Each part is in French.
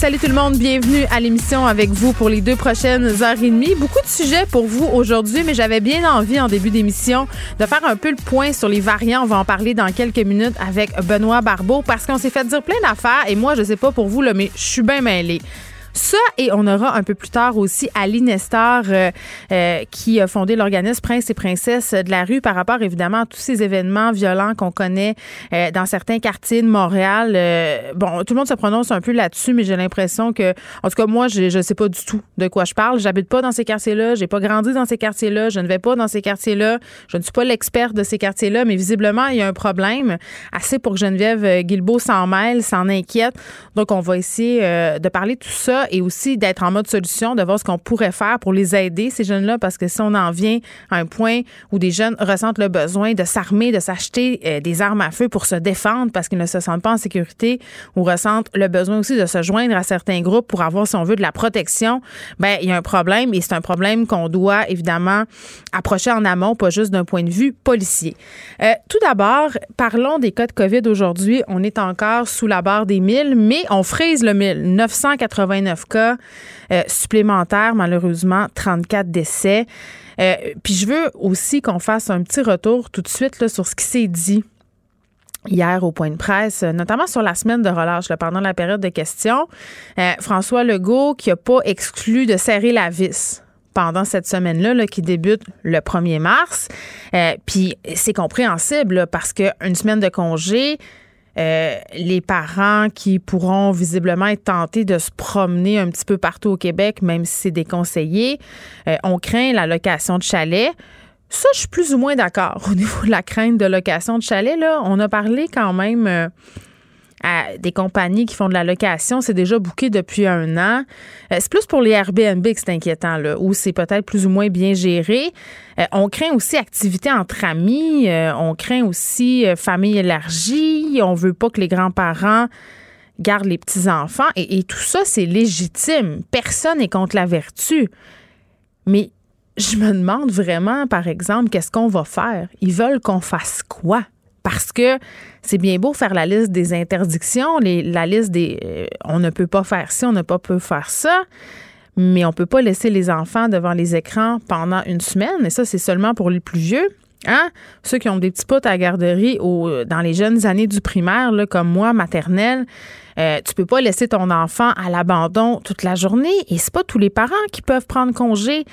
Salut tout le monde, bienvenue à l'émission avec vous pour les deux prochaines heures et demie. Beaucoup de sujets pour vous aujourd'hui, mais j'avais bien envie en début d'émission de faire un peu le point sur les variants. On va en parler dans quelques minutes avec Benoît Barbeau parce qu'on s'est fait dire plein d'affaires et moi, je sais pas pour vous, mais je suis bien mêlée. Ça, et on aura un peu plus tard aussi Ali Nestor, euh, euh, qui a fondé l'organisme Prince et Princesses de la rue par rapport évidemment à tous ces événements violents qu'on connaît euh, dans certains quartiers de Montréal. bon, tout le monde se prononce un peu là-dessus, mais j'ai l'impression que, en tout cas, moi, je ne sais pas du tout de quoi je parle. J'habite pas dans ces quartiers-là, j'ai pas grandi dans ces quartiers-là, je ne vais pas dans ces quartiers-là, je ne suis pas l'expert de ces quartiers-là, mais visiblement, il y a un problème assez pour que Geneviève Guilbeault s'en mêle, s'en inquiète. Donc, on va essayer de parler de tout ça et aussi d'être en mode solution, de voir ce qu'on pourrait faire pour les aider, ces jeunes-là, parce que si on en vient à un point où des jeunes ressentent le besoin de s'armer, de s'acheter euh, des armes à feu pour se défendre parce qu'ils ne se sentent pas en sécurité ou ressentent le besoin aussi de se joindre à certains groupes pour avoir, si on veut, de la protection, ben il y a un problème et c'est un problème qu'on doit évidemment approcher en amont, pas juste d'un point de vue policier. Euh, tout d'abord, parlons des cas de COVID aujourd'hui. On est encore sous la barre des 1000, mais on frise le 1000. 989 cas euh, supplémentaires, malheureusement, 34 décès. Euh, puis je veux aussi qu'on fasse un petit retour tout de suite là, sur ce qui s'est dit hier au point de presse, notamment sur la semaine de relâche, pendant la période de questions. Euh, François Legault qui n'a pas exclu de serrer la vis pendant cette semaine-là qui débute le 1er mars. Puis c'est compréhensible parce qu'une semaine de congé, euh, les parents qui pourront visiblement être tentés de se promener un petit peu partout au Québec, même si c'est déconseillé. Euh, on craint la location de chalet. Ça, je suis plus ou moins d'accord au niveau de la crainte de location de chalet. Là, on a parlé quand même euh, à des compagnies qui font de la location. C'est déjà booké depuis un an. Euh, c'est plus pour les Airbnb que c'est inquiétant, là, où c'est peut-être plus ou moins bien géré. Euh, on craint aussi activité entre amis. Euh, on craint aussi famille élargie. On veut pas que les grands-parents gardent les petits-enfants. Et, et tout ça, c'est légitime. Personne n'est contre la vertu. Mais je me demande vraiment, par exemple, qu'est-ce qu'on va faire? Ils veulent qu'on fasse quoi? Parce que c'est bien beau faire la liste des interdictions, la liste des euh, on ne peut pas faire ci, on ne peut pas faire ça, mais on peut pas laisser les enfants devant les écrans pendant une semaine. Et ça, c'est seulement pour les plus vieux. Hein? Ceux qui ont des petits potes à garderie ou dans les jeunes années du primaire, comme moi, maternelle, euh, tu peux pas laisser ton enfant à l'abandon toute la journée. Et c'est pas tous les parents qui peuvent prendre congé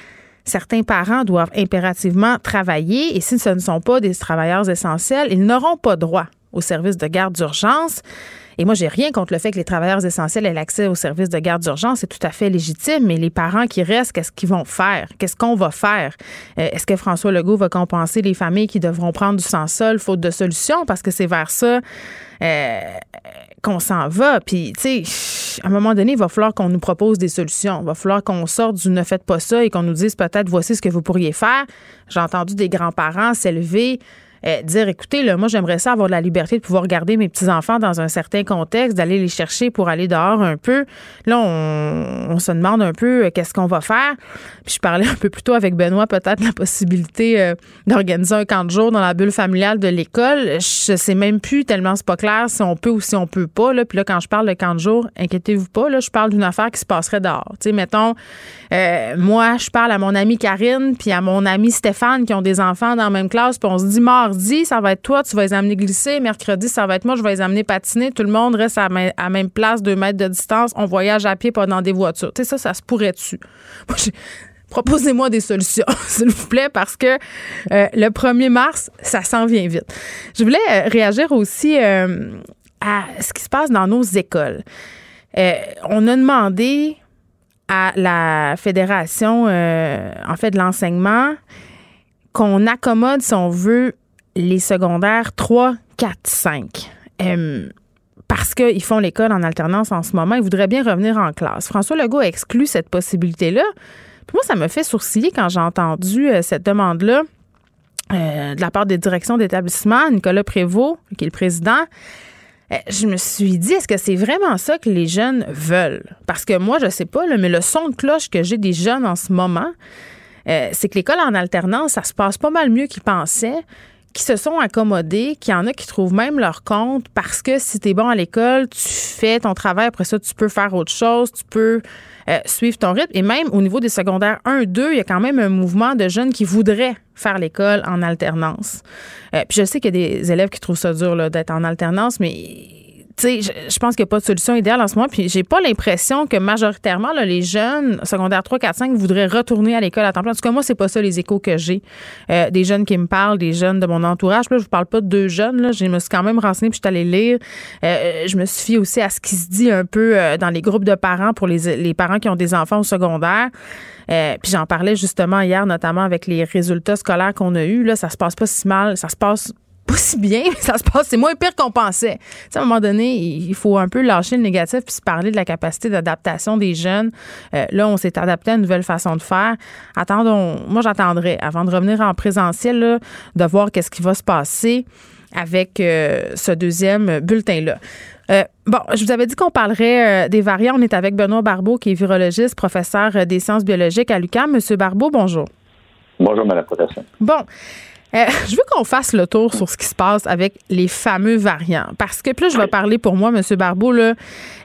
certains parents doivent impérativement travailler et si ce ne sont pas des travailleurs essentiels, ils n'auront pas droit au service de garde d'urgence. Et moi, j'ai rien contre le fait que les travailleurs essentiels aient l'accès au service de garde d'urgence. C'est tout à fait légitime. Mais les parents qui restent, qu'est-ce qu'ils vont faire? Qu'est-ce qu'on va faire? Euh, est-ce que François Legault va compenser les familles qui devront prendre du sang-sol faute de solution? Parce que c'est vers ça euh, qu'on s'en va? Puis, tu sais, à un moment donné, il va falloir qu'on nous propose des solutions. Il va falloir qu'on sorte du ne faites pas ça et qu'on nous dise peut-être voici ce que vous pourriez faire. J'ai entendu des grands-parents s'élever euh, dire écoutez, là, moi, j'aimerais ça avoir la liberté de pouvoir garder mes petits-enfants dans un certain contexte, d'aller les chercher pour aller dehors un peu. Là, on, se demande un peu euh, qu'est-ce qu'on va faire. Puis je parlais un peu plus tôt avec Benoît, peut-être la possibilité euh, d'organiser un camp de jour dans la bulle familiale de l'école. Je sais même plus tellement c'est pas clair si on peut ou si on peut pas. Là. Puis là, quand je parle de camp de jour, inquiétez-vous pas, là, je parle d'une affaire qui se passerait dehors. Tu sais, mettons, moi, je parle à mon amie Karine puis à mon ami Stéphane qui ont des enfants dans la même classe, puis on se dit mardi, ça va être toi, tu vas les amener glisser. Mercredi, ça va être moi, je vais les amener patiner. Tout le monde reste à, la même place, deux mètres de distance. On voyage à pied, pas dans des voitures. Tu sais, ça, ça se pourrait-tu? proposez-moi des solutions, s'il vous plaît, parce que euh, le 1er mars, ça s'en vient vite. Je voulais euh, réagir aussi euh, à ce qui se passe dans nos écoles. on a demandé à la Fédération, en fait, de l'enseignement, qu'on accommode, si on veut, les secondaires 3, 4, 5 parce qu'ils font l'école en alternance en ce moment, ils voudraient bien revenir en classe. François Legault a exclu cette possibilité-là. moi, ça me fait sourciller quand j'ai entendu euh, cette demande-là euh, de la part des directions d'établissement, Nicolas Prévost, qui est le président. Euh, je me suis dit, est-ce que c'est vraiment ça que les jeunes veulent? Parce que moi, je sais pas, mais le son de cloche que j'ai des jeunes en ce moment, c'est que l'école en alternance, ça se passe pas mal mieux qu'ils pensaient qui se sont accommodés, qu'il y en a qui trouvent même leur compte parce que si tu es bon à l'école, tu fais ton travail, après ça, tu peux faire autre chose, tu peux euh, suivre ton rythme. Et même au niveau des secondaires 1, 2, il y a quand même un mouvement de jeunes qui voudraient faire l'école en alternance. Euh, puis je sais qu'il y a des élèves qui trouvent ça dur d'être en alternance, mais tu sais, je, pense qu'il n'y a pas de solution idéale en ce moment. Puis j'ai pas l'impression que majoritairement, les jeunes secondaires 3, 4, 5 voudraient retourner à l'école à temps plein. En tout cas, moi, c'est pas ça les échos que j'ai. Euh, des jeunes qui me parlent, des jeunes de mon entourage. Là, je vous parle pas de deux jeunes. Là. Je me suis quand même renseignée puis je suis allée lire. Euh, je me suis fiée aussi à ce qui se dit un peu euh, dans les groupes de parents pour les, les parents qui ont des enfants au secondaire. puis j'en parlais justement hier, notamment avec les résultats scolaires qu'on a eus. Là, ça se passe pas si mal. Ça se passe pas si bien, ça se passe, c'est moins pire qu'on pensait. à un moment donné, il faut un peu lâcher le négatif puis se parler de la capacité d'adaptation des jeunes. Euh, là, on s'est adapté à une nouvelle façon de faire. Attendons, moi j'attendrai avant de revenir en présentiel de voir qu'est-ce qui va se passer avec euh, ce deuxième bulletin-là. Euh, bon, je vous avais dit qu'on parlerait des variants. On est avec Benoît Barbeau, qui est virologiste, professeur des sciences biologiques à l'UQAM. Monsieur Barbeau, bonjour. Bonjour, Mme Professeur. Bon, euh, je veux qu'on fasse le tour sur ce qui se passe avec les fameux variants. Parce que, plus je vais parler pour moi, M. Barbeau, là,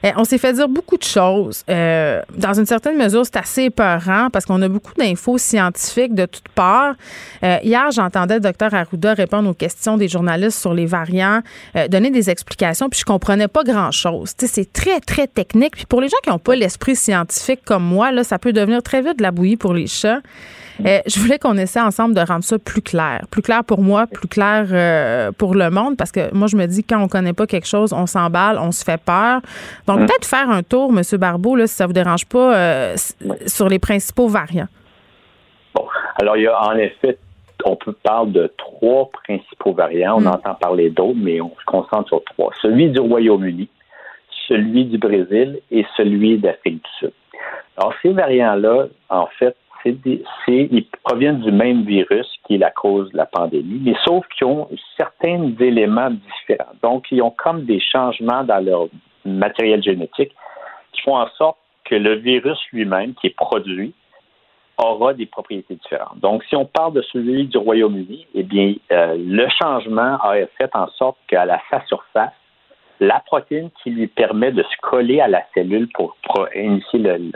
euh, on s'est fait dire beaucoup de choses. Euh, dans une certaine mesure, c'est assez épeurant parce qu'on a beaucoup d'infos scientifiques de toutes parts. hier, j'entendais le docteur Arruda répondre aux questions des journalistes sur les variants, donner des explications, puis je comprenais pas grand-chose. C'est très, très technique. Puis pour les gens qui n'ont pas l'esprit scientifique comme moi, là, ça peut devenir très vite de la bouillie pour les chats. Euh, je voulais qu'on essaie ensemble de rendre ça plus clair. Plus clair pour moi, plus clair euh, pour le monde, parce que moi, je me dis, quand on connaît pas quelque chose, on s'emballe, on se fait peur. Donc, mm. peut-être faire un tour, M. Barbeau, là, si ça vous dérange pas, euh, sur les principaux variants. Bon, alors, il y a en effet on peut parler de trois principaux variants. On mm. entend parler d'autres, mais on se concentre sur trois. Celui du Royaume-Uni, celui du Brésil et celui d'Afrique du Sud. Alors, ces variants-là, en fait, ils proviennent du même virus qui est la cause de la pandémie, mais sauf qu'ils ont certains éléments différents. Donc, ils ont comme des changements dans leur matériel génétique qui font en sorte que le virus lui-même, qui est produit, aura des propriétés différentes. Donc, si on parle de celui du Royaume-Uni, eh bien, euh, le changement a fait en sorte qu'à la, sa surface, la protéine qui lui permet de se coller à la cellule pour, initier le,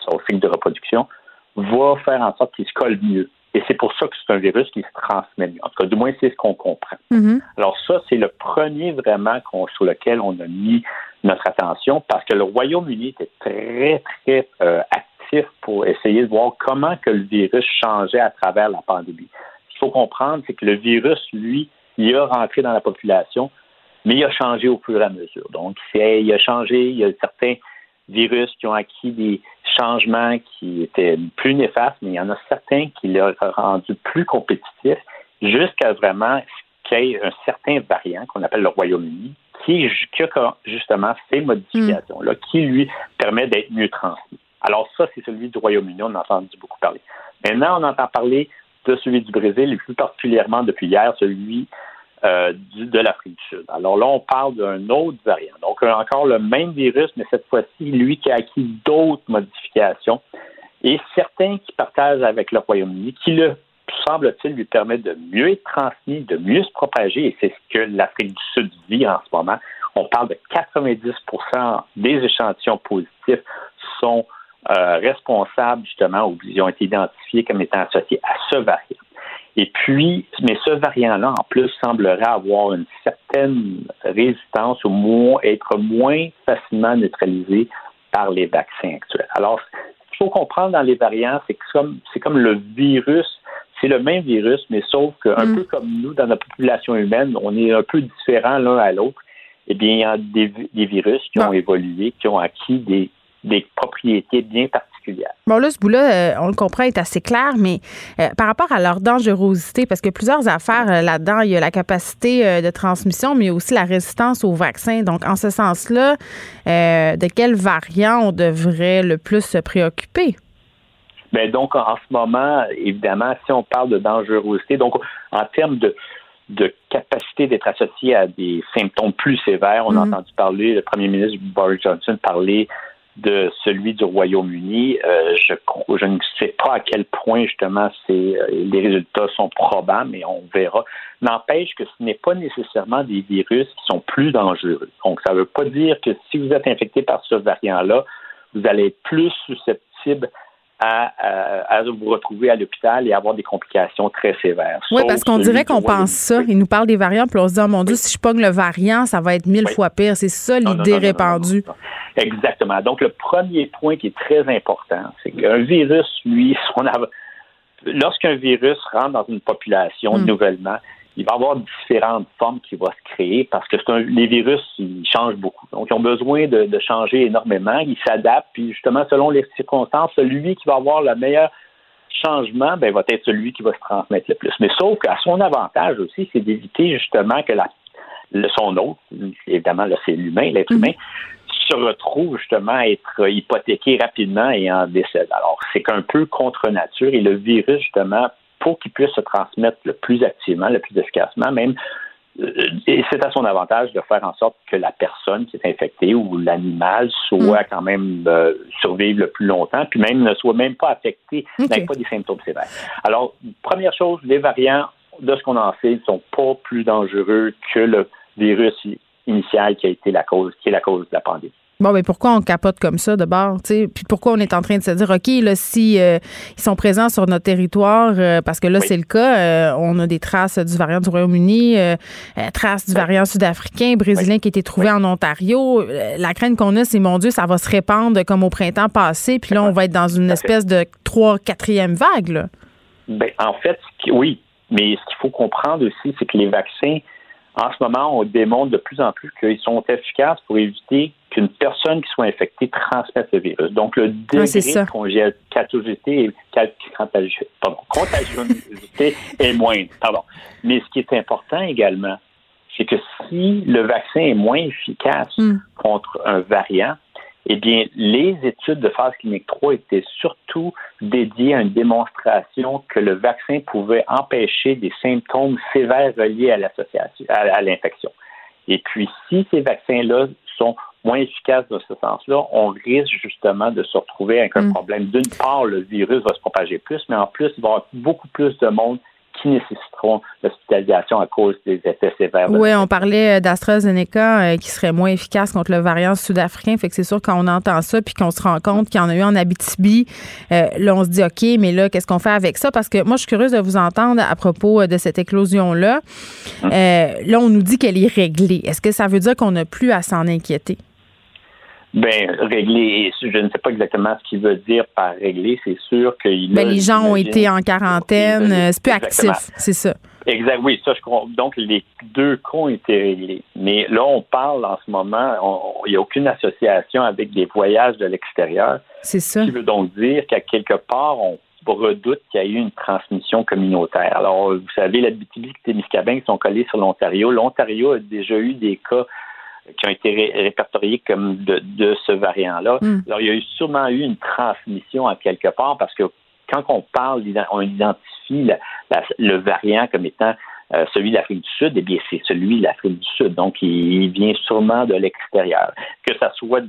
son cycle de reproduction va faire en sorte qu'il se colle mieux. Et c'est pour ça que c'est un virus qui se transmet mieux. En tout cas, du moins, c'est ce qu'on comprend. Mm-hmm. Alors ça, c'est le premier vraiment sur lequel on a mis notre attention parce que le Royaume-Uni était très, très euh, actif pour essayer de voir comment que le virus changeait à travers la pandémie. Ce qu'il faut comprendre, c'est que le virus, lui, il a rentré dans la population, mais il a changé au fur et à mesure. Donc, il a changé, il y a certains virus qui ont acquis des changements qui étaient plus néfastes, mais il y en a certains qui l'ont rendu plus compétitif jusqu'à vraiment qu'il y ait un certain variant qu'on appelle le Royaume-Uni qui, a justement ces modifications-là, qui lui permet d'être mieux transmis. Alors ça, c'est celui du Royaume-Uni, on en a entendu beaucoup parler. Maintenant, on entend parler de celui du Brésil, et plus particulièrement depuis hier, celui euh, de l'Afrique du Sud. Alors là, on parle d'un autre variant. Donc, encore le même virus, mais cette fois-ci, lui qui a acquis d'autres modifications et certains qui partagent avec le Royaume-Uni, qui le semble-t-il lui permet de mieux être transmis, de mieux se propager, et c'est ce que l'Afrique du Sud vit en ce moment. On parle de 90% des échantillons positifs sont euh, responsables justement ou ils ont été identifiés comme étant associés à ce variant. Et puis, mais ce variant-là, en plus, semblerait avoir une certaine résistance ou moins, être moins facilement neutralisé par les vaccins actuels. Alors, ce qu'il faut comprendre dans les variants, c'est que comme, c'est comme le virus, c'est le même virus, mais sauf qu'un mm. peu comme nous, dans la population humaine, on est un peu différents l'un à l'autre. Eh bien, il y a des, des virus qui ont évolué, qui ont acquis des, des propriétés bien particulières Bon, là, ce bout-là, euh, on le comprend, est assez clair, mais euh, par rapport à leur dangerosité, parce que plusieurs affaires euh, là-dedans, il y a la capacité de transmission, mais aussi la résistance au vaccin. Donc, en ce sens-là, de quel variant on devrait le plus se préoccuper? Bien, donc, en ce moment, évidemment, si on parle de dangerosité, donc en termes de, de capacité d'être associé à des symptômes plus sévères. On a mm-hmm. entendu parler, le premier ministre Boris Johnson parler de celui du Royaume-Uni. Euh, je, je ne sais pas à quel point justement euh, les résultats sont probables, mais on verra. N'empêche que ce n'est pas nécessairement des virus qui sont plus dangereux. Donc, ça ne veut pas dire que si vous êtes infecté par ce variant-là, vous allez être plus susceptible à, vous retrouver à l'hôpital et avoir des complications très sévères. Oui, parce qu'on dirait qu'on pense ça. Il nous parle des variants, puis on se dit, oh mon Dieu, si je pogne le variant, ça va être mille fois pire. C'est ça l'idée répandue. Exactement. Donc, le premier point qui est très important, c'est qu'un virus, lui, lorsqu'un virus rentre dans une population hmm. nouvellement, il va y avoir différentes formes qui vont se créer parce que les virus, ils changent beaucoup. Donc, ils ont besoin de, changer énormément. Ils s'adaptent, puis justement, selon les circonstances, celui qui va avoir le meilleur changement, ben, va être celui qui va se transmettre le plus. Mais sauf qu'à son avantage aussi, c'est d'éviter justement que la, le, son autre, évidemment, c'est l'humain, l'être mm-hmm. humain, se retrouve justement à être hypothéqué rapidement et en décède. Alors, c'est qu'un peu contre nature et le virus, justement, pour qu'il puisse se transmettre le plus activement, le plus efficacement, même euh, et c'est à son avantage de faire en sorte que la personne qui est infectée ou l'animal soit mm. quand même euh, survive le plus longtemps, puis même ne soit même pas affecté, n'ait pas des symptômes sévères. Alors, première chose, les variants, de ce qu'on en sait, ne sont pas plus dangereux que le virus initial qui a été la cause, qui est la cause de la pandémie. Bon, mais pourquoi on capote comme ça de bord, Puis pourquoi on est en train de se dire, OK, là, si euh, ils sont présents sur notre territoire, euh, parce que là, c'est le cas, euh, on a des traces du variant du Royaume-Uni, traces du variant sud-africain, brésilien qui a été trouvé en Ontario. La crainte qu'on a, c'est, mon Dieu, ça va se répandre comme au printemps passé, puis là, on va être dans une espèce de trois, quatrième vague, là. Ben, en fait, oui. Mais ce qu'il faut comprendre aussi, c'est que les vaccins, en ce moment, on démontre de plus en plus qu'ils sont efficaces pour éviter qu'une personne qui soit infectée transmette le virus. Donc, le degré de contagiosité, est moindre. Pardon. Mais ce qui est important également, c'est que si le vaccin est moins efficace hmm. contre un variant, eh bien, les études de phase clinique 3 étaient surtout dédiées à une démonstration que le vaccin pouvait empêcher des symptômes sévères reliés à, l'infection. Et puis, si ces vaccins-là sont moins efficaces dans ce sens-là, on risque justement de se retrouver avec un mm. problème. D'une part, le virus va se propager plus, mais en plus, il va y avoir beaucoup plus de monde qui nécessiteront l'hospitalisation à cause des effets sévères. Oui, on parlait euh, d'AstraZeneca euh, qui serait moins efficace contre le variant sud-africain. Fait que c'est sûr quand on entend ça puis qu'on se rend compte qu'il y en a eu en Abitibi, euh, là on se dit OK, mais là qu'est-ce qu'on fait avec ça? Parce que moi je suis curieuse de vous entendre à propos de cette éclosion là. Hum. là on nous dit qu'elle est réglée. Est-ce que ça veut dire qu'on n'a plus à s'en inquiéter? Ben, régler, je ne sais pas exactement ce qu'il veut dire par régler. C'est sûr que ben, les gens ont été en quarantaine, c'est plus actif, c'est ça. Exact, oui, ça je crois. Donc les deux cas ont été réglés. Mais là, on parle en ce moment, il n'y a aucune association avec des voyages de l'extérieur. C'est ça. Ce qui veut donc dire qu'à quelque part, on redoute qu'il y a eu une transmission communautaire. Alors, vous savez, la BTB et Témiscamingue sont collés sur l'Ontario. L'Ontario a déjà eu des cas qui ont été répertoriés comme de, ce variant-là. Hmm. Alors, il y a eu sûrement eu une transmission à quelque part parce que quand on parle, on identifie le variant comme étant euh, celui de l'Afrique du Sud, eh bien, c'est celui de l'Afrique du Sud. Donc, il, vient sûrement de l'extérieur. Que ça soit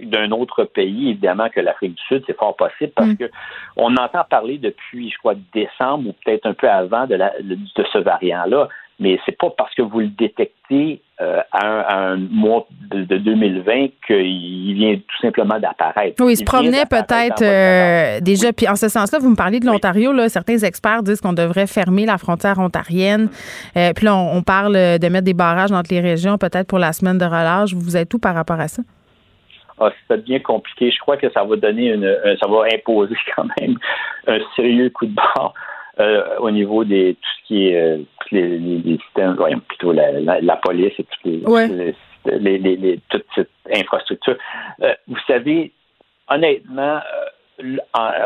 d'un autre pays, évidemment, que l'Afrique du Sud, c'est fort possible parce hmm. que on entend parler depuis, je crois, décembre ou peut-être un peu avant de, de ce variant-là mais c'est pas parce que vous le détectez euh, à, un, mois de, 2020 qu'il vient tout simplement d'apparaître. Oui, il, se promenait peut-être euh, déjà. Puis en ce sens-là, vous me parlez de l'Ontario. Là, certains experts disent qu'on devrait fermer la frontière ontarienne. Euh, puis là, on, parle de mettre des barrages entre les régions, peut-être pour la semaine de relâche. Vous êtes où par rapport à ça? ah, ça devient compliqué. Je crois que ça va donner une, ça va imposer quand même un sérieux coup de barre euh, au niveau des tout ce qui est euh, les, les, systèmes, voyons, plutôt la, la, police et toutes les, les, les, toute cette infrastructure. Euh, vous savez, honnêtement,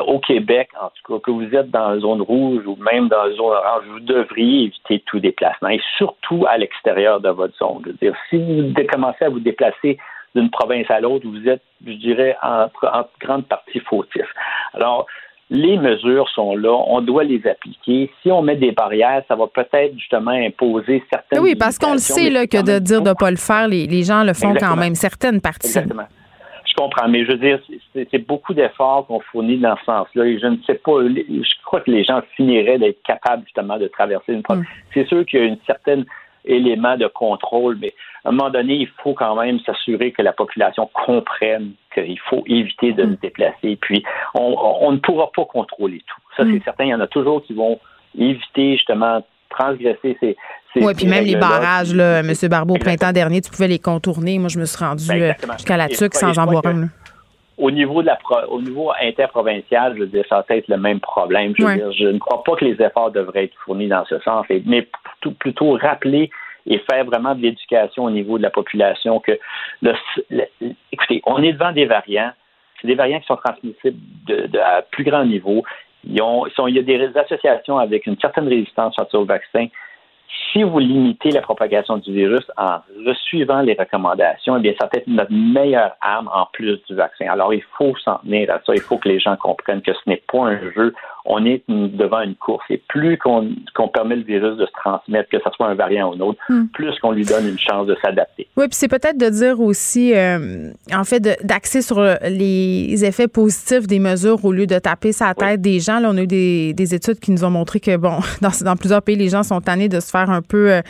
au Québec, en tout cas, que vous êtes dans la zone rouge ou même dans la zone orange, vous devriez éviter tout déplacement et surtout à l'extérieur de votre zone. Je veux dire, si vous commencez à vous déplacer d'une province à l'autre, vous êtes, je dirais, en, en grande partie fautif. Alors, les mesures sont là, on doit les appliquer. Si on met des barrières, ça va peut-être justement imposer certaines. Oui, parce qu'on le sait là, que de dire de ne pas le faire, les, les gens le font quand même, certaines parties. Exactement. Je comprends, mais je veux dire, c'est beaucoup d'efforts qu'on fournit dans ce sens-là. Et je ne sais pas, je crois que les gens finiraient d'être capables justement de traverser une province. Mm. C'est sûr qu'il y a un certain élément de contrôle, mais à un moment donné, il faut quand même s'assurer que la population comprenne qu'il faut éviter de se mm. déplacer. Puis, on, ne pourra pas contrôler tout. Ça, c'est mm. certain. Il y en a toujours qui vont éviter justement transgresser ces. oui, puis même les barrages, là, M. Barbeau, au printemps dernier, tu pouvais les contourner. Moi, je me suis rendu ben, euh, jusqu'à la TUC sans en voir un. Au niveau, de la au niveau interprovincial, je veux dire, ça va être le même problème. Je, je ne crois pas que les efforts devraient être fournis dans ce sens, mais plutôt, plutôt rappeler et faire vraiment de l'éducation au niveau de la population que, écoutez, on est devant des variants, c'est des variants qui sont transmissibles de, à plus grand niveau. Ils ont, il y a des associations avec une certaine résistance face au vaccin si vous limitez la propagation du virus en suivant les recommandations, eh bien, ça peut être notre meilleure arme en plus du vaccin. Alors, il faut s'en tenir à ça. Il faut que les gens comprennent que ce n'est pas un jeu. On est devant une course. Et plus qu'on permet le virus de se transmettre, que ce soit un variant ou un autre, hmm. plus qu'on lui donne une chance de s'adapter. Oui, puis c'est peut-être de dire aussi, euh, en fait, d'axer sur les effets positifs des mesures au lieu de taper sa tête des gens. Là, on a eu des, des, études qui nous ont montré que, bon, dans, dans plusieurs pays, les gens sont tannés de se faire un peu euh,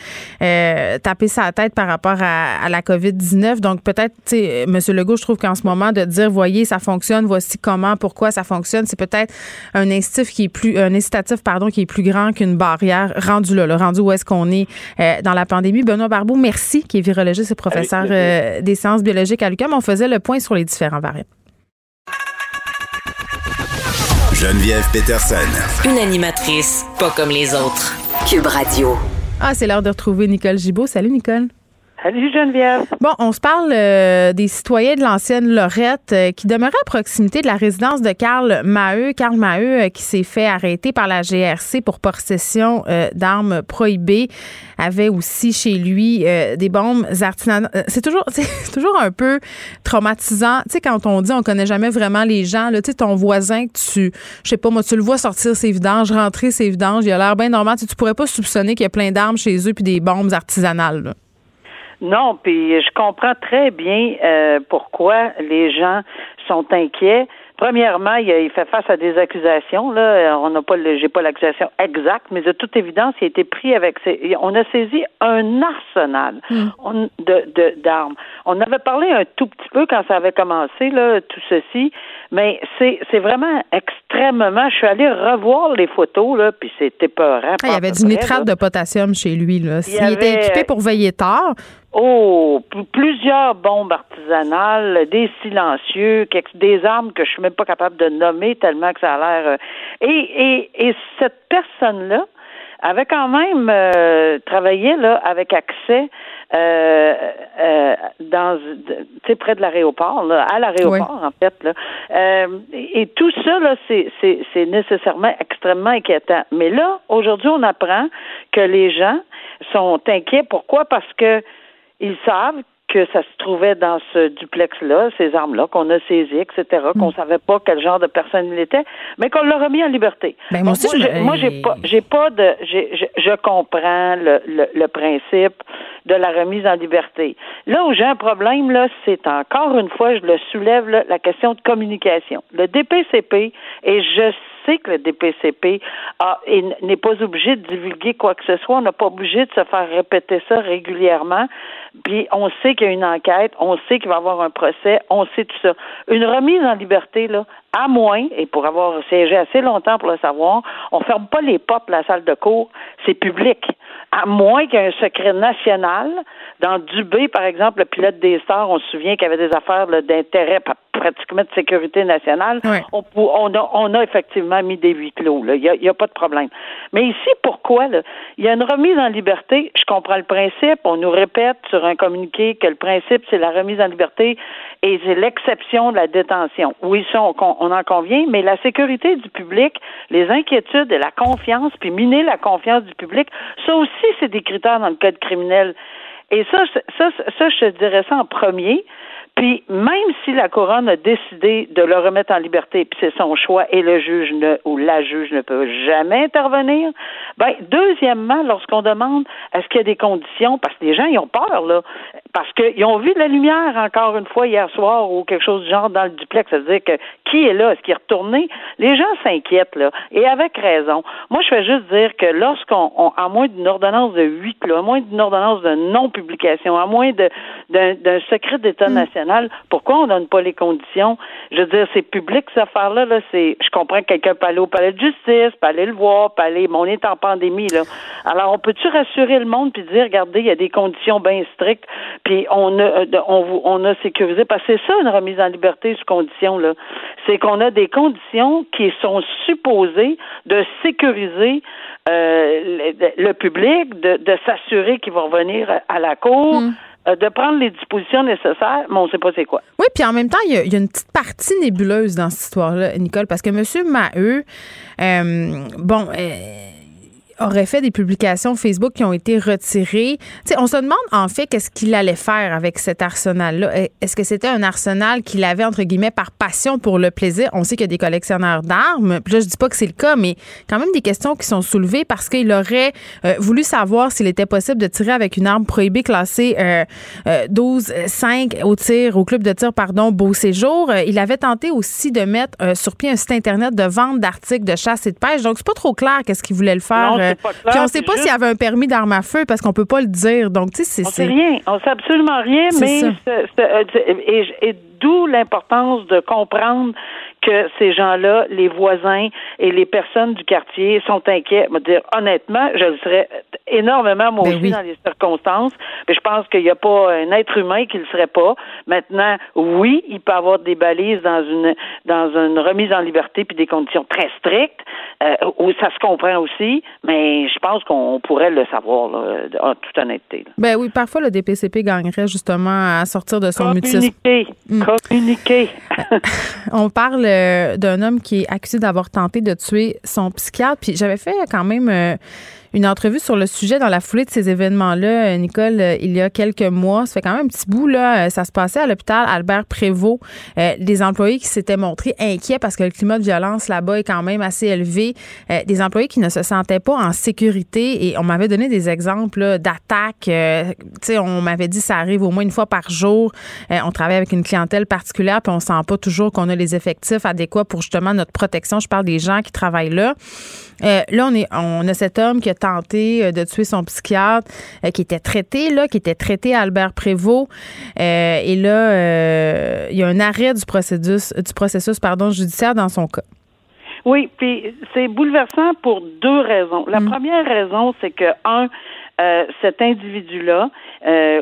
euh, taper sa tête par rapport à, la COVID-19. Donc, peut-être, tu sais, M. Legault, je trouve qu'en ce moment, de dire, voyez, ça fonctionne, voici comment, pourquoi ça fonctionne, c'est peut-être un incitatif qui est plus, un incitatif, pardon, qui est plus grand qu'une barrière rendu là, le rendu où est-ce qu'on est, euh, dans la pandémie. Benoît Barbeau, merci, qui est virologiste et professeur des sciences biologiques à l'UQAM. On faisait le point sur les différents variants. Geneviève Peterson. Une animatrice pas comme les autres. Cube Radio. Ah, c'est l'heure de retrouver Nicole Gibault. Salut, Nicole. Bon, on se parle euh, des citoyens de l'ancienne Lorette euh, qui demeuraient à proximité de la résidence de Karl Maheu. Karl Maheu euh, qui s'est fait arrêter par la GRC pour possession d'armes prohibées avait aussi chez lui des bombes artisanales. C'est toujours toujours un peu traumatisant. Tu sais quand on dit on connaît jamais vraiment les gens, là, tu sais ton voisin tu je sais pas moi tu le vois sortir ses vidanges, rentrer ses vidanges, il a l'air bien normal, tu, tu pourrais pas soupçonner qu'il y a plein d'armes chez eux puis des bombes artisanales. Non, puis je comprends très bien euh, pourquoi les gens sont inquiets. Premièrement, il, fait face à des accusations. Là, on n'a pas, j'ai pas l'accusation exacte, mais de toute évidence, il a été pris avec. on a saisi un arsenal hmm. de, d'armes. On avait parlé un tout petit peu quand ça avait commencé là, tout ceci, mais c'est, c'est vraiment extrêmement. Je suis allée revoir les photos là, puis c'était peur. Ah, il y avait du nitrate de potassium chez lui là. Il, était équipé pour veiller tard. Oh, plusieurs bombes artisanales, des silencieux, des armes que je suis même pas capable de nommer tellement que ça a l'air. Euh, et, et, et cette personne-là avait quand même euh, travaillé là avec accès euh, euh, dans tu près de l'aéroport là, à l'aéroport en fait là. Euh, et, tout ça là, c'est c'est c'est nécessairement extrêmement inquiétant. Mais là, aujourd'hui, on apprend que les gens sont inquiets. Pourquoi? Parce que ils savent que ça se trouvait dans ce duplex-là, ces armes-là, qu'on a saisies, etc., qu'on mm. savait pas quel genre de personne il était, mais qu'on l'a remis en liberté. Ben, moi, aussi, moi, j'ai pas, j'ai pas de, je comprends le, le, principe de la remise en liberté. Là où j'ai un problème, là, c'est encore une fois, je le soulève, la question de communication. Le DPCP, et je que le DPCP n'est pas obligé de divulguer quoi que ce soit. On n'a pas obligé de se faire répéter ça régulièrement. Puis on sait qu'il y a une enquête, on sait qu'il va y avoir un procès, on sait tout ça. Une remise en liberté, là, à moins, et pour avoir siégé assez longtemps pour le savoir, on ferme pas les portes de la salle de cours, c'est public. À moins qu'il y ait un secret national. Dans Dubé, par exemple, le pilote des stars, on se souvient qu'il y avait des affaires d'intérêt pratiquement de sécurité nationale. On, on, a, on a effectivement mis des huis clos. Il n'y a, y a, pas de problème. Mais ici, pourquoi? Il y a une remise en liberté. Je comprends le principe. On nous répète sur un communiqué que le principe, c'est la remise en liberté et c'est l'exception de la détention. Oui, ça, on, on en convient, mais la sécurité du public, les inquiétudes et la confiance, puis miner la confiance du public, ça aussi, c'est des critères dans le code criminel. Et ça, ça, ça, je te dirais ça en premier. Puis même si la couronne a décidé de le remettre en liberté, puis c'est son choix et le juge ne ou la juge ne peut jamais intervenir, ben deuxièmement, lorsqu'on demande est-ce qu'il y a des conditions, parce que les gens ils ont peur là, parce qu'ils ont vu de la lumière encore une fois hier soir ou quelque chose du genre dans le duplex, c'est-à-dire que qui est là, est-ce qu'il est retourné, les gens s'inquiètent là, et avec raison. Moi je vais juste dire que lorsqu'on, à moins d'une ordonnance de huit là, à moins d'une ordonnance de non-publication, à moins d'un secret d'État mm. national pourquoi on donne pas les conditions? Je veux dire, c'est public, cette affaire-là. Là, c'est, je comprends que quelqu'un peut aller au palais de justice, peut aller le voir, peut aller, mais on est en pandémie, là. Alors, on peut-tu rassurer le monde puis dire, regardez, il y a des conditions bien strictes, puis on a, euh, on, on a sécurisé, parce que c'est ça, une remise en liberté sous condition, là. C'est qu'on a des conditions qui sont supposées de sécuriser euh, le, public, de, s'assurer qu'ils vont revenir à la cour. Mm. Euh, de prendre les dispositions nécessaires, mais on ne sait pas c'est quoi. Oui, puis en même temps, il y, a, une petite partie nébuleuse dans cette histoire-là, Nicole, parce que M. Maheu, euh, bon, euh, aurait fait des publications Facebook qui ont été retirées. on se demande en fait qu'est-ce qu'il allait faire avec cet arsenal-là? Est-ce que c'était un arsenal qu'il avait entre guillemets par passion pour le plaisir? On sait qu'il y a des collectionneurs d'armes. Puis là, je dis pas que c'est le cas, mais quand même des questions qui sont soulevées parce qu'il aurait euh, voulu savoir s'il était possible de tirer avec une arme prohibée classée euh, 12 euh, 5 au tir au club de tir pardon Beau Séjour. Euh, il avait tenté aussi de mettre sur pied un site internet de vente d'articles de chasse et de pêche. Donc c'est pas trop clair qu'est-ce qu'il voulait le faire. Euh, puis on sait pas s'il y avait un permis d'arme à feu parce qu'on peut pas le dire. Donc, tu sais, c'est. On sait rien. On sait absolument rien, mais. Euh, et d'où l'importance de comprendre que ces gens-là, les voisins et les personnes du quartier sont inquiets. Je dire, honnêtement, je le serais énormément moi ben aussi dans les circonstances, mais je pense qu'il n'y a pas un être humain qui le serait pas. Maintenant, oui, il peut y avoir des balises dans une dans une remise en liberté puis des conditions très strictes euh, où ça se comprend aussi, mais je pense qu'on pourrait le savoir en toute honnêteté. Ben oui, parfois le DPCP gagnerait justement à sortir de son mutisme. Mm. Communiquer. On parle d'un homme qui est accusé d'avoir tenté de tuer son psychiatre. Puis j'avais fait quand même euh, une entrevue sur le sujet dans la foulée de ces événements-là, Nicole, euh, il y a quelques mois. Ça fait quand même un petit bout, là. Euh, ça se passait à l'hôpital Albert Prévost. Euh, des employés qui s'étaient montrés inquiets parce que le climat de violence là-bas est quand même assez élevé. des employés qui ne se sentaient pas en sécurité. Et on m'avait donné des exemples d'attaques. tu sais, on m'avait dit ça arrive au moins une fois par jour. on travaille avec une clientèle particulière, puis on sent pas toujours qu'on a les effectifs adéquats pour justement notre protection. Je parle des gens qui travaillent là. Là, on, est, on a cet homme qui a tenté euh, de tuer son psychiatre, euh, qui était traité, là, qui était traité à Albert Prévost. Euh, et là, il y a un arrêt du processus, du processus pardon, judiciaire dans son cas. Oui, puis c'est bouleversant pour deux raisons. La mm. première raison, c'est que, un, cet individu-là,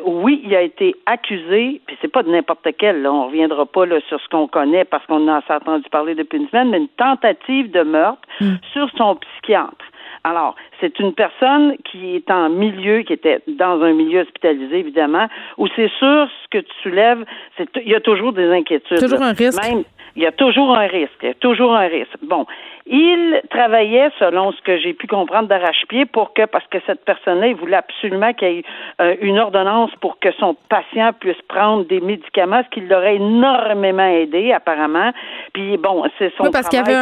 oui, il a été accusé, puis c'est pas de n'importe quel, là, on reviendra pas là, sur ce qu'on connaît parce qu'on en a entendu parler depuis une semaine, mais une tentative de meurtre mm. sur son psychiatre. Alors, c'est une personne qui est en milieu, qui était dans un milieu hospitalisé, évidemment, où c'est sûr, ce que tu soulèves, c'est, il y a toujours des inquiétudes. Toujours un risque. Même, il y a toujours un risque. Il y a toujours un risque. Bon. Il travaillait, selon ce que j'ai pu comprendre d'arrache-pied, pour que, parce que cette personne-là, il voulait absolument qu'il y ait euh, une ordonnance pour que son patient puisse prendre des médicaments, ce qui l'aurait énormément aidé, apparemment. Puis, bon, c'est son oui, parce qu'il y avait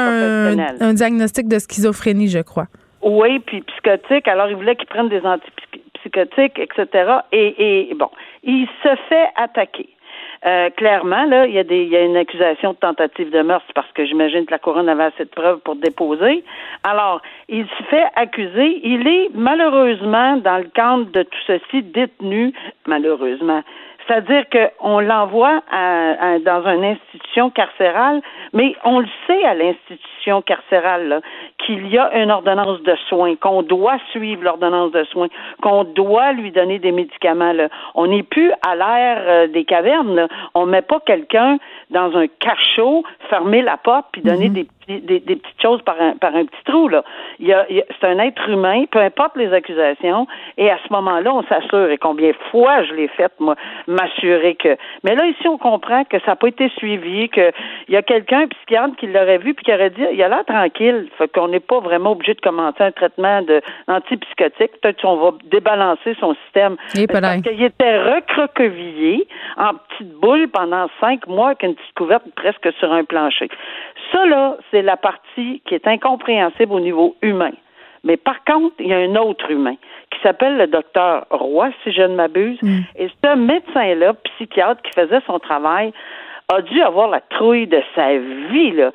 un diagnostic de schizophrénie, je crois. Oui, puis psychotique. Alors, il voulait qu'il prenne des antipsychotiques, etc. Et, et bon, il se fait attaquer. Euh, clairement, là, il y, a des, il y a une accusation de tentative de meurtre parce que j'imagine que la couronne avait assez de preuves pour déposer. Alors, il se fait accuser. Il est malheureusement, dans le cadre de tout ceci, détenu, malheureusement. C'est-à-dire qu'on l'envoie dans une institution carcérale, mais on le sait à l'institution carcérale qu'il y a une ordonnance de soins, qu'on doit suivre l'ordonnance de soins, qu'on doit lui donner des médicaments. Là. On n'est plus à l'ère euh, des cavernes. Là. On met pas quelqu'un dans un cachot, fermer la porte, puis donner mm-hmm. des des, petites choses par un, par un petit trou. Là. Il y a, c'est un être humain, peu importe les accusations, et à ce moment-là, on s'assure, et combien de fois je l'ai fait, moi, m'assurer que... Mais là, ici, on comprend que ça n'a pas été suivi, qu'il y a quelqu'un, un psychiatre, qui l'aurait vu, puis qui aurait dit, il a l'air tranquille, fait qu'on n'est pas vraiment obligé de commencer un traitement de antipsychotique. Peut-être qu'on va débalancer son système. parce qu'il était recroquevillé en petite boule pendant cinq mois avec une petite couverte presque sur un plancher. Ça, là, c'est la partie qui est incompréhensible au niveau humain. Mais par contre, il y a un autre humain qui s'appelle le docteur Roy, si je ne m'abuse. Mm. Et ce médecin-là, psychiatre, qui faisait son travail, a dû avoir la trouille de sa vie. Là.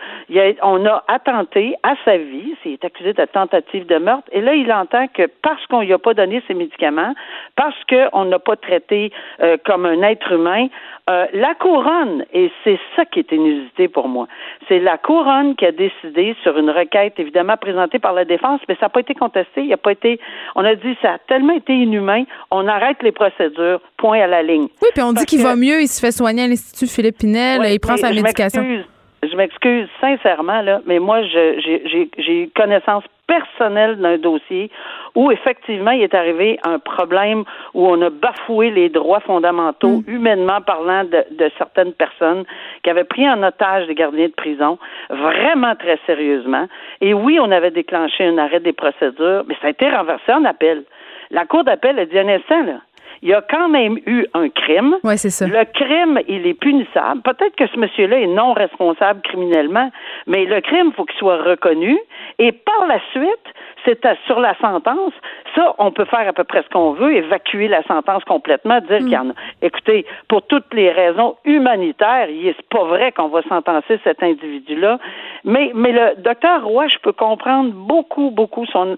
on a attenté à sa vie, il est accusé de tentative de meurtre, et là, il entend que parce qu'on lui a pas donné ses médicaments, parce qu'on n'a pas traité euh, comme un être humain, euh, la couronne, et c'est ça qui est inusité pour moi, c'est la couronne qui a décidé sur une requête évidemment présentée par la défense, mais ça n'a pas été contesté, il a pas été, on a dit ça a tellement été inhumain, on arrête les procédures, point à la ligne. Oui, puis on dit qu'il va mieux, il se fait soigner à l'Institut Philippe Il prend sa médication. Je m'excuse sincèrement, là, mais moi, j'ai connaissance personnelle d'un dossier où effectivement il est arrivé un problème où on a bafoué les droits fondamentaux, mm. humainement parlant, de, de, certaines personnes qui avaient pris en otage des gardiens de prison, vraiment très sérieusement. Et oui, on avait déclenché un arrêt des procédures, mais ça a été renversé en appel. La Cour d'appel a dit un instant, là, il y a quand même eu un crime. Oui, c'est ça. Le crime, il est punissable. Peut-être que ce monsieur-là est non responsable criminellement, mais le crime, il faut qu'il soit reconnu. Et par la suite, c'est sur la sentence. Ça, on peut faire à peu près ce qu'on veut, évacuer la sentence complètement, dire qu'il y en a. Écoutez, pour toutes les raisons humanitaires, c'est pas vrai qu'on va sentencer cet individu-là. Mais, mais le docteur Roy, je peux comprendre beaucoup, beaucoup son.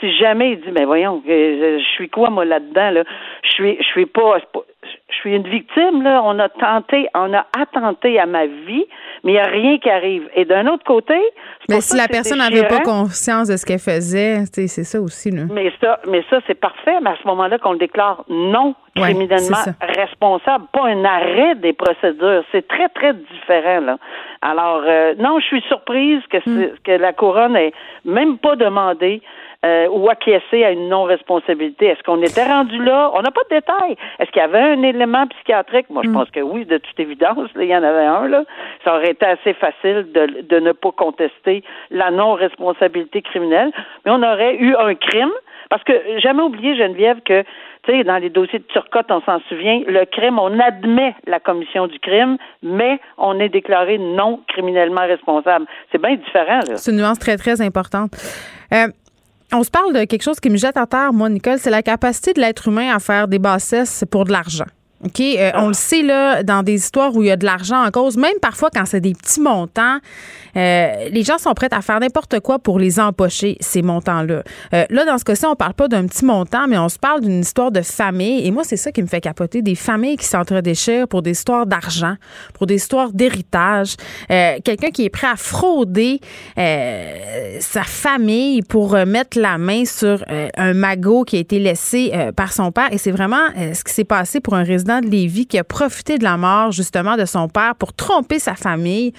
Si jamais il dit, mais voyons, je suis quoi moi là-dedans là? Je suis, je suis pas je suis une victime, là. On a tenté, on a attenté à ma vie, mais il n'y a rien qui arrive. Et d'un autre côté. Mais si la personne n'avait pas conscience de ce qu'elle faisait, c'est ça aussi, là. Mais ça, mais ça, c'est parfait, mais à ce moment-là qu'on le déclare non criminellement responsable, pas un arrêt des procédures. C'est très, très différent, là. Alors, euh, non, je suis surprise que, mm. que la couronne ait même pas demandé euh, ou acquiescer à une non-responsabilité. Est-ce qu'on était rendu là? On n'a pas de détails. Est-ce qu'il y avait un élément psychiatrique? Moi, je mm. pense que oui, de toute évidence. il y en avait un. Là. Ça aurait été assez facile de, de ne pas contester la non-responsabilité criminelle. Mais on aurait eu un crime. Parce que jamais oublier, Geneviève, que tu sais, dans les dossiers de Turcotte, on s'en souvient, le crime, on admet la commission du crime, mais on est déclaré non criminellement responsable. C'est bien différent. C'est une nuance très, très importante. Euh, on se parle de quelque chose qui me jette à terre, moi, Nicole, c'est la capacité de l'être humain à faire des bassesses pour de l'argent. OK? Euh, on le sait, là, dans des histoires où il y a de l'argent en cause, même parfois quand c'est des petits montants, euh, les gens sont prêts à faire n'importe quoi pour les empocher, ces montants-là. Euh, là, dans ce cas-ci, on parle pas d'un petit montant, mais on se parle d'une histoire de famille. Et moi, c'est ça qui me fait capoter. Des familles qui s'entredéchirent pour des histoires d'argent, pour des histoires d'héritage. Quelqu'un qui est prêt à frauder sa famille pour mettre la main sur un magot qui a été laissé par son père. Et c'est vraiment ce qui s'est passé pour un résident de qui a profité de la mort, justement, de son père pour tromper sa famille,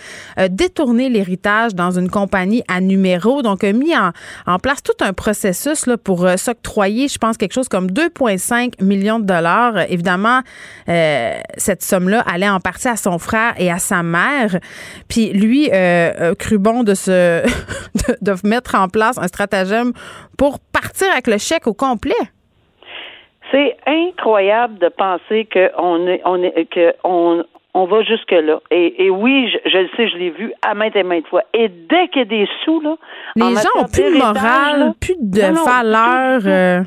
détourner les héritage dans une compagnie à numéro. Donc, a mis en, place tout un processus là, pour euh, s'octroyer, je pense, quelque chose comme 2,5 millions de dollars. Évidemment, euh, cette somme-là allait en partie à son frère et à sa mère. Puis lui euh, cru bon de se de, mettre en place un stratagème pour partir avec le chèque au complet. C'est incroyable de penser qu'on est, on est, que on, on va jusque-là. Et, oui, je, le sais, je l'ai vu à maintes et maintes fois. Et dès qu'il y a des sous, là. Les gens ont plus de morale, plus de valeur. Euh.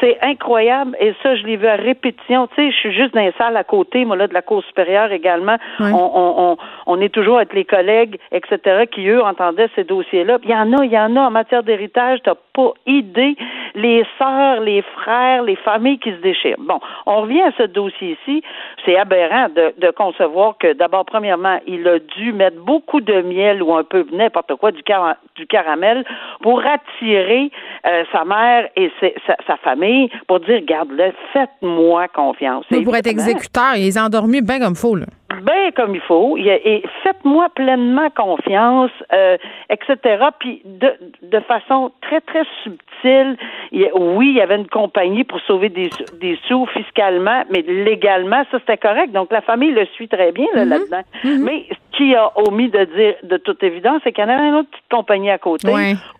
C'est incroyable. Et ça, je l'ai vu à répétition. Tu sais, je suis juste dans les salles à côté, moi, là, de la Cour supérieure également. On, on, on, est toujours avec les collègues, etc., qui, eux, entendaient ces dossiers-là. Il y en a, il y en a en matière d'héritage. T'as pas idée. Les sœurs, les frères, les familles qui se déchirent. Bon, on revient à ce dossier-ci. C'est aberrant de, de concevoir que, d'abord, premièrement, il a dû mettre beaucoup de miel ou un peu n'importe quoi, du, du caramel, pour attirer euh, sa mère et sa, sa famille pour dire, regarde-le, faites-moi confiance. Mais pour être exécuteur, il les a endormis bien comme il faut, là. Bien comme il faut. Et faites-moi pleinement confiance, euh, etc. Puis de, de façon très, très subtile, oui, il y avait une compagnie pour sauver des, des sous fiscalement, mais légalement, ça c'était correct. Donc la famille le suit très bien là, mm-hmm. dedans mm-hmm. Mais ce qui a omis de dire de toute évidence, c'est qu'il y en avait une autre petite compagnie à côté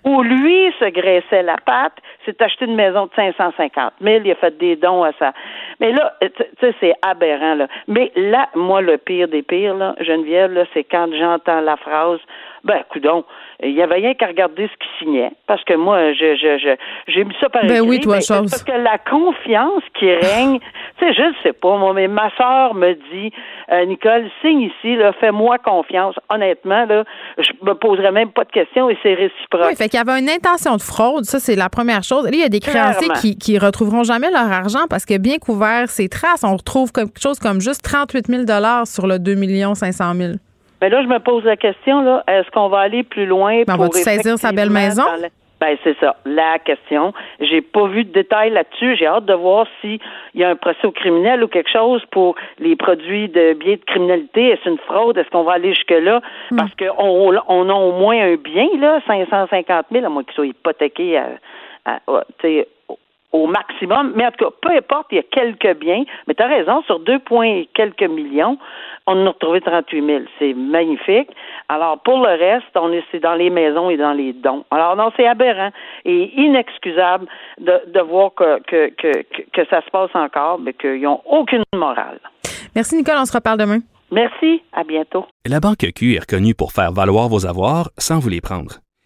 où lui se graissait la patte, s'est acheté une maison de 550 000, il a fait des dons à ça. Mais là, tu sais, c'est aberrant, là. Mais là, moi, le pire des pires, là, Geneviève, là, c'est quand j'entends la phrase ben, coudon, il y avait rien qu'à regarder ce qu'il signait, parce que moi, je, je, je, j'ai mis ça par ben écrit. oui, toi, chose. Parce que la confiance qui règne, tu sais, je ne sais pas, moi, mais ma soeur me dit, euh, Nicole, signe ici, là, fais-moi confiance. Honnêtement, là, je me poserai même pas de questions et c'est réciproque. Oui, fait qu'il y avait une intention de fraude, ça, c'est la première chose. Là, il y a des créanciers qui, qui retrouveront jamais leur argent parce que bien couvert ces traces, on retrouve quelque chose comme juste 38 000 sur le 2 500 000 mais là, je me pose la question, là, est-ce qu'on va aller plus loin ben, pour. On va saisir sa belle maison? Ben, c'est ça, la question. J'ai pas vu de détails là-dessus. J'ai hâte de voir s'il y a un procès au criminel ou quelque chose pour les produits de biais de criminalité. Est-ce une fraude? Est-ce qu'on va aller jusque-là? Hmm. Parce qu'on on a au moins un bien, là, 550 000, à moins qu'il soit hypothéqué à, à, au maximum. Mais en tout cas, peu importe, il y a quelques biens. Mais tu as raison, sur deux points et quelques millions, on en a retrouvé 38 000. C'est magnifique. Alors, pour le reste, on est dans les maisons et dans les dons. Alors, non, c'est aberrant et inexcusable de, de voir que, que, que, que ça se passe encore, mais qu'ils n'ont aucune morale. Merci, Nicole. On se reparle demain. Merci. À bientôt. La Banque Q est reconnue pour faire valoir vos avoirs sans vous les prendre.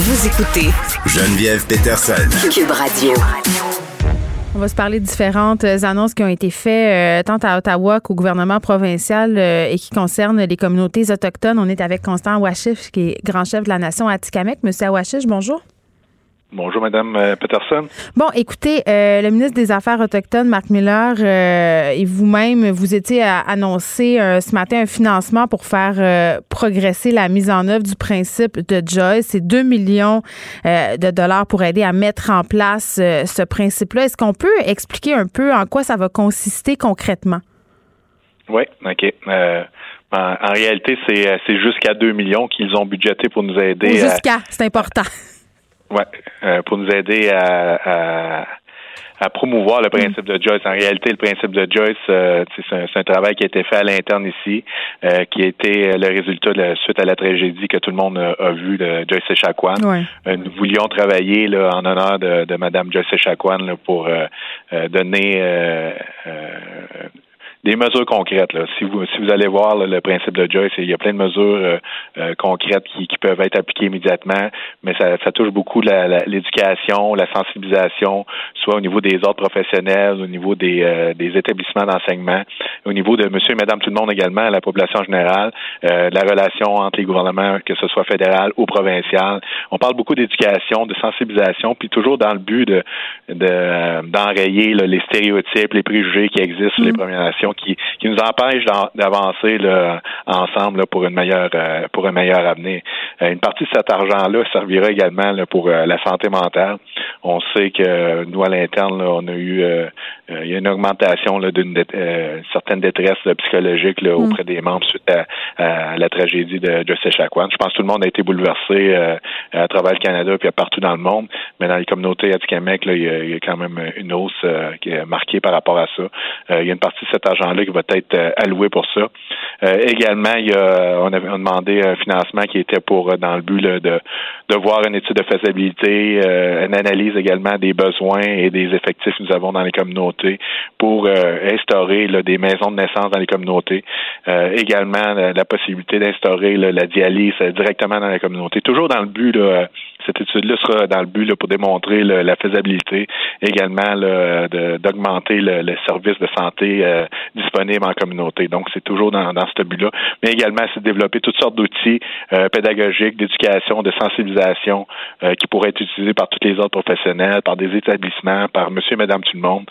Vous écoutez Geneviève Peterson. Cube Radio. On va se parler de différentes annonces qui ont été faites euh, tant à Ottawa qu'au gouvernement provincial euh, et qui concernent les communautés autochtones. On est avec Constant Awashif, qui est grand chef de la nation Atikamek. Monsieur Awashif, bonjour. Bonjour, Madame euh, Peterson. Bon, écoutez, euh, le ministre des Affaires autochtones, Marc Miller, euh, et vous-même, vous étiez annoncé ce matin un financement pour faire progresser la mise en œuvre du principe de Joyce. C'est 2 millions de dollars pour aider à mettre en place ce principe-là. Est-ce qu'on peut expliquer un peu en quoi ça va consister concrètement? Oui, OK. En, réalité, c'est jusqu'à 2 millions qu'ils ont budgété pour nous aider. Jusqu'à, c'est important. Oui, euh, pour nous aider à, à, promouvoir le principe de Joyce. En réalité, le principe de Joyce, euh, c'est un, un, travail qui a été fait à l'interne ici, euh, qui a été le résultat de, suite à la tragédie que tout le monde a, vu de Joyce Echaquan. nous voulions travailler là, en honneur de, de Madame Joyce Echaquan pour donner des mesures concrètes. Là. Si vous si vous allez voir le principe de Joyce, il y a plein de mesures euh, euh, concrètes qui, qui, peuvent être appliquées immédiatement, mais ça, ça touche beaucoup l'éducation, la, sensibilisation, soit au niveau des ordres professionnels, au niveau des, euh, des établissements d'enseignement, au niveau de monsieur et madame tout le monde également, la population générale, la relation entre les gouvernements, que ce soit fédéral ou provincial. On parle beaucoup d'éducation, de sensibilisation, puis toujours dans le but de d'enrayer les stéréotypes, les préjugés qui existent sur les mm. Premières Nations qui, qui nous empêche d'avancer ensemble pour une meilleure pour un meilleur avenir. une partie de cet argent-là servira également pour la santé mentale. On sait que nous à l'interne, on a eu il y a une augmentation d'une certaine détresse psychologique là, mm. auprès des membres suite à, la tragédie de Joseph Chacuan. Je pense que tout le monde a été bouleversé à travers le Canada puis partout dans le monde, mais dans les communautés atikamekw, là, il y, a, il y a quand même une hausse qui est marquée par rapport à ça. il y a une partie de cet argent-là qui va être alloué pour ça. également, il y a, on a demandé un financement qui était pour dans le but de, de voir une étude de faisabilité, une analyse également des besoins et des effectifs que nous avons dans les communautés pour instaurer des maisons de naissance dans les communautés. également, la, possibilité d'instaurer la dialyse directement dans la communauté, toujours dans le but là, cette étude-là sera dans le but pour démontrer la faisabilité, également d'augmenter le, le, service de santé euh, disponible en communauté. Donc, c'est toujours dans, ce but-là. Mais également, c'est de développer toutes sortes d'outils euh, pédagogiques, d'éducation, de sensibilisation euh, qui pourraient être utilisés par tous les autres professionnels, par des établissements, par monsieur et madame tout le monde,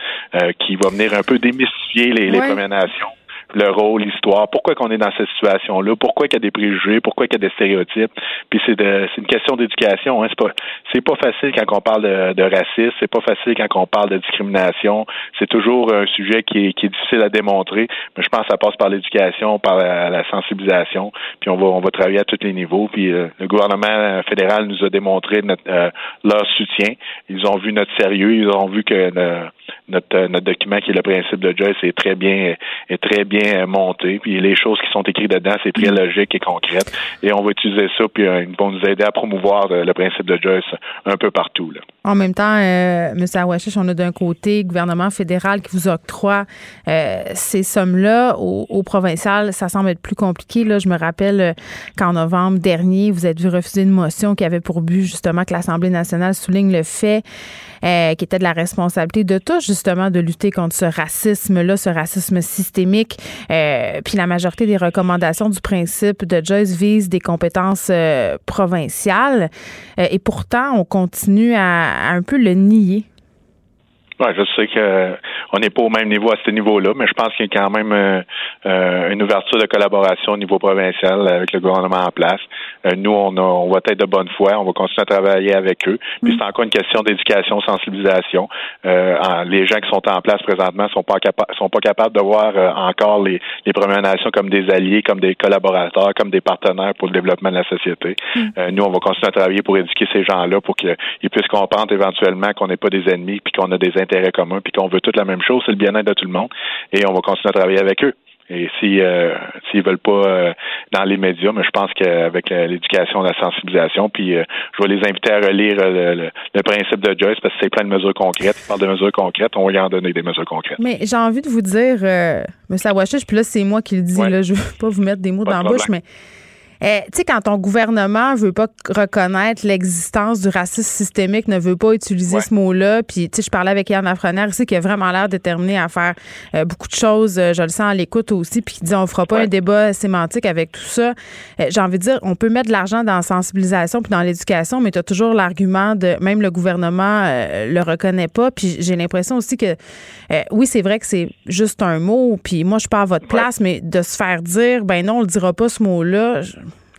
qui va venir un peu démystifier les, les Premières Nations le rôle, l'histoire, pourquoi qu'on est dans cette situation-là, pourquoi qu'il y a des préjugés, pourquoi qu'il y a des stéréotypes? Puis c'est c'est une question d'éducation. Hein. C'est pas pas facile quand on parle de, racisme, c'est pas facile quand on parle de discrimination. C'est toujours un sujet qui est, qui est difficile à démontrer. Mais je pense que ça passe par l'éducation, par la, sensibilisation. Puis on va on va travailler à tous les niveaux. Puis euh, le gouvernement fédéral nous a démontré notre, euh, leur soutien. Ils ont vu notre sérieux. Ils ont vu que euh, notre document qui est le principe de Joyce est très bien est très bien monté. Puis les choses qui sont écrites dedans, c'est très logique et concrète. Et on va utiliser ça, puis euh, ils vont nous aider à promouvoir euh, le principe de Joyce un peu partout. Là. En même temps, euh, M. Awashish, on a d'un côté le gouvernement fédéral qui vous octroie ces sommes-là. Au, au, provincial, ça semble être plus compliqué. Là. Je me rappelle qu'en novembre dernier, vous êtes vu refuser une motion qui avait pour but justement que l'Assemblée nationale souligne le fait euh, qui était de la responsabilité de tous, justement, de lutter contre ce racisme-là, ce racisme systémique. Euh, puis la majorité des recommandations du principe de Joyce visent des compétences euh, provinciales. et pourtant, on continue à, un peu le nier. Ouais, je sais que on n'est pas au même niveau à ce niveau-là, mais je pense qu'il y a quand même une ouverture de collaboration au niveau provincial avec le gouvernement en place. Euh, nous, on, on va être de bonne foi, on va continuer à travailler avec eux. Puis c'est encore une question d'éducation, sensibilisation. Euh, les gens qui sont en place présentement sont pas capables sont pas capables de voir euh, encore les, les Premières Nations comme des alliés, comme des collaborateurs, comme des partenaires pour le développement de la société. Mm. nous, on va continuer à travailler pour éduquer ces gens-là pour qu'ils puissent comprendre éventuellement qu'on n'est pas des ennemis, puis qu'on a des intérêts communs, puis qu'on veut toute la même chose, c'est le bien-être de tout le monde. Et on va continuer à travailler avec eux. Et si euh, s'ils veulent pas euh, dans les médias, mais je pense qu'avec euh, l'éducation, la sensibilisation, puis je vais les inviter à relire le, principe de Joyce parce que c'est plein de mesures concrètes. Il parle de mesures concrètes, on va y en donner des mesures concrètes. Mais j'ai envie de vous dire, euh, M. Awachish, puis là c'est moi qui le dis, là, je veux pas vous mettre des mots dans la bouche, mais eh, tu sais, quand ton gouvernement veut pas reconnaître l'existence du racisme systémique, ne veut pas utiliser ce mot-là, puis tu sais, je parlais avec Yann Lafrenière ici qui a vraiment l'air déterminé à faire euh, beaucoup de choses, euh, je le sens à l'écoute aussi, puis qui dit on fera pas un débat sémantique avec tout ça. Euh, j'ai envie de dire, on peut mettre de l'argent dans la sensibilisation puis dans l'éducation, mais tu as toujours l'argument de même le gouvernement le reconnaît pas, puis j'ai l'impression aussi que oui, c'est vrai que c'est juste un mot, puis moi je suis pas à votre place, mais de se faire dire ben non, on le dira pas ce mot-là.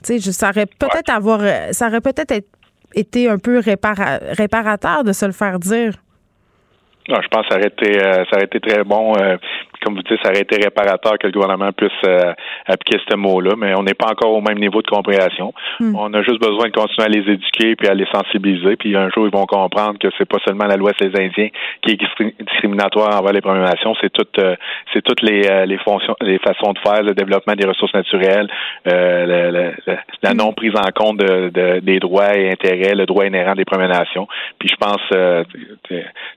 Tu sais, ça aurait peut-être avoir, euh, ça aurait peut-être été un peu réparateur de se le faire dire. Non, je pense que ça aurait été, euh, ça aurait été très bon. Euh, comme vous dites, ça aurait été réparateur que le gouvernement puisse euh, appliquer ce mot-là, mais on n'est pas encore au même niveau de compréhension. Hmm. On a juste besoin de continuer à les éduquer puis à les sensibiliser. Puis un jour, ils vont comprendre que c'est pas seulement la loi des Indiens qui est discriminatoire envers les Premières Nations, c'est toutes, c'est toutes les, les fonctions, les façons de faire, le développement des ressources naturelles, la, non prise en compte de, des droits et intérêts, le droit inhérent des Premières Nations. Puis je pense,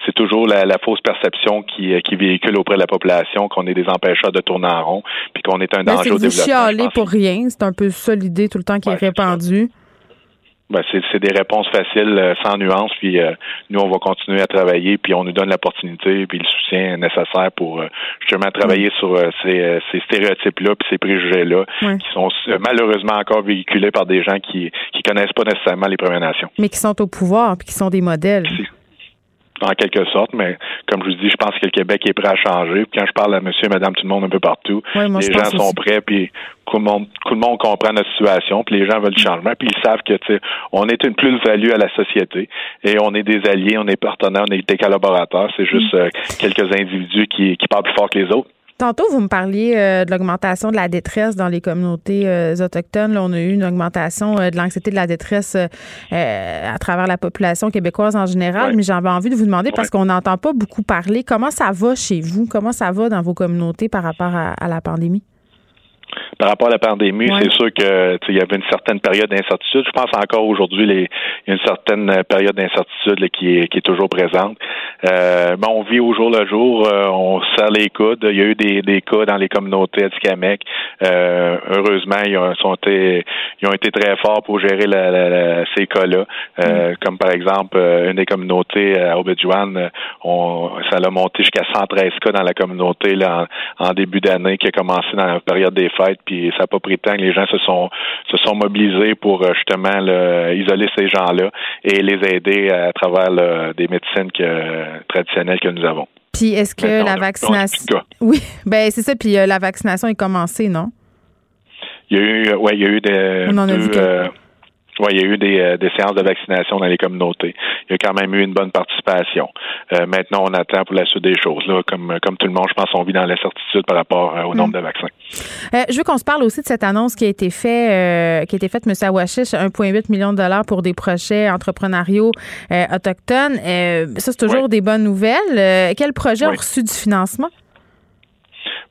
c'est toujours la la, fausse perception qui, qui, véhicule auprès de la population qu'on est des empêcheurs de tourner en rond, puis qu'on est un danger au développement. chialer pour rien, c'est un peu ça l'idée tout le temps qui est répandue. Ben, c'est des réponses faciles, euh, sans nuance, puis euh, nous, on va continuer à travailler, puis on nous donne l'opportunité, puis le soutien nécessaire pour euh, justement travailler mm. sur ces, ces stéréotypes-là, puis ces préjugés-là, qui sont malheureusement encore véhiculés par des gens qui qui connaissent pas nécessairement les Premières Nations. Mais qui sont au pouvoir, puis qui sont des modèles. En quelque sorte, mais comme je vous dis, je pense que le Québec est prêt à changer. Puis quand je parle à monsieur et madame tout le monde un peu partout, les gens sont prêts, puis tout le, monde, tout le monde comprend notre situation, puis les gens veulent le changement, puis ils savent que on est une plus-value à la société et on est des alliés, on est partenaires, on est des collaborateurs. C'est juste mm. euh, quelques individus qui, qui parlent plus fort que les autres. Tantôt, vous me parliez euh, de l'augmentation de la détresse dans les communautés euh, autochtones. Là, on a eu une augmentation euh, de l'anxiété de la détresse à travers la population québécoise en général. Mais j'avais envie de vous demander, parce qu'on n'entend pas beaucoup parler, comment ça va chez vous? Comment ça va dans vos communautés par rapport à la pandémie? Par rapport à la pandémie, c'est sûr que il y avait une certaine période d'incertitude. Je pense encore aujourd'hui, il y a une certaine période d'incertitude qui est, qui est toujours présente. Euh, mais on vit au jour le jour, euh, on serre les coudes. Il y a eu des, des cas dans les communautés à Euh, heureusement, ils ont, sont été, ils ont été très forts pour gérer la, ces cas-là. Euh, mm. Comme par exemple, euh, une des communautés à Obidjouan, on, ça a monté jusqu'à 113 cas dans la communauté là, en, en début d'année qui a commencé dans la période des fêtes puis ça n'a pas pris de temps que les gens se sont se sont mobilisés pour euh, justement isoler ces gens-là et les aider à travers des médecines traditionnelles que nous avons. Puis est-ce que la vaccination Oui, ben c'est ça puis euh, la vaccination est commencée, non? Il y a eu ouais, il y a eu des On en a oui, il y a eu des, euh, des, séances de vaccination dans les communautés. Il y a quand même eu une bonne participation. Euh, maintenant, on attend pour la suite des choses. Là, comme, comme tout le monde, je pense qu'on vit dans l'incertitude par rapport euh, au nombre mm. de vaccins. je veux qu'on se parle aussi de cette annonce qui a été faite, qui a été faite, M. Awashish, 1,8 million de dollars pour des projets entrepreneuriaux autochtones. ça, c'est toujours des bonnes nouvelles. quel projet a reçu du financement?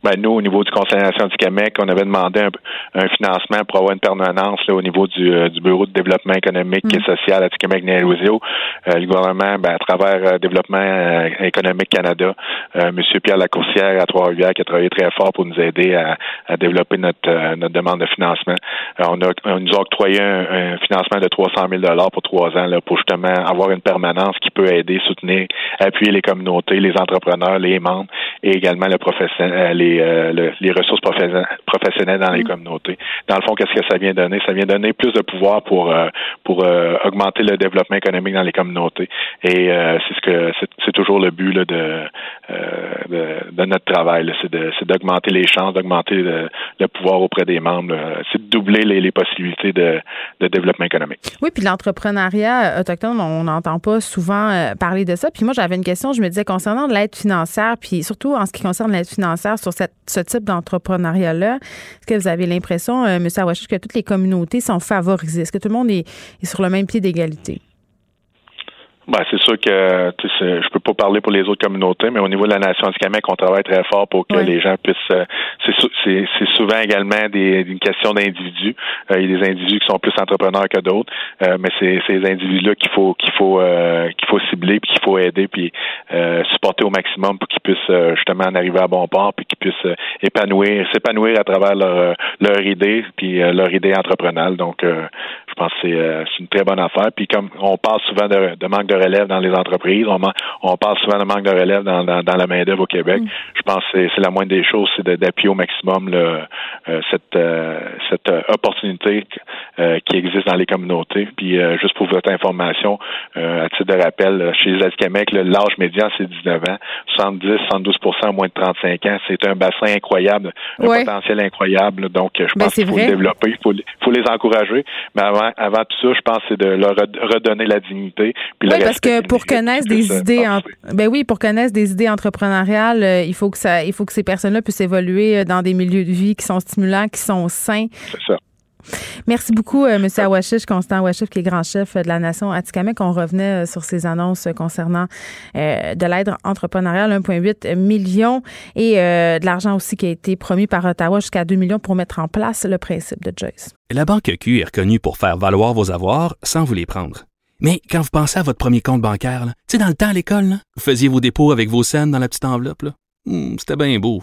Ben, nous, au niveau du Conseil national du Québec, on avait demandé un, financement pour avoir une permanence là, au niveau du, euh, du Bureau de développement économique et mm. social à Québec Nélusio. Euh, le gouvernement, ben, à travers euh, Développement euh, économique Canada, M. Pierre Lacourcière à Trois-Rivières, qui a travaillé très fort pour nous aider à, à développer notre, notre demande de financement. on, a, on nous a octroyé un, financement de 300 000 pour trois ans là, pour justement avoir une permanence qui peut aider, soutenir, appuyer les communautés, les entrepreneurs, les membres et également le professionnel, les euh, les, ressources professionnelles dans les mm. communautés. Dans le fond, qu'est-ce que ça vient donner? Ça vient donner plus de pouvoir pour euh, pour euh, augmenter le développement économique dans les communautés. Et c'est ce que c'est toujours le but là, de, de, notre travail. C'est d'augmenter les chances, d'augmenter le, pouvoir auprès des membres. C'est de doubler les, possibilités de, développement économique. Oui, puis l'entrepreneuriat autochtone, on n'entend pas souvent parler de ça. Puis moi, j'avais une question, je me disais concernant l'aide financière, puis surtout en ce qui concerne l'aide financière sur ce type d'entrepreneuriat-là, est-ce que vous avez l'impression, euh, M. Awachish, que toutes les communautés sont favorisées? Est-ce que tout le monde est sur le même pied d'égalité? Ben, c'est sûr que je peux pas parler pour les autres communautés, mais au niveau de la nation Québec, on travaille très fort pour que les gens puissent. Euh, c'est souvent également des, une question d'individus. Euh, il y a des individus qui sont plus entrepreneurs que d'autres, euh, mais c'est ces individus-là qu'il faut qu'il faut qu'il faut cibler, puis qu'il faut aider, puis supporter au maximum pour qu'ils puissent justement en arriver à bon port, puis qu'ils puissent épanouir, s'épanouir à travers leur leur idée, puis leur idée entrepreneuriale. Donc, je pense que c'est une très bonne affaire. Puis comme on parle souvent de, de manque de relève dans les entreprises. On, on parle souvent de manque de relève dans, dans, la main-d'œuvre au Québec. Mm. Je pense que c'est la moindre des choses, c'est d'appuyer au maximum euh, cette, euh, cette euh, opportunité qui existe dans les communautés. Puis juste pour votre information, à titre de rappel, chez les Québec, l'âge médian, c'est 19 ans. 70, 72% à moins de 35 ans. C'est un bassin incroyable, un potentiel incroyable. Donc, je ben, pense qu'il faut le développer, il faut, faut, les encourager. Mais avant, avant tout ça, je pense que c'est de leur redonner la dignité. Puis parce que pour connaître des idées, ben oui, pour connaître des idées entrepreneuriales, euh, il faut que ça, il faut que ces personnes-là puissent évoluer euh, dans des milieux de vie qui sont stimulants, qui sont sains. C'est ça. Merci beaucoup, euh, M. Awashish, Constant Awashish, qui est grand chef de la nation Atikamek. On revenait sur ces annonces concernant de l'aide entrepreneuriale, 1,8 million, et de l'argent aussi qui a été promis par Ottawa jusqu'à 2 millions pour mettre en place le principe de Joyce. La Banque Q est reconnue pour faire valoir vos avoirs sans vous les prendre. Mais quand vous pensez à votre premier compte bancaire, tu sais, dans le temps à l'école, vous faisiez vos dépôts avec vos scènes dans la petite enveloppe. Hmm, c'était bien beau.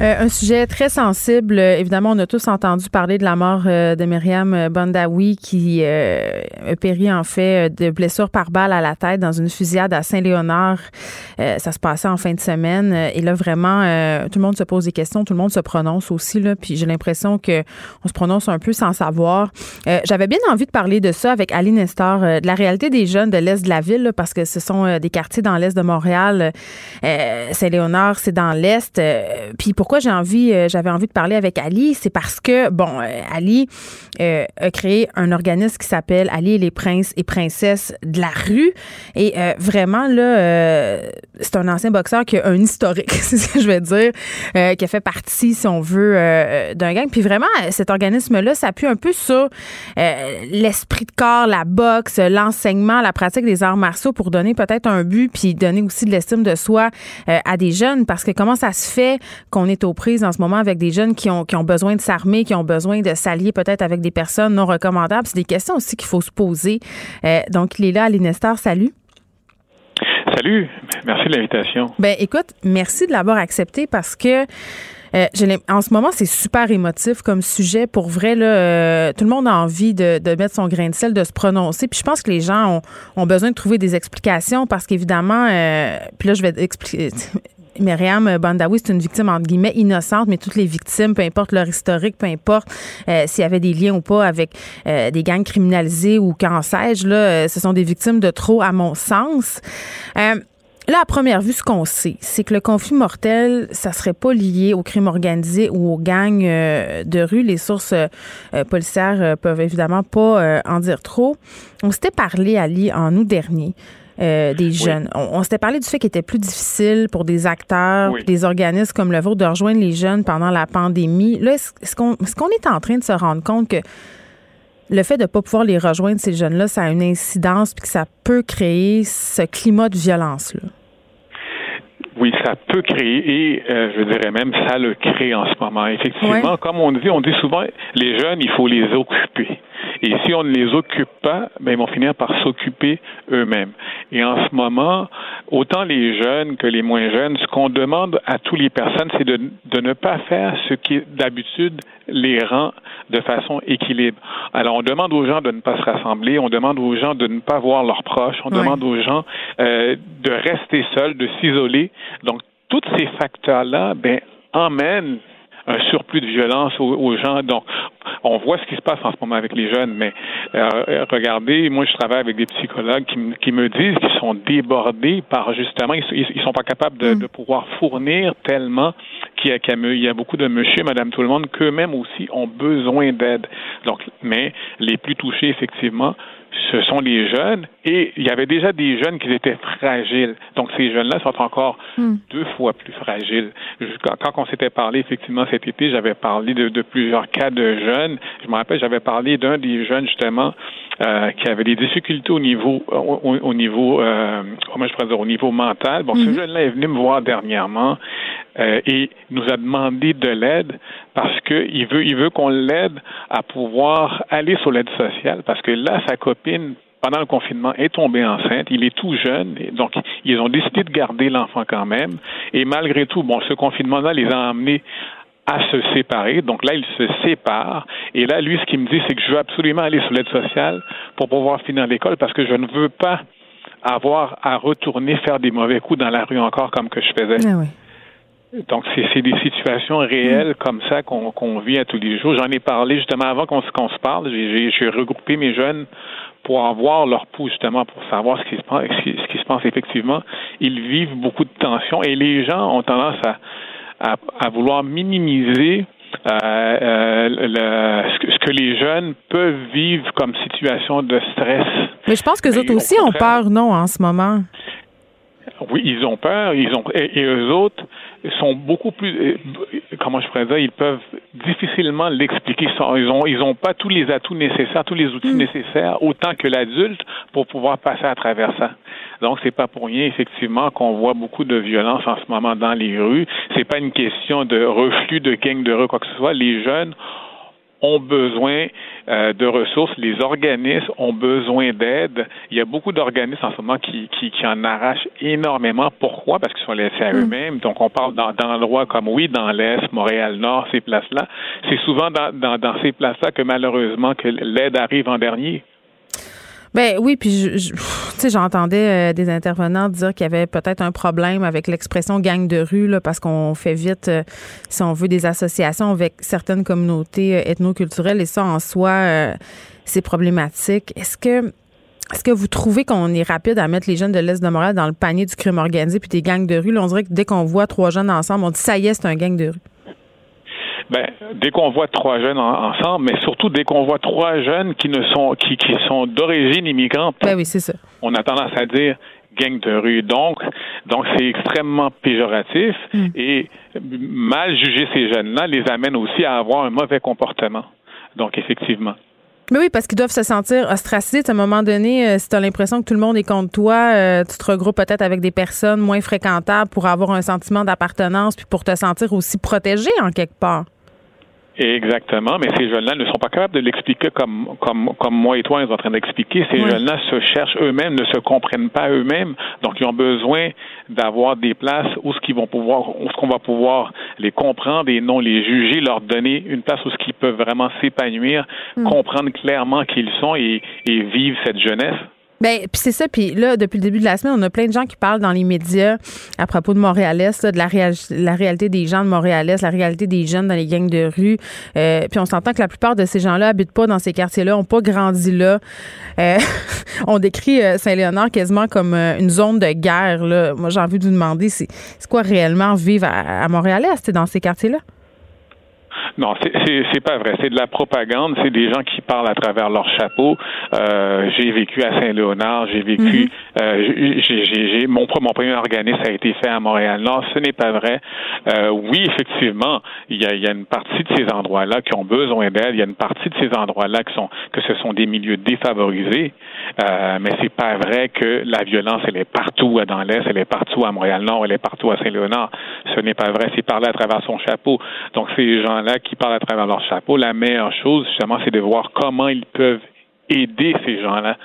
Euh, un sujet très sensible. Euh, évidemment, on a tous entendu parler de la mort euh, de Myriam Bandawi qui a péri en fait de blessures par balle à la tête dans une fusillade à Saint-Léonard. ça se passait en fin de semaine. Et là, vraiment, tout le monde se pose des questions, tout le monde se prononce aussi. Là, puis j'ai l'impression que on se prononce un peu sans savoir. J'avais bien envie de parler de ça avec Ali Nestor, de la réalité des jeunes de l'Est de la ville, parce que ce sont des quartiers dans l'Est de Montréal. Saint-Léonard, c'est dans l'Est. puis pour pourquoi j'ai envie, euh, j'avais envie de parler avec Ali, c'est parce que, bon, euh, Ali euh, a créé un organisme qui s'appelle Ali et les princes et princesses de la rue. Et vraiment, là, c'est un ancien boxeur qui a un historique, c'est ce que je veux dire, qui a fait partie, si on veut, d'un gang. Puis vraiment, cet organisme-là s'appuie un peu sur l'esprit de corps, la boxe, l'enseignement, la pratique des arts martiaux pour donner peut-être un but, puis donner aussi de l'estime de soi à des jeunes. Parce que comment ça se fait qu'on est aux prises en ce moment avec des jeunes qui ont, qui ont besoin de s'armer, qui ont besoin de s'allier peut-être avec des personnes non recommandables. C'est des questions aussi qu'il faut se poser. Euh, donc, il est là, Alinestar. Salut. Salut, merci de l'invitation. Ben écoute, merci de l'avoir accepté parce que euh, en ce moment, c'est super émotif comme sujet. Pour vrai, là, euh, tout le monde a envie de, de, mettre son grain de sel, de se prononcer. Puis je pense que les gens ont, ont besoin de trouver des explications parce qu'évidemment, puis là, je vais expliquer Myriam Bandawi, c'est une victime, entre guillemets, innocente, mais toutes les victimes, peu importe leur historique, peu importe euh, s'il y avait des liens ou pas avec euh, des gangs criminalisés ou qu'en sais-je, là, euh, ce sont des victimes de trop, à mon sens. Là, à première vue, ce qu'on sait, c'est que le conflit mortel, ça serait pas lié au crime organisé ou aux gangs de rue. Les sources policières peuvent évidemment pas en dire trop. On s'était parlé, Ali, en août dernier. Euh, des jeunes. On, s'était parlé du fait qu'il était plus difficile pour des acteurs, des organismes comme le vôtre de rejoindre les jeunes pendant la pandémie. Là, est-ce qu'on est, qu'on est en train de se rendre compte que le fait de ne pas pouvoir les rejoindre, ces jeunes-là, ça a une incidence puis que ça peut créer ce climat de violence-là? Oui, ça peut créer et euh, je dirais même ça le crée en ce moment. Effectivement, comme on dit, on dit souvent les jeunes, il faut les occuper. Et si on ne les occupe pas, ben, ils vont finir par s'occuper eux-mêmes. Et en ce moment, autant les jeunes que les moins jeunes, ce qu'on demande à toutes les personnes, c'est de, de ne pas faire ce qui d'habitude les rend de façon équilibre. Alors, on demande aux gens de ne pas se rassembler, on demande aux gens de ne pas voir leurs proches, on demande aux gens euh, de rester seuls, de s'isoler. Donc, tous ces facteurs-là, ben, emmènent un surplus de violence aux, gens. Donc, on voit ce qui se passe en ce moment avec les jeunes, mais euh, regardez, moi, je travaille avec des psychologues qui, me disent qu'ils sont débordés par justement, ils, ils sont pas capables de, mm. pouvoir fournir tellement qu'il il y a beaucoup de monsieur, madame, tout le monde, qu'eux-mêmes aussi ont besoin d'aide. Donc, mais les plus touchés, effectivement, ce sont les jeunes et il y avait déjà des jeunes qui étaient fragiles. Donc ces jeunes-là sont encore hmm. deux fois plus fragiles. Quand, on s'était parlé effectivement cet été, j'avais parlé de, plusieurs cas de jeunes. Je me rappelle, j'avais parlé d'un des jeunes justement euh, qui avait des difficultés au niveau au, niveau euh, comment je pourrais dire au niveau mental. Bon, ce hmm. jeune-là est venu me voir dernièrement euh, et nous a demandé de l'aide parce qu'il veut, il veut qu'on l'aide à pouvoir aller sur l'aide sociale parce que là, sa copine pendant le confinement, est tombée enceinte. Il est tout jeune, donc ils ont décidé de garder l'enfant quand même. Et malgré tout, bon, ce confinement-là les a amenés à se séparer. Donc là, ils se séparent. Et là, lui, ce qu'il me dit, c'est que je veux absolument aller sur l'aide sociale pour pouvoir finir l'école parce que je ne veux pas avoir à retourner faire des mauvais coups dans la rue encore comme que je faisais. Ah. Donc, c'est des situations réelles comme ça qu'on vit à tous les jours. J'en ai parlé justement avant qu'on se parle. J'ai regroupé mes jeunes pour avoir leur pouls justement pour savoir ce qui se passe, ce qui se passe effectivement. Ils vivent beaucoup de tensions et les gens ont tendance à, à, vouloir minimiser euh, euh, le, ce que les jeunes peuvent vivre comme situation de stress. Mais je pense que les autres aussi ont peur, non, en ce moment? Oui, ils ont peur, ils ont et, et eux autres sont beaucoup plus euh, comment je pourrais dire, ils peuvent difficilement l'expliquer. Ils ont ils ont pas tous les atouts nécessaires, tous les outils mm. nécessaires autant que l'adulte pour pouvoir passer à travers ça. Donc c'est pas pour rien effectivement qu'on voit beaucoup de violence en ce moment dans les rues. C'est pas une question de reflux de gangs de rue quoi que ce soit. Les jeunes ont besoin euh, de ressources, les organismes ont besoin d'aide. Il y a beaucoup d'organismes en ce moment qui, qui, qui, en arrachent énormément. Pourquoi? Parce qu'ils sont laissés à mm. eux-mêmes. Donc, on parle d'endroits comme, oui, dans l'Est, Montréal-Nord, ces places-là. C'est souvent dans, dans, dans ces places-là que malheureusement que l'aide arrive en dernier. Ben oui, puis sais, j'entendais euh, des intervenants dire qu'il y avait peut-être un problème avec l'expression gang de rue là, parce qu'on fait vite, euh, si on veut, des associations avec certaines communautés euh, ethnoculturelles et ça en soi, c'est problématique. Est-ce que est-ce que vous trouvez qu'on est rapide à mettre les jeunes de l'Est de Montréal dans le panier du crime organisé puis des gangs de rue? Là, on dirait que dès qu'on voit trois jeunes ensemble, on dit ça y est, c'est un gang de rue. Ben, dès qu'on voit trois jeunes ensemble, mais surtout dès qu'on voit trois jeunes qui ne sont qui, qui sont d'origine immigrante. Ben oui, c'est ça. On a tendance à dire gang de rue. Donc, donc c'est extrêmement péjoratif hmm. et mal juger ces jeunes-là les amène aussi à avoir un mauvais comportement. Donc, effectivement. Mais oui, parce qu'ils doivent se sentir ostracisés. À un moment donné, euh, si tu as l'impression que tout le monde est contre toi, euh, tu te regroupes peut-être avec des personnes moins fréquentables pour avoir un sentiment d'appartenance puis pour te sentir aussi protégé en quelque part. Exactement, mais ces jeunes-là ne sont pas capables de l'expliquer comme, comme, comme moi et toi, ils sont en train d'expliquer. Ces jeunes-là se cherchent eux-mêmes, ne se comprennent pas eux-mêmes, donc ils ont besoin d'avoir des places où ce qu'ils vont pouvoir, où ce qu'on va pouvoir les comprendre et non les juger, leur donner une place où ce qu'ils peuvent vraiment s'épanouir, mm. comprendre clairement qui ils sont et, et vivre cette jeunesse. Ben, puis c'est ça. Puis là, depuis le début de la semaine, on a plein de gens qui parlent dans les médias à propos de Montréal-Est, de la, la réalité des gens de Montréal-Est, la réalité des jeunes dans les gangs de rue. Euh, puis on s'entend que la plupart de ces gens-là habitent pas dans ces quartiers-là, ont pas grandi là. Euh, on décrit euh, Saint-Léonard quasiment comme une zone de guerre. Là. Moi, j'ai envie de vous demander, c'est quoi réellement vivre à, à Montréal-Est, dans ces quartiers-là? Non, c'est pas vrai. C'est de la propagande. C'est des gens qui parlent à travers leur chapeau. Euh, j'ai vécu à Saint-Léonard. J'ai vécu. Mhm. euh, j'ai mon, mon premier organisme a été fait à Montréal. Non, ce n'est pas vrai. Euh, oui, effectivement, il y a, y a, une partie de ces endroits-là qui ont besoin d'aide. Il y a une partie de ces endroits-là qui sont que ce sont des milieux défavorisés. Euh, mais c'est pas vrai que la violence elle est partout dans l'est, elle est partout à Montréal-Nord, elle est partout à Saint-Léonard. Ce n'est pas vrai. C'est parler à travers son chapeau. Donc ces gens-là qui parlent à travers leur chapeau, la meilleure chose, justement, c'est de voir comment ils peuvent aider ces gens-là,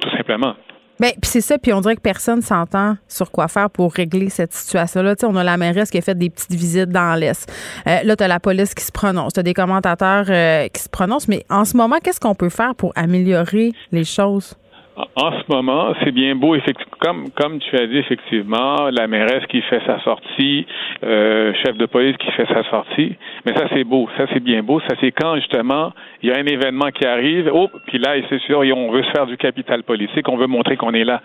tout simplement. Bien, puis c'est ça, puis on dirait que personne s'entend sur quoi faire pour régler cette situation-là. Tu sais, on a la mairesse qui a fait des petites visites dans l'Est. Euh, là, tu as la police qui se prononce, tu as des commentateurs euh, qui se prononcent, mais en ce moment, qu'est-ce qu'on peut faire pour améliorer les choses? En ce moment, c'est bien beau, effectivement, comme, comme tu as dit, effectivement, la mairesse qui fait sa sortie, euh, chef de police qui fait sa sortie, mais ça c'est beau, ça c'est bien beau, ça c'est quand justement il y a un événement qui arrive, oh, puis là, c'est sûr, on veut se faire du capital politique, on veut montrer qu'on est là.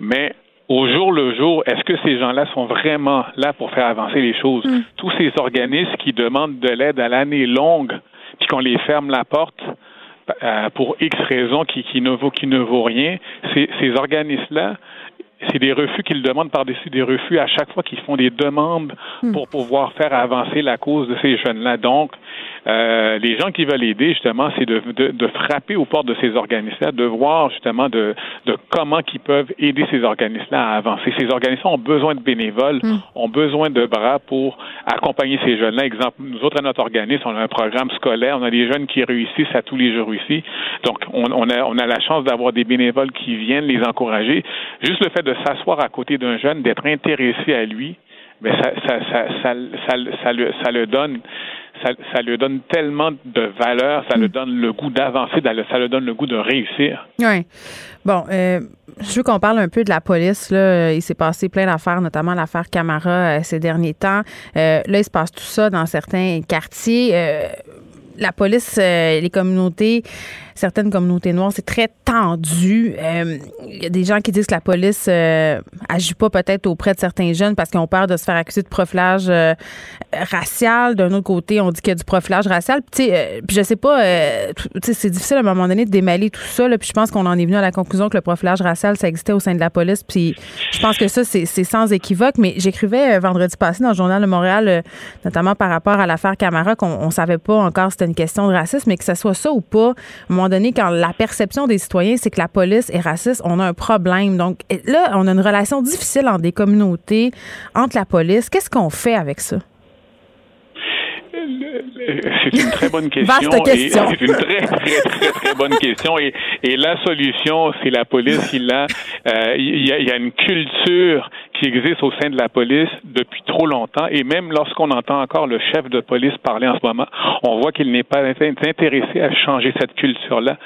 Mais au jour le jour, est-ce que ces gens-là sont vraiment là pour faire avancer les choses? Mm. Tous ces organismes qui demandent de l'aide à l'année longue, puis qu'on les ferme la porte, pour X raisons qui, qui, ne vaut qui ne vaut rien, ces, ces organismes-là, c'est des refus qu'ils demandent par-dessus des refus à chaque fois qu'ils font des demandes hmm. pour pouvoir faire avancer la cause de ces jeunes-là. Donc, euh, les gens qui veulent aider, justement, c'est de, de, de, frapper aux portes de ces organismes-là, de voir justement de, de comment ils peuvent aider ces organismes-là à avancer. Ces organismes ont besoin de bénévoles, hmm. ont besoin de bras pour accompagner ces jeunes-là. Exemple, nous autres, à notre organisme, on a un programme scolaire, on a des jeunes qui réussissent à tous les jours ici. Donc, on, on a, on a la chance d'avoir des bénévoles qui viennent les encourager. Juste le fait de s'asseoir à côté d'un jeune, d'être intéressé à lui, mais ça, ça, ça, ça, ça, ça, le, ça le donne ça, ça lui donne tellement de valeur, ça lui donne le goût d'avancer, ça lui donne le goût de réussir. Oui. Bon, euh, je veux qu'on parle un peu de la police. Là. Il s'est passé plein d'affaires, notamment l'affaire Camara euh, ces derniers temps. Euh, là, il se passe tout ça dans certains quartiers. la police, les communautés certaines communautés noires. C'est très tendu. Euh, il y a des gens qui disent que la police euh, agit pas peut-être auprès de certains jeunes parce qu'ils ont peur de se faire accuser de profilage euh, racial. D'un autre côté, on dit qu'il y a du profilage racial. Puis, puis je sais pas, c'est difficile à un moment donné de démêler tout ça. puis je pense qu'on en est venu à la conclusion que le profilage racial, ça existait au sein de la police. Puis je pense que ça, c'est sans équivoque. Mais j'écrivais vendredi passé dans le Journal de Montréal, notamment par rapport à l'affaire Camara, qu'on on savait pas encore si c'était une question de racisme, mais que ce soit ça ou pas, donné, quand la perception des citoyens, c'est que la police est raciste, on a un problème. Donc là, on a une relation difficile entre des communautés, entre la police. Qu'est-ce qu'on fait avec ça? C'est une très bonne question. question. C'est une très, très, très, très bonne question. Et, et la solution, c'est la police. Il a, euh, il, y a, il y a une culture qui existe au sein de la police depuis trop longtemps. Et même lorsqu'on entend encore le chef de police parler en ce moment, on voit qu'il n'est pas intéressé à changer cette culture-là.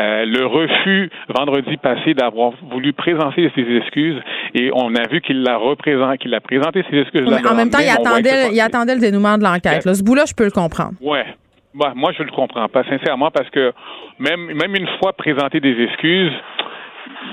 Euh, le refus vendredi passé d'avoir voulu présenter ses excuses et on a vu qu'il l'a représenté, qu'il a présenté ses excuses. en même temps, il attendait, il attendait le dénouement de l'enquête. Ce bout-là, je peux le comprendre. Ouais. Bah, moi, je le comprends pas, sincèrement, parce que même, même une fois présenté des excuses,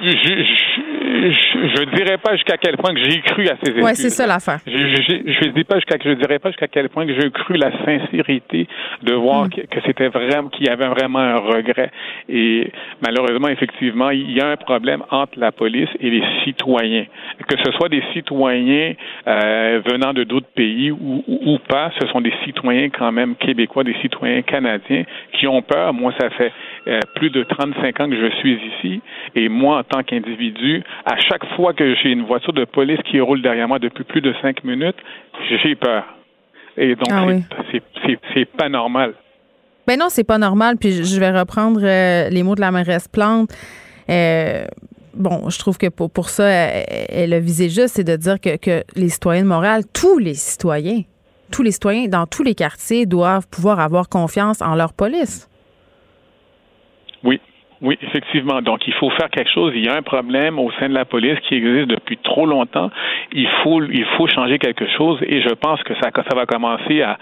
je, je, je, dirais pas jusqu'à quel point que j'ai cru à ces excuses. Oui, c'est ça l'affaire. Je, je, dis pas jusqu'à, je dirais pas jusqu'à quel point que j'ai cru la sincérité de voir mm. que, que c'était vraiment, qu'il y avait vraiment un regret. Et malheureusement, effectivement, il y a un problème entre la police et les citoyens. Que ce soit des citoyens euh, venant de d'autres pays ou, ou, pas, ce sont des citoyens quand même québécois, des citoyens canadiens qui ont peur. Moi, ça fait euh, plus de 35 ans que je suis ici et moi, en tant qu'individu, à chaque fois que j'ai une voiture de police qui roule derrière moi depuis plus de cinq minutes, j'ai peur. Et donc, ah c'est pas normal. Ben non, c'est pas normal. Puis je vais reprendre euh, les mots de la mairesse Plante. Euh, bon, je trouve que pour, pour ça, elle, a visé juste, c'est de dire que, que les citoyens de Montréal, tous les citoyens, tous les citoyens dans tous les quartiers doivent pouvoir avoir confiance en leur police. Oui, effectivement. Donc, il faut faire quelque chose. Il y a un problème au sein de la police qui existe depuis trop longtemps. Il faut, il faut changer quelque chose et je pense que ça, ça va commencer à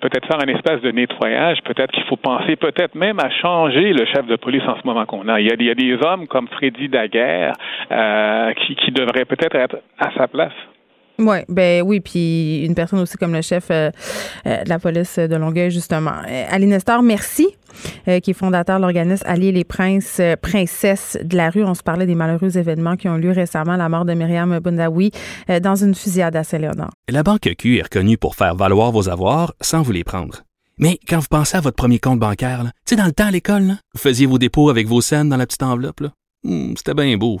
peut-être faire un espace de nettoyage, peut-être qu'il faut penser peut-être même à changer le chef de police en ce moment qu'on a. Il y a, il y a des hommes comme Freddy Daguerre euh, qui, qui devraient peut-être être à sa place. Oui, ben oui, puis une personne aussi comme le chef euh, euh, de la police de Longueuil, justement. Euh, Ali Nestor, merci, qui est fondateur de l'organisme Allier les Princes, Princesses de la rue. On se parlait des malheureux événements qui ont eu lieu récemment, la mort de Myriam Bundawi dans une fusillade à Saint-Léonard. La Banque Q est reconnue pour faire valoir vos avoirs sans vous les prendre. Mais quand vous pensez à votre premier compte bancaire, tu sais, dans le temps à l'école, vous faisiez vos dépôts avec vos scènes dans la petite enveloppe. Hmm, c'était bien beau.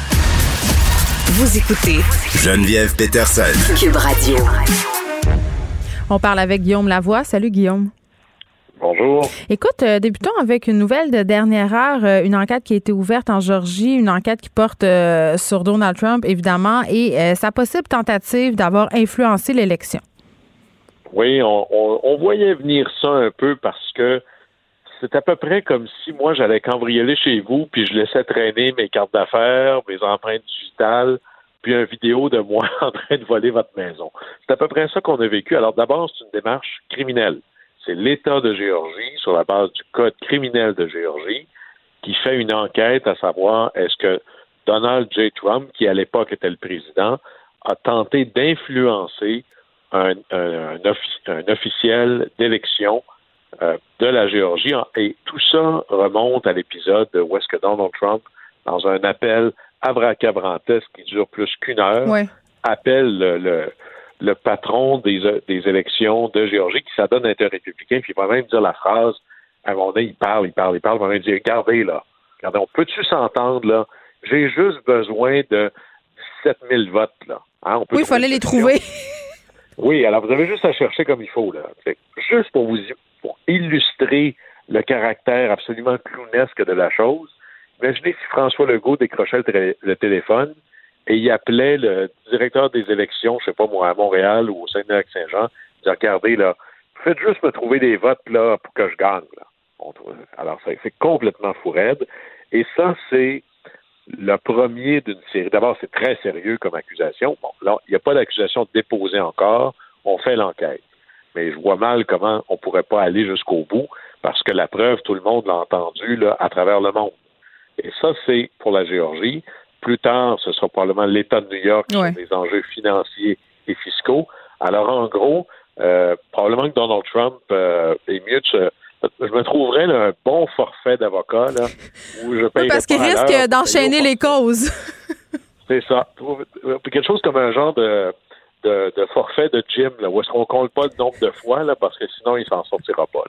Vous écoutez Geneviève Peterson. Cube Radio. On parle avec Guillaume Lavoie. Salut Guillaume. Bonjour. Écoute, euh, débutons avec une nouvelle de dernière heure, euh, une enquête qui a été ouverte en Georgie, une enquête qui porte euh, sur Donald Trump, évidemment, et sa possible tentative d'avoir influencé l'élection. Oui, on, voyait venir ça un peu parce que c'est à peu près comme si moi j'allais cambrioler chez vous, puis je laissais traîner mes cartes d'affaires, mes empreintes digitales, puis une vidéo de moi en train de voler votre maison. C'est à peu près ça qu'on a vécu. Alors d'abord, c'est une démarche criminelle. C'est l'État de Géorgie, sur la base du Code criminel de Géorgie, qui fait une enquête à savoir est-ce que Donald J. Trump, qui à l'époque était le président, a tenté d'influencer un, un officiel d'élection euh, de la Géorgie. Et tout ça remonte à l'épisode où est-ce que Donald Trump, dans un appel abracabrantesque qui dure plus qu'une heure, appelle le, le, patron des, des, élections de Géorgie qui s'adonne à un républicain, puis il va même dire la phrase, à un moment donné, il parle, il parle, il parle, il va même dire, regardez là, regardez, on peut-tu s'entendre là? J'ai juste besoin de 17 000 votes là. Hein, oui, il fallait les trouver. oui, alors vous avez juste à chercher comme il faut là. Juste pour vous pour illustrer le caractère absolument clownesque de la chose. Imaginez si François Legault décrochait le, téléphone et il appelait le directeur des élections, je sais pas moi, à Montréal ou au Saint-Denis-Saint-Jean, il disait Regardez, là, faites juste me trouver des votes là pour que je gagne. Là. Alors, c'est complètement fou raide. Et ça, c'est le premier d'une série. D'abord, c'est très sérieux comme accusation. Bon, là, il n'y a pas d'accusation déposée encore. On fait l'enquête mais je vois mal comment on pourrait pas aller jusqu'au bout parce que la preuve, tout le monde l'a entendu là, à travers le monde. Et ça, c'est pour la Géorgie. Plus tard, ce sera probablement l'État de New York sur des enjeux financiers et fiscaux. Alors, en gros, euh, probablement que Donald Trump euh, est mieux de je me trouverais là, un bon forfait d'avocat là, où je paye. parce qu'il risque d'enchaîner les causes. C'est ça. Quelque chose comme un genre de, de, forfait de gym, là, où est-ce qu'on compte pas le nombre de fois, là, parce que sinon, il s'en sortira pas.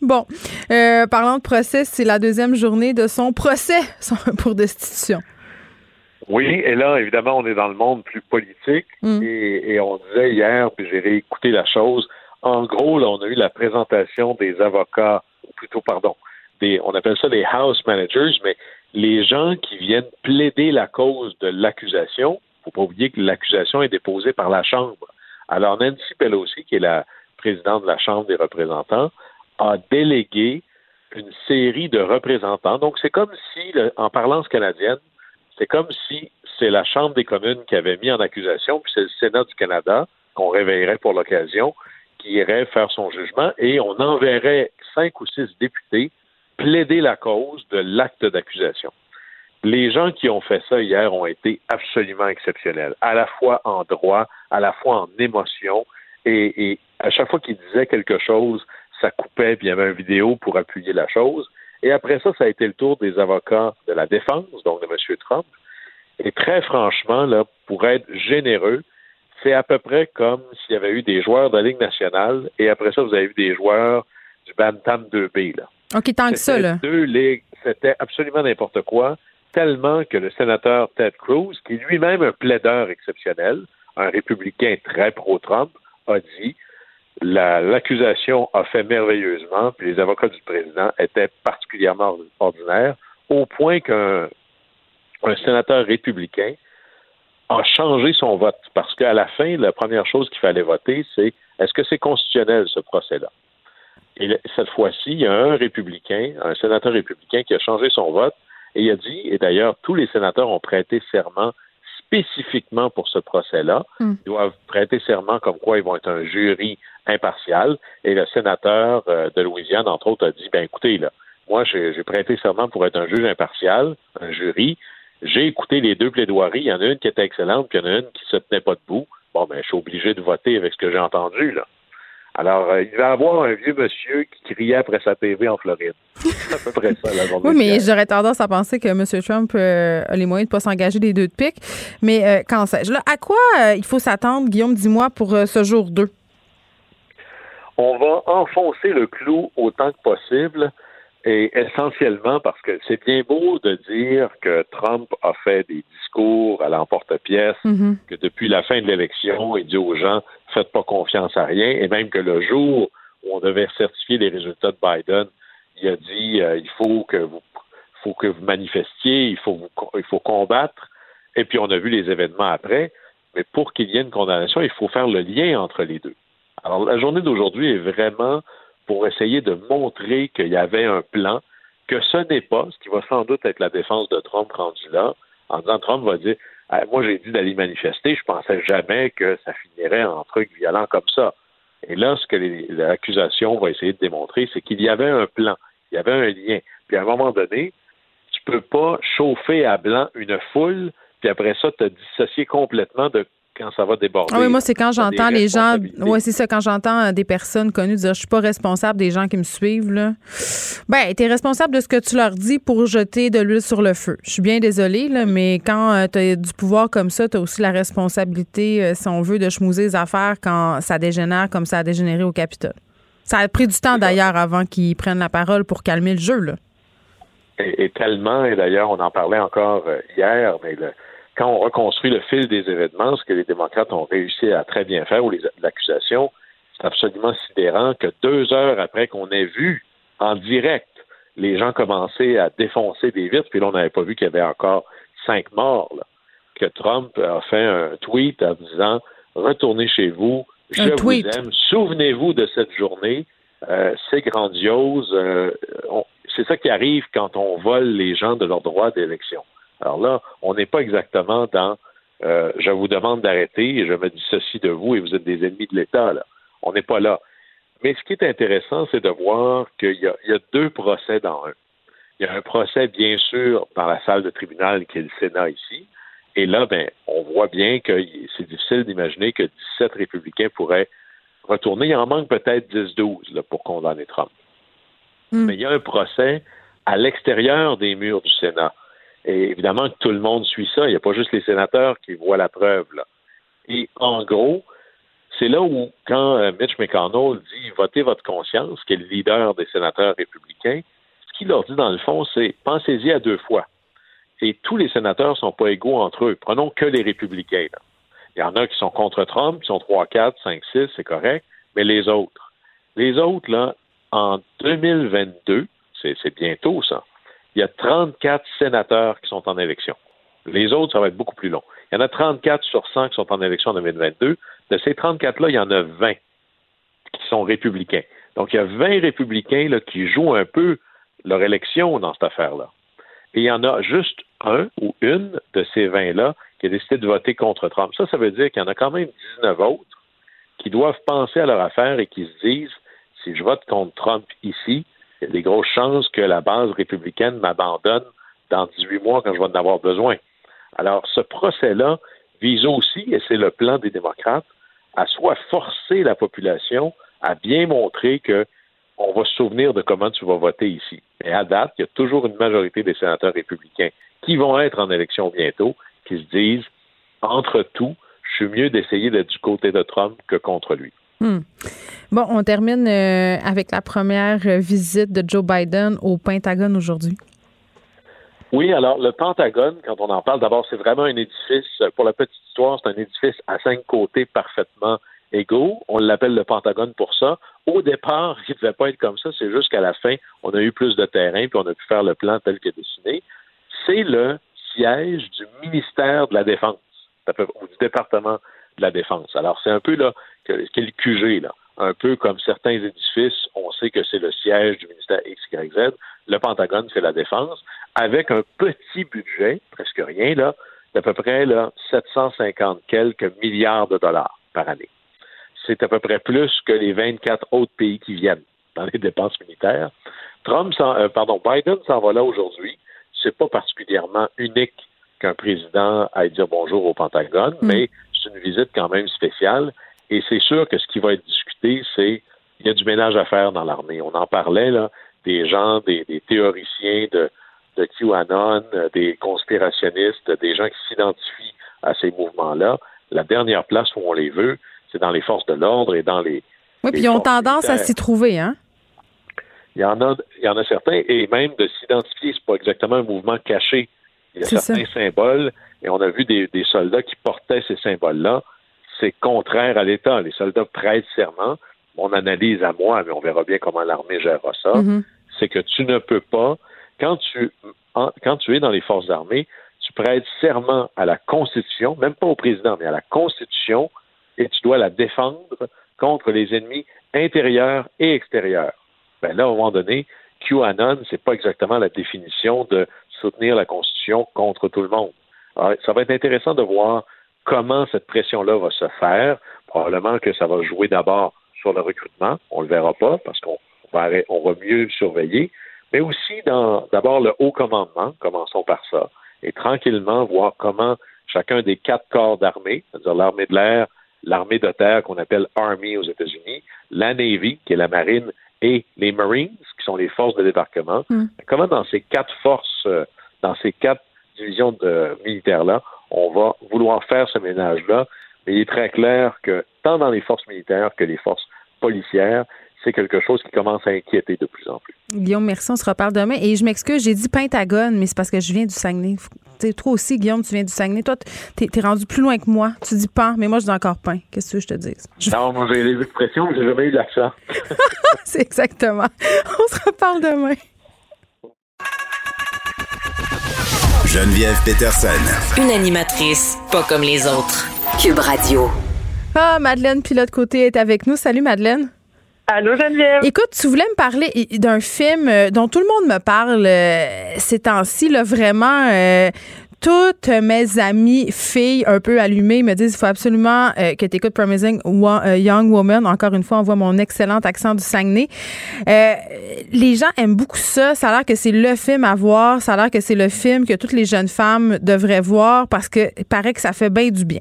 Bon. Euh, parlant de procès, c'est la deuxième journée de son procès pour destitution. Oui, et là, évidemment, on est dans le monde plus politique mm. et, on disait hier, puis j'ai réécouté la chose. En gros, là, on a eu la présentation des avocats, ou plutôt, pardon, des, on appelle ça des house managers, mais les gens qui viennent plaider la cause de l'accusation. Faut pas oublier que l'accusation est déposée par la Chambre. Alors, Nancy Pelosi, qui est la présidente de la Chambre des représentants, a délégué une série de représentants. Donc, c'est comme si, en parlance canadienne, c'est comme si c'est la Chambre des communes qui avait mis en accusation, puis c'est le Sénat du Canada qu'on réveillerait pour l'occasion, qui irait faire son jugement, et on enverrait cinq ou six députés plaider la cause de l'acte d'accusation. Les gens qui ont fait ça hier ont été absolument exceptionnels, à la fois en droit, à la fois en émotion, et, à chaque fois qu'ils disaient quelque chose, ça coupait, puis il y avait une vidéo pour appuyer la chose. Et après ça, ça a été le tour des avocats de la défense, donc de M. Trump. Et très franchement, là, pour être généreux, c'est à peu près comme s'il y avait eu des joueurs de la Ligue nationale et après ça, vous avez eu des joueurs du Bantam 2B. Là. OK, tant que ça, là. Deux ligues, c'était absolument n'importe quoi, tellement que le sénateur Ted Cruz, qui est lui-même un plaideur exceptionnel, un républicain très pro-Trump, a dit l'accusation a fait merveilleusement, puis les avocats du président étaient particulièrement ordinaires, au point qu'un un sénateur républicain a changé son vote, parce qu'à la fin, la première chose qu'il fallait voter, c'est est-ce que c'est constitutionnel ce procès-là? Et cette fois-ci, il y a un républicain, un sénateur républicain qui a changé son vote et il a dit, et d'ailleurs, tous les sénateurs ont prêté serment spécifiquement pour ce procès-là. Hmm. Ils doivent prêter serment comme quoi ils vont être un jury impartial. Et le sénateur euh, de Louisiane, entre autres, a dit, ben écoutez, là, moi, j'ai prêté serment pour être un juge impartial, un jury. J'ai écouté les deux plaidoiries. Il y en a une qui était excellente, puis il y en a une qui se tenait pas debout. Bon, ben, je suis obligé de voter avec ce que j'ai entendu, là. Alors, euh, il va avoir un vieux monsieur qui criait après sa PV en Floride. C'est à peu près ça, la journée. oui, mais j'aurais tendance à penser que M. Trump euh, a les moyens de ne pas s'engager des deux de pique. Mais euh, quand sais-je? à quoi il faut s'attendre, Guillaume, dis-moi, pour ce jour 2? On va enfoncer le clou autant que possible et essentiellement parce que c'est bien beau de dire que Trump a fait des discours à l'emporte-pièce, mm-hmm. que depuis la fin de l'élection, il dit aux gens faites pas confiance à rien, et même que le jour où on devait certifier les résultats de Biden, il a dit euh, il faut que vous faut que vous manifestiez, il faut il faut combattre, et puis on a vu les événements après, mais pour qu'il y ait une condamnation, il faut faire le lien entre les deux. Alors la journée d'aujourd'hui est vraiment pour essayer de montrer qu'il y avait un plan, que ce n'est pas, ce qui va sans doute être la défense de Trump rendu là, en disant Trump va dire ah, Moi, j'ai dit d'aller manifester, je pensais jamais que ça finirait en truc violent comme ça. Et là, ce que l'accusation va essayer de démontrer, c'est qu'il y avait un plan, il y avait un lien. Puis à un moment donné, tu peux pas chauffer à blanc une foule, puis après ça, te dissocier complètement de quand ça va déborder. Ah oui, moi, c'est quand j'entends les gens. Oui, c'est ça, quand j'entends des personnes connues dire je suis pas responsable des gens qui me suivent. Là. Ben, tu es responsable de ce que tu leur dis pour jeter de l'huile sur le feu. Je suis bien désolée, là, mais quand euh, tu as du pouvoir comme ça, tu as aussi la responsabilité, euh, si on veut, de chmouser les affaires quand ça dégénère comme ça a dégénéré au Capitole. Ça a pris du temps d'ailleurs avant qu'ils prennent la parole pour calmer le jeu. Là. Et, tellement, et d'ailleurs, on en parlait encore euh, hier, mais le, quand on reconstruit le fil des événements, ce que les démocrates ont réussi à très bien faire, ou l'accusation, c'est absolument sidérant que deux heures après qu'on ait vu en direct les gens commencer à défoncer des vitres, puis là, on n'avait pas vu qu'il y avait encore cinq morts, que Trump a fait un tweet en disant Retournez chez vous, je vous aime, souvenez-vous de cette journée, euh, c'est grandiose. Euh, c'est ça qui arrive quand on vole les gens de leur droit d'élection. Alors là, on n'est pas exactement dans euh, je vous demande d'arrêter et je me dissocie de vous et vous êtes des ennemis de l'État. Là. On n'est pas là. Mais ce qui est intéressant, c'est de voir qu'il y, y, a deux procès dans un. Il y a un procès, bien sûr, dans la salle de tribunal qui est le Sénat ici. Et là, ben, on voit bien que c'est difficile d'imaginer que 17 républicains pourraient retourner. Il en manque peut-être 10-12 pour condamner Trump. Mm. Mais il y a un procès à l'extérieur des murs du Sénat. Et évidemment que tout le monde suit ça. Il n'y a pas juste les sénateurs qui voient la preuve. Et en gros, c'est là où, quand euh, Mitch McConnell dit votez votre conscience, qui est le leader des sénateurs républicains, ce qu'il leur dit dans le fond, c'est pensez-y à deux fois. Et tous les sénateurs ne sont pas égaux entre eux. Prenons que les républicains. Il y en a qui sont contre Trump, qui sont 3, 4, 5, 6, c'est correct, mais les autres. Les autres, là, en 2022, c'est bientôt ça, il y a 34 sénateurs qui sont en élection. Les autres, ça va être beaucoup plus long. Il y en a 34 sur 100 qui sont en élection en 2022. De ces 34-là, il y en a 20 qui sont républicains. Donc, il y a 20 républicains là, qui jouent un peu leur élection dans cette affaire-là. Et il y en a juste un ou une de ces 20-là qui a décidé de voter contre Trump. Ça, ça veut dire qu'il y en a quand même 19 autres qui doivent penser à leur affaire et qui se disent si je vote contre Trump ici, il y a des grosses chances que la base républicaine m'abandonne dans 18 mois quand je vais en avoir besoin. Alors, ce procès-là vise aussi, et c'est le plan des démocrates, à soit forcer la population à bien montrer que on va se souvenir de comment tu vas voter ici. Et à date, il y a toujours une majorité des sénateurs républicains qui vont être en élection bientôt, qui se disent, entre tout, je suis mieux d'essayer d'être du côté de Trump que contre lui. Hmm. Bon, on termine euh, avec la première visite de Joe Biden au Pentagone aujourd'hui. Oui, alors le Pentagone, quand on en parle, d'abord, c'est vraiment un édifice, pour la petite histoire, c'est un édifice à cinq côtés parfaitement égaux. On l'appelle le Pentagone pour ça. Au départ, il ne devait pas être comme ça, c'est juste qu'à la fin, on a eu plus de terrain, puis on a pu faire le plan tel que dessiné. C'est le siège du ministère de la Défense, ou du département de la Défense. Alors, c'est un peu là, quel QG, là. Un peu comme certains édifices, on sait que c'est le siège du ministère XYZ. Le Pentagone, c'est la défense, avec un petit budget, presque rien, là, d'à peu près là, 750 quelques milliards de dollars par année. C'est à peu près plus que les 24 autres pays qui viennent dans les dépenses militaires. Trump, euh, pardon, Biden s'en va là aujourd'hui. C'est pas particulièrement unique qu'un président aille dire bonjour au Pentagone, mm. mais c'est une visite quand même spéciale. Et c'est sûr que ce qui va être discuté, c'est il y a du ménage à faire dans l'armée. On en parlait, là, des gens, des, théoriciens de, de QAnon, des conspirationnistes, des gens qui s'identifient à ces mouvements-là. La dernière place où on les veut, c'est dans les forces de l'ordre et dans les. Oui, puis ils ont tendance à s'y trouver, hein? Il y en a, il y en a certains, et même de s'identifier, c'est pas exactement un mouvement caché. Il y a certains symboles, et on a vu des, des soldats qui portaient ces symboles-là c'est contraire à l'État. Les soldats prêtent serment. Mon analyse à moi, mais on verra bien comment l'armée gérera ça, mm-hmm. c'est que tu ne peux pas, quand tu, quand tu es dans les forces armées, tu prêtes serment à la Constitution, même pas au président, mais à la Constitution, et tu dois la défendre contre les ennemis intérieurs et extérieurs. Ben là, à un moment donné, QAnon, c'est pas exactement la définition de soutenir la Constitution contre tout le monde. Alors, ça va être intéressant de voir comment cette pression-là va se faire. Probablement que ça va jouer d'abord sur le recrutement. On le verra pas parce qu'on va, on va mieux surveiller. Mais aussi dans d'abord le haut commandement, commençons par ça, et tranquillement voir comment chacun des quatre corps d'armée, c'est-à-dire l'armée de l'air, l'armée de terre qu'on appelle Army aux États-Unis, la Navy, qui est la marine, et les Marines, qui sont les forces de débarquement, hmm. comment dans ces quatre forces, euh, dans ces quatre divisions de, militaires-là, on va vouloir faire ce ménage-là, mais il est très clair que tant dans les forces militaires que les forces policières, c'est quelque chose qui commence à inquiéter de plus en plus. Guillaume, merci. On se reparle demain. Et je m'excuse, j'ai dit Pentagone, mais c'est parce que je viens du Saguenay. sais, toi aussi, Guillaume, tu viens du Saguenay. Toi, t'es es rendu plus loin que moi. Tu dis pas, mais moi, je dis encore pain. Qu'est-ce que je te dis? Non, moi, j'ai les expressions, mais j'ai jamais eu l'accent. c'est exactement. On se reparle demain. Geneviève Peterson. Une animatrice pas comme les autres. Cube Radio. Ah, Madeleine Pilote-Côté est avec nous. Salut, Madeleine. Allô, Geneviève. Écoute, tu voulais me parler d'un film euh, dont tout le monde me parle euh, ces temps-ci, là, vraiment. Euh, toutes mes amies filles un peu allumées me disent il faut absolument que tu écoutes Promising Young Woman. Encore une fois, on voit mon excellent accent du Saguenay. les gens aiment beaucoup ça. Ça a l'air que c'est le film à voir. Ça a l'air que c'est le film que toutes les jeunes femmes devraient voir parce que paraît que ça fait bien du bien.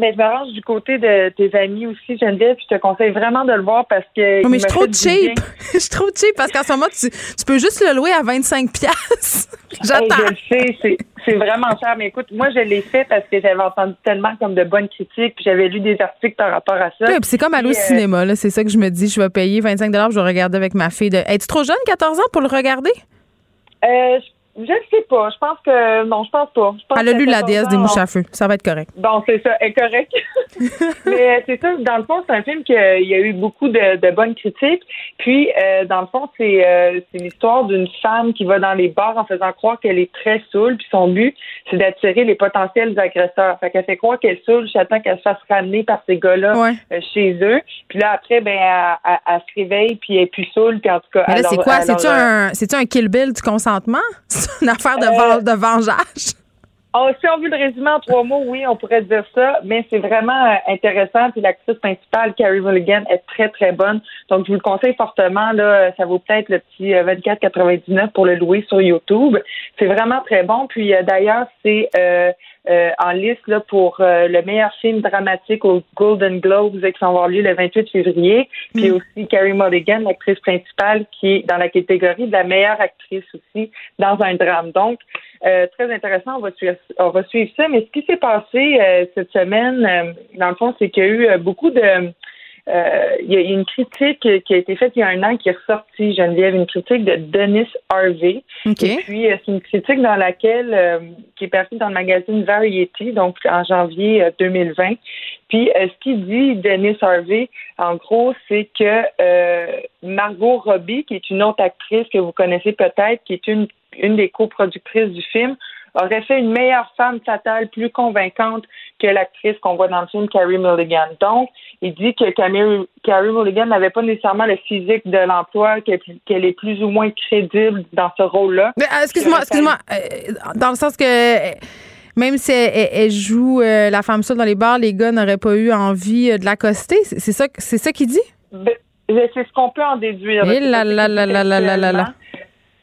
Mais je m'arrange du côté de tes amis aussi, Geneviève, puis je te conseille vraiment de le voir parce que. Mais je suis trop cheap. Je suis trop cheap parce qu'en ce moment, tu, tu, peux juste le louer à 25 pièces. J'attends. je le sais, c'est, vraiment cher. Mais écoute, moi, je l'ai fait parce que j'avais entendu tellement comme de bonnes critiques, puis j'avais lu des articles par rapport à ça. Oui, c'est comme aller au euh, cinéma, là. C'est ça que je me dis. Je vais payer 25 je vais regarder avec ma fille. De... Es-tu trop jeune, 14 ans, pour le regarder? Euh, je je ne sais pas. Je pense que. Non, je pense pas. Je pense Elle a lu La 14 déesse des mouches à feu. Ça va être correct. Bon, c'est ça, est correct. Mais euh, c'est ça, dans le fond, c'est un film qui a, il y a eu beaucoup de, de bonnes critiques. Puis, euh, dans le fond, c'est euh, c'est l'histoire d'une femme qui va dans les bars en faisant croire qu'elle est très saoule. Puis son but, c'est d'attirer les potentiels agresseurs. Fait qu'elle fait croire qu'elle est saoule, j'attends qu'elle se fasse ramener par ces gars-là Ouais. euh, chez eux. Puis là, après, ben, elle, elle- elle se réveille, puis elle est plus saoule. Puis en tout cas, Mais là, c'est quoi? C'est-tu un, un kill bill du consentement? C'est une affaire de, Euh, de vengeage? Oh, si on veut le résumer en trois mots, oui, on pourrait dire ça, mais c'est vraiment euh, intéressant. Puis l'actrice principale, Carrie Mulligan, est très, très bonne. Donc, je vous le conseille fortement. Là, ça vaut peut-être le petit euh, 24,99 pour le louer sur YouTube. C'est vraiment très bon. Puis euh, d'ailleurs, c'est euh, euh, en liste là, pour euh, le meilleur film dramatique au Golden Globes qui va avoir lieu le 28 février. Puis aussi Carrie Mulligan, l'actrice principale, qui est dans la catégorie de la meilleure actrice aussi dans un drame. Donc, euh, très intéressant, on va suivre, on va suivre ça. Mais ce qui s'est passé euh, cette semaine, euh, dans le fond, c'est qu'il y a eu euh, beaucoup de il y a une critique qui a été faite il y a un an qui est ressortie, Geneviève, une critique de Dennis Harvey. Et puis, euh, c'est une critique dans laquelle, euh, qui est partie dans le magazine Variety, donc en janvier euh, 2020. Puis, euh, ce qu'il dit, Dennis Harvey, en gros, c'est que euh, Margot Robbie, qui est une autre actrice que vous connaissez peut-être, qui est une, une des coproductrices du film, aurait fait une meilleure femme fatale, plus convaincante que l'actrice qu'on voit dans le film, Carrie Mulligan. Donc, il dit que Camille- Carrie Mulligan n'avait pas nécessairement le physique de l'emploi, qu'elle est plus ou moins crédible dans ce rôle-là. Euh, excuse-moi, excuse-moi. euh, dans le sens que euh, même si elle, joue euh, la femme seule dans les bars, les gars n'auraient pas eu envie de l'accoster. C'est ça, c'est ça qu'il dit? Ben, c'est ce qu'on peut en déduire. Eh C'est là là là là là là là.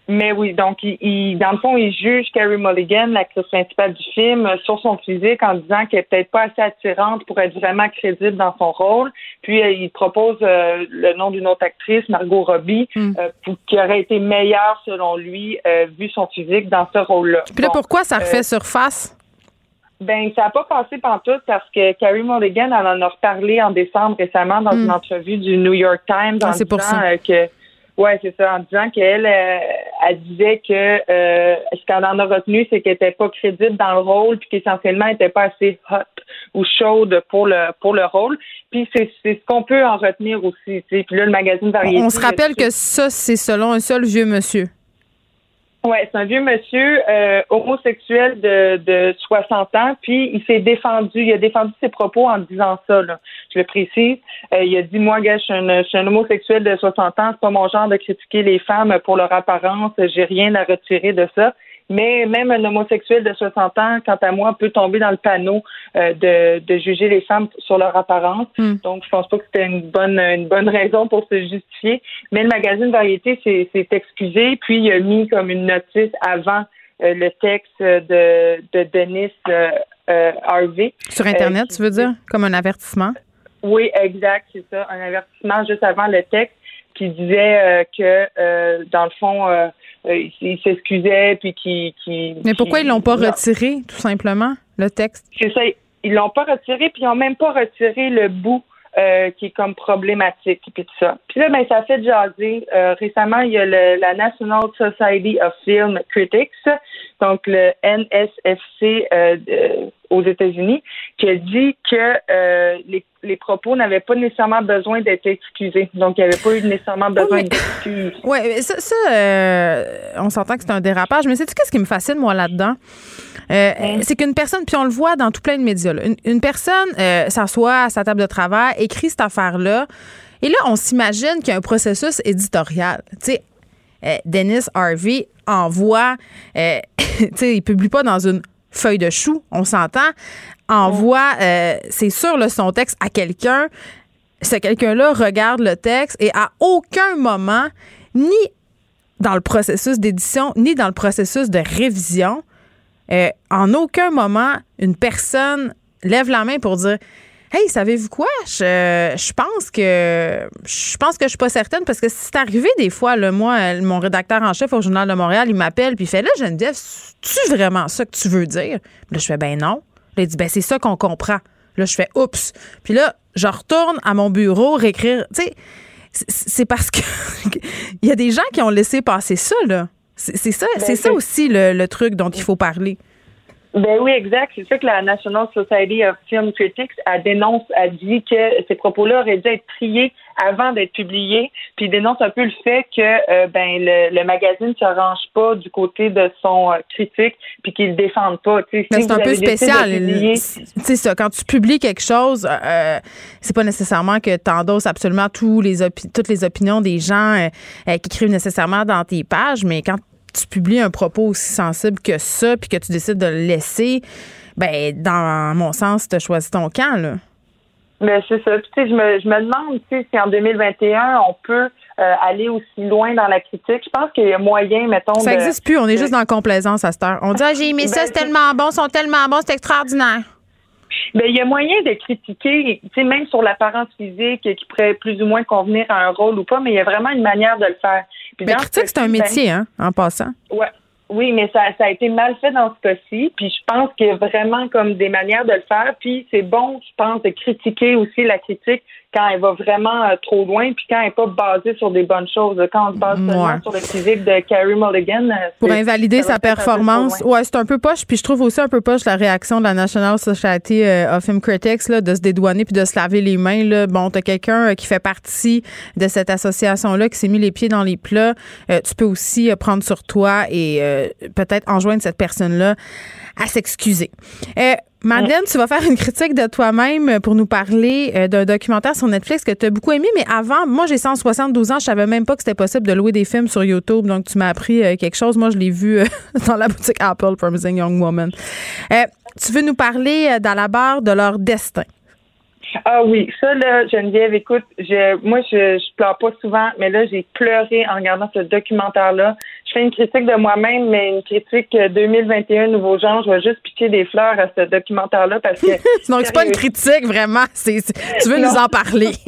Mais oui, donc, il, il- dans le fond, il juge Carrie Mulligan, l'actrice principale du film, euh, sur son physique en disant qu'elle est peut-être pas assez attirante pour être vraiment crédible dans son rôle. Puis, euh, il propose euh, le nom d'une autre actrice, Margot Robbie, Hmm. euh, pour- qui aurait été meilleure, selon lui, euh, vu son physique dans ce rôle-là. Puis là, Bon, pourquoi ça refait surface? ben, ça n'a pas passé pantoute parce que Carrie Mulligan, elle en a reparlé en décembre récemment dans Mm. une entrevue du New York Times Ah, en c'est pour disant ça. euh, que ouais, c'est ça, en disant qu'elle euh, elle disait que euh, ce qu'elle en a retenu, c'est qu'elle était pas crédible dans le rôle, puis qu'essentiellement elle était pas assez hot ou chaude pour le pour le rôle. Puis c'est c'est ce qu'on peut en retenir aussi. Puis là, le magazine Variety. On se rappelle que ça, c'est selon un seul vieux monsieur. Ouais, c'est un vieux monsieur euh, homosexuel de, de 60 ans, puis il s'est défendu, il a défendu ses propos en disant ça, là. je le précise. Euh, il a dit, moi, gars, je suis, un, je suis un homosexuel de 60 ans, c'est pas mon genre de critiquer les femmes pour leur apparence, j'ai rien à retirer de ça. Mais même un homosexuel de 60 ans, quant à moi, peut tomber dans le panneau euh, de, de juger les femmes sur leur apparence. Hmm. Donc, je pense pas que c'était une bonne une bonne raison pour se justifier. Mais le magazine Variété s'est excusé, puis il a mis comme une notice avant euh, le texte de, de Denis euh, euh, Harvey. Sur Internet, Euh, tu veux dire? Comme un avertissement? Oui, exact, c'est ça. Un avertissement juste avant le texte qui disait euh, que, euh, dans le fond, euh, il il s'excusait, puis qui... qui Mais pourquoi qui- ils l'ont pas Non. retiré, tout simplement, le texte? C'est ça. Ils l'ont pas retiré, puis ils ont même pas retiré le bout euh, qui est comme problématique, puis tout ça. Puis là, ben, ça fait jaser. Euh, récemment, il y a le, la National Society of Film Critics, donc le NSFC euh, aux États-Unis, qui a dit que euh, les, les propos n'avaient pas nécessairement besoin d'être excusés. Donc, il n'y avait pas eu nécessairement besoin mais- d'excuses. Oui, ça, ça, euh, on s'entend que c'est un dérapage, mais sais-tu qu'est-ce qui me fascine, moi, là-dedans? Euh, C'est qu'une personne, puis on le voit dans tout plein de médias, là, une, une personne s'assoit à sa table de travail, écrit cette affaire-là, et là, on s'imagine qu'il y a un processus éditorial. Tu sais, Dennis Harvey envoie, tu sais, il publie pas dans une feuille de chou, on s'entend, envoie, euh, c'est sûr, là, son texte à quelqu'un. Ce quelqu'un-là regarde le texte et à aucun moment, ni dans le processus d'édition, ni dans le processus de révision, euh, en aucun moment, une personne lève la main pour dire Hey, savez-vous quoi? Je, je pense que je pense que je suis pas certaine parce que c'est arrivé des fois, là, moi, mon rédacteur en chef au Journal de Montréal, il m'appelle puis il fait là, Geneviève, tu vraiment ça que tu veux dire? Là, je fais ben non. Là, il dit ben c'est ça qu'on comprend. Là, je fais oups. Puis là, je retourne à mon bureau réécrire. Tu sais, c'est parce que il y a des gens qui ont laissé passer ça, là. C'est ça, Ben, c'est ça aussi le, le truc dont il faut parler. Ben oui, exact. C'est ça que la National Society of Film Critics a dénonce, a dit que ces propos-là auraient dû être triés avant d'être publiés, puis dénonce un peu le fait que euh, ben le, le magazine ne se range pas du côté de son euh, critique, puis qu'il le défende pas. Si c'est un peu spécial. sais ça, quand tu publies quelque chose, euh, c'est pas nécessairement que tu endosses absolument tous les toutes les opinions des gens euh, qui écrivent nécessairement dans tes pages, mais quand tu publies un propos aussi sensible que ça, puis que tu décides de le laisser, ben dans mon sens, tu as choisi ton camp là. Ben, c'est ça. Puis, tu sais, je me, je me demande tu sais, si en 2021, on peut euh, aller aussi loin dans la critique. Je pense qu'il y a moyen, mettons. Ça de- n'existe plus, on est de- juste dans la complaisance à cette heure. On dit ah, j'ai aimé ça, Ben, c'est tellement bon, ils sont tellement bons, c'est extraordinaire. Ben, il y a moyen de critiquer, tu sais, même sur l'apparence physique qui pourrait plus ou moins convenir à un rôle ou pas, mais il y a vraiment une manière de le faire. Puis Mais ce critique, c'est un ben, métier, hein, en passant. Ouais. Oui, mais ça, ça a été mal fait dans ce cas-ci. Puis je pense qu'il y a vraiment comme des manières de le faire. Puis c'est bon, je pense, de critiquer aussi la critique quand elle va vraiment euh, trop loin, puis quand elle n'est pas basée sur des bonnes choses. Quand on se base seulement Ouais. sur le physique de Carrie Mulligan. euh, Pour invalider sa performance. Ouais, c'est un peu poche. Puis je trouve aussi un peu poche la réaction de la National Society euh, of Film Critics là, de se dédouaner puis de se laver les mains. Là. Bon, t'as quelqu'un qui fait partie de cette association-là, qui s'est mis les pieds dans les plats. Euh, tu peux aussi prendre sur toi et euh, peut-être enjoindre cette personne-là à s'excuser. Euh, Madeleine, tu vas faire une critique de toi-même pour nous parler euh, d'un documentaire sur Netflix que tu as beaucoup aimé, mais avant, moi j'ai 172 ans, je savais même pas que c'était possible de louer des films sur YouTube, donc tu m'as appris euh, quelque chose. Moi, je l'ai vu euh, dans la boutique Apple, Promising Young Woman. Euh, tu veux nous parler euh, dans la barre de leur destin? Ah oui, ça là, Geneviève, écoute, je, moi je, je pleure pas souvent, mais là j'ai pleuré en regardant ce documentaire-là. Je fais une critique de moi-même, mais une critique euh, 2021 nouveau genre. Je vais juste piquer des fleurs à ce documentaire-là parce que. Donc c'est pas une critique vraiment, c'est tu veux nous Non. en parler.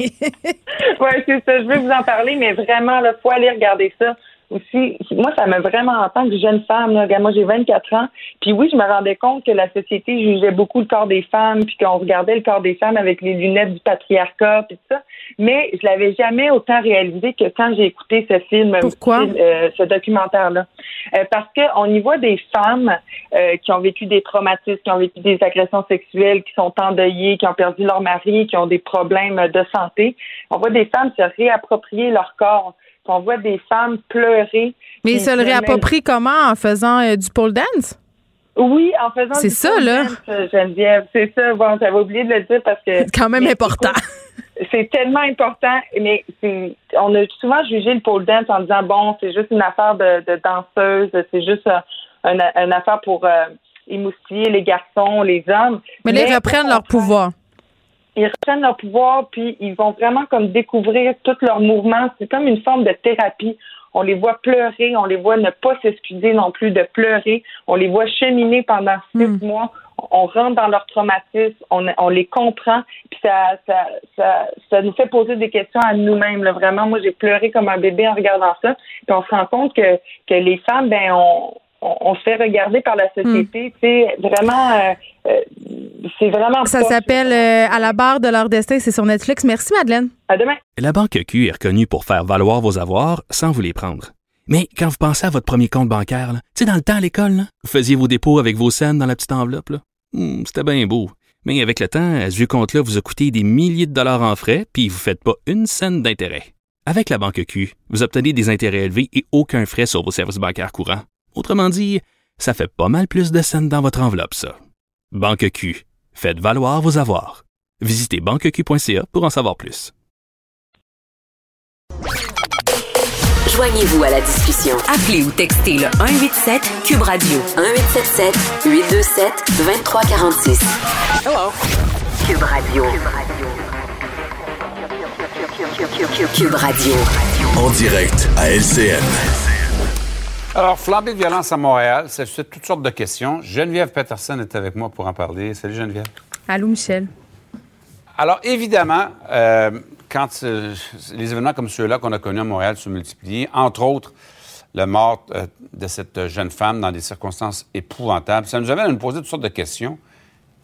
ouais, c'est ça. Je veux vous en parler, mais vraiment, là, faut aller regarder ça. Aussi, moi, ça m'a vraiment en tant que jeune femme, là, regarde, moi j'ai 24 ans, puis oui, je me rendais compte que la société jugeait beaucoup le corps des femmes, puis qu'on regardait le corps des femmes avec les lunettes du patriarcat, puis tout ça, mais je l'avais jamais autant réalisé que quand j'ai écouté ce film, Pourquoi? euh, ce documentaire-là. Euh, parce qu'on y voit des femmes euh, qui ont vécu des traumatismes, qui ont vécu des agressions sexuelles, qui sont endeuillées, qui ont perdu leur mari, qui ont des problèmes de santé. On voit des femmes se réapproprier leur corps. Puis On voit des femmes pleurer. Mais Puis se le se réapproprie comment en faisant euh, du pole dance? Oui, en faisant C'est du ça, pole là. dance, euh, Geneviève. C'est ça. Bon, j'avais oublié de le dire parce que. C'est quand même Mais important. C'est tellement important, mais c'est, on a souvent jugé le pole dance en disant bon, c'est juste une affaire de, de danseuse, c'est juste une, une affaire pour euh, émoustiller les garçons, les hommes. Mais là, ils reprennent leur pouvoir. Ils reprennent leur pouvoir, puis ils vont vraiment comme découvrir tous leurs mouvements. C'est comme une forme de thérapie. On les voit pleurer, on les voit ne pas s'excuser non plus de pleurer, on les voit cheminer pendant six Hmm. mois, on rentre dans leur traumatisme, on, on les comprend, puis ça, ça, ça, ça nous fait poser des questions à nous-mêmes. là. Vraiment, moi, j'ai pleuré comme un bébé en regardant ça, puis on se rend compte que, que les femmes, ben, on, on, on se fait regarder par la société, tu sais, vraiment, euh, euh, c'est vraiment Ça s'appelle euh, À la barre de leur destin, c'est sur Netflix. Merci Madeleine. À demain. La Banque Q est reconnue pour faire valoir vos avoirs sans vous les prendre. Mais quand vous pensez à votre premier compte bancaire, tu sais, dans le temps à l'école, là, vous faisiez vos dépôts avec vos scènes dans la petite enveloppe. là. Hmm, C'était bien beau. Mais avec le temps, à ce vieux compte-là vous a coûté des milliers de dollars en frais, puis vous ne faites pas une scène d'intérêt. Avec la Banque Q, vous obtenez des intérêts élevés et aucun frais sur vos services bancaires courants. Autrement dit, ça fait pas mal plus de scènes dans votre enveloppe, ça. Banque Q. Faites valoir vos avoirs. Visitez banqueq.ca pour en savoir plus. Joignez-vous à la discussion. Appelez ou textez le 187 Cube Radio 1877 827 2346. Hello. Cube Radio. Cube Radio. En direct à LCN. Alors, flambée de violence à Montréal, ça suscite toutes sortes de questions. Geneviève Peterson est avec moi pour en parler. Salut Geneviève. Allô, Michel. Alors, évidemment, euh, quand euh, les événements comme ceux-là qu'on a connus à Montréal se multiplient, entre autres, la mort euh, de cette jeune femme dans des circonstances épouvantables, ça nous amène à nous poser toutes sortes de questions.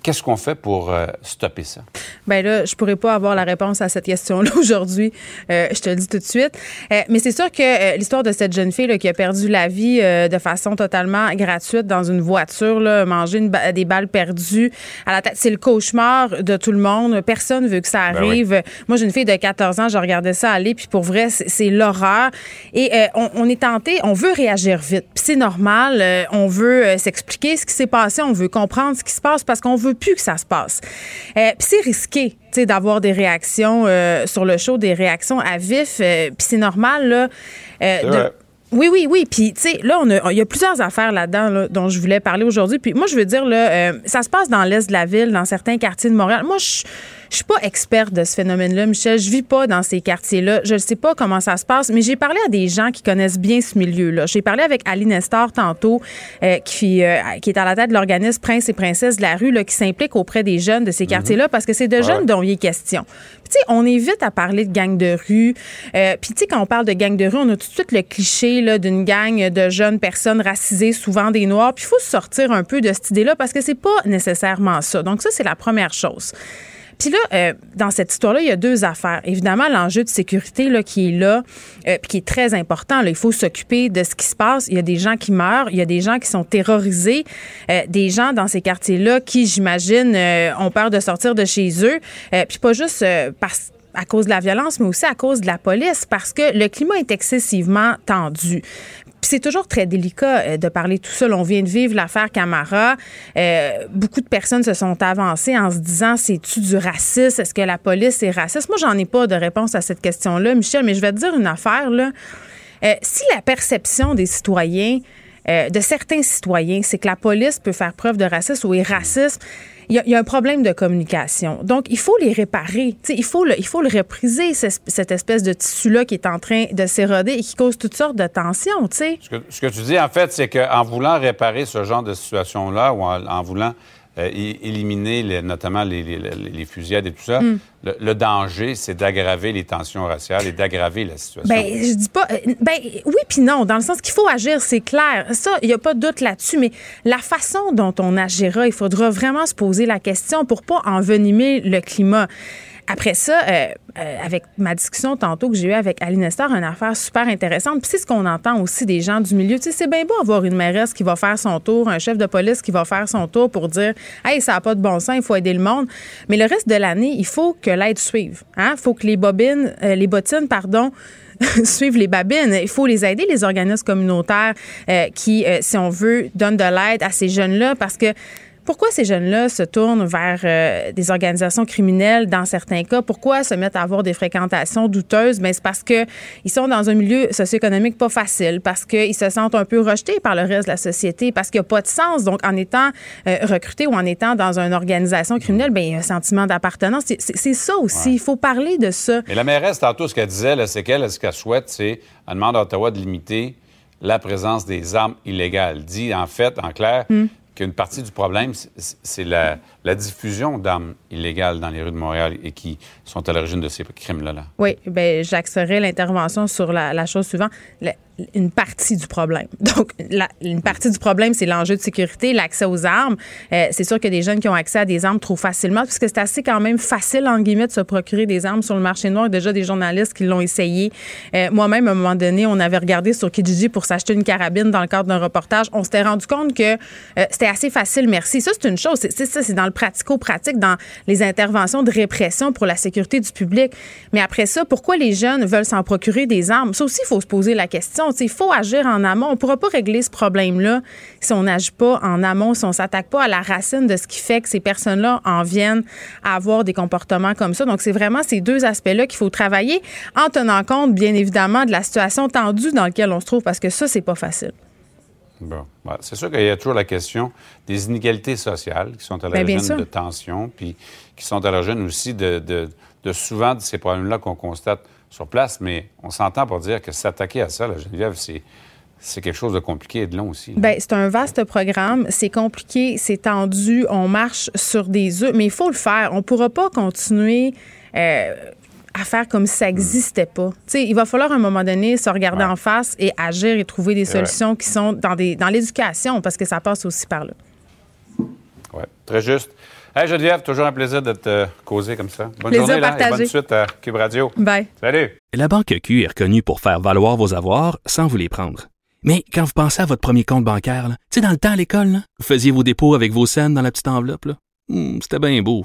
Qu'est-ce qu'on fait pour euh, stopper ça? Bien là, je pourrais pas avoir la réponse à cette question-là aujourd'hui. Euh, je te le dis tout de suite. Euh, mais c'est sûr que l'histoire de cette jeune fille là, qui a perdu la vie de façon totalement gratuite dans une voiture, là, manger une des balles perdues à la tête, c'est le cauchemar de tout le monde. Personne veut que ça Ben arrive. Moi, j'ai une fille de 14 ans, je regardais ça aller, puis pour vrai, c'est c'est l'horreur. Et on, on est tenté, on veut réagir vite. Puis c'est normal. on veut s'expliquer ce qui s'est passé, on veut comprendre ce qui se passe parce qu'on veut plus que ça se passe. Euh, Puis c'est risqué, tu sais, d'avoir des réactions euh, sur le show, des réactions à vif. euh, Puis c'est normal, là. euh, de- vrai. Oui, oui, oui. Puis, tu sais, là, on a- il y a plusieurs affaires là-dedans là, dont je voulais parler aujourd'hui. Puis, moi, je veux dire, là, euh, ça se passe dans l'est de la ville, dans certains quartiers de Montréal. Moi, je je suis pas experte de ce phénomène-là, Michel. Je vis pas dans ces quartiers-là. Je ne sais pas comment ça se passe, mais j'ai parlé à des gens qui connaissent bien ce milieu-là. J'ai parlé avec Ali Nestor tantôt, euh, qui, euh, qui est à la tête de l'organisme Prince et Princesse de la rue, là, qui s'implique auprès des jeunes de ces quartiers-là, parce que c'est de jeunes dont il est question. On évite à parler de gang de rue. Euh, Puis, tu sais, quand on parle de gang de rue, on a tout de suite le cliché d'une gang de jeunes personnes racisées, souvent des Noirs. Puis, il faut sortir un peu de cette idée-là parce que c'est pas nécessairement ça. Donc, ça, c'est la première chose. Puis là, euh, dans cette histoire-là, il y a deux affaires. Évidemment, l'enjeu de sécurité là, qui est là, euh, puis qui est très important. Là. Il faut s'occuper de ce qui se passe. Il y a des gens qui meurent, il y a des gens qui sont terrorisés, euh, des gens dans ces quartiers-là qui, j'imagine, euh, ont peur de sortir de chez eux. Euh, puis pas juste euh, parce à cause de la violence, mais aussi à cause de la police, parce que le climat est excessivement tendu. C'est toujours très délicat euh, de parler tout seul. On vient de vivre l'affaire Camara. Euh, beaucoup de personnes se sont avancées en se disant c'est-tu du racisme? Est-ce que la police est raciste? Moi, j'en ai pas de réponse à cette question-là, Michel, mais je vais te dire une affaire. Là. Euh, si la perception des citoyens, de certains citoyens, c'est que la police peut faire preuve de racisme ou est raciste, il y, a, un problème de communication. Donc, il faut les réparer. Il, faut le, il faut le repriser, ce- cette espèce de tissu-là qui est en train de s'éroder et qui cause toutes sortes de tensions. Ce que, ce que tu dis, en fait, c'est qu'en voulant réparer ce genre de situation-là ou en voulant euh, éliminer les- notamment les, les- les- les fusillades et tout ça, Mm. le, le danger, c'est d'aggraver les tensions raciales et d'aggraver la situation. Ben, je dis pas. euh, Ben, oui, puis non, dans le sens qu'il faut agir, c'est clair. Ça, il n'y a pas de doute là-dessus, mais la façon dont on agira, il faudra vraiment se poser la question pour pas envenimer le climat. Après ça, euh, euh, avec ma discussion tantôt que j'ai eue avec Ali Nestor, une affaire super intéressante. Puis c'est ce qu'on entend aussi des gens du milieu. Tu sais, c'est bien beau avoir une mairesse qui va faire son tour, un chef de police qui va faire son tour pour dire Hey, ça n'a pas de bon sens, il faut aider le monde. Mais le reste de l'année, il faut que l'aide suive. Il faut que les bobines, euh, les bottines, pardon, suivent les babines. Il faut les aider, les organismes communautaires euh, qui, euh, si on veut, donnent de l'aide à ces jeunes-là parce que pourquoi ces jeunes-là se tournent vers euh, des organisations criminelles dans certains cas? Pourquoi se mettent à avoir des fréquentations douteuses? Mais c'est parce que ils sont dans un milieu socio-économique pas facile, parce qu'ils se sentent un peu rejetés par le reste de la société, parce qu'il n'y a pas de sens. Donc, en étant euh, recruté ou en étant dans une organisation criminelle, ben, il y a un sentiment d'appartenance. C'est- ça aussi. Il faut parler de ça. Mais la mairesse, tantôt, ce qu'elle disait, c'est qu'elle, ce qu'elle souhaite, c'est, elle demande à Ottawa de limiter la présence des armes illégales. Dit, en fait, en clair, Hmm. Qu'une partie du problème, c'est- la, la diffusion d'armes illégales dans les rues de Montréal et qui sont à l'origine de ces crimes-là. là. Oui, ben j'axerais l'intervention sur la, chose suivante. Une partie du problème. Donc, une partie du problème, c'est l'enjeu de sécurité, l'accès aux armes. Euh, c'est sûr a des jeunes qui ont accès à des armes trop facilement, puisque c'est assez quand même facile, en guillemets, de se procurer des armes sur le marché noir. Déjà des journalistes qui l'ont essayé. Euh, Moi-même, à un moment donné, on avait regardé sur Kijiji pour s'acheter une carabine dans le cadre d'un reportage. On s'était rendu compte que euh, c'était assez facile, merci. Ça, c'est une chose. Ça, c'est dans le pratico-pratique, dans les interventions de répression pour la sécurité du public. Mais après ça, pourquoi les jeunes veulent s'en procurer des armes? Ça aussi, il faut se poser la question. Il faut agir en amont. On ne pourra pas régler ce problème-là si on n'agit pas en amont, si on ne s'attaque pas à la racine de ce qui fait que ces personnes-là en viennent à avoir des comportements comme ça. Donc, c'est vraiment ces deux aspects-là qu'il faut travailler en tenant compte, bien évidemment, de la situation tendue dans laquelle on se trouve, parce que ça, c'est pas facile. Bon. Ouais, C'est sûr qu'il y a toujours la question des inégalités sociales qui sont à Ben, bien l'origine de tensions, puis qui sont à l'origine aussi de, de- de souvent de ces problèmes-là qu'on constate sur place. Mais on s'entend pour dire que s'attaquer à ça, la Geneviève, c'est c'est quelque chose de compliqué et de long aussi. Ben, c'est un vaste programme. C'est compliqué, c'est tendu. On marche sur des œufs, mais il faut le faire. On ne pourra pas continuer. Euh, à faire comme si ça n'existait pas. sais, il va falloir à un moment donné se regarder en face et agir et trouver des solutions qui sont dans, des, dans l'éducation, parce que ça passe aussi par là. Oui, très juste. Hey Geneviève, toujours un plaisir de te causer comme ça. Bonne journée là, et bonne suite à Cube Radio. Bye. Salut. La Banque Q est reconnue pour faire valoir vos avoirs sans vous les prendre. Mais quand vous pensez à votre premier compte bancaire, tu sais, dans le temps à l'école, vous faisiez vos dépôts avec vos scènes dans la petite enveloppe. Hmm, c'était bien beau.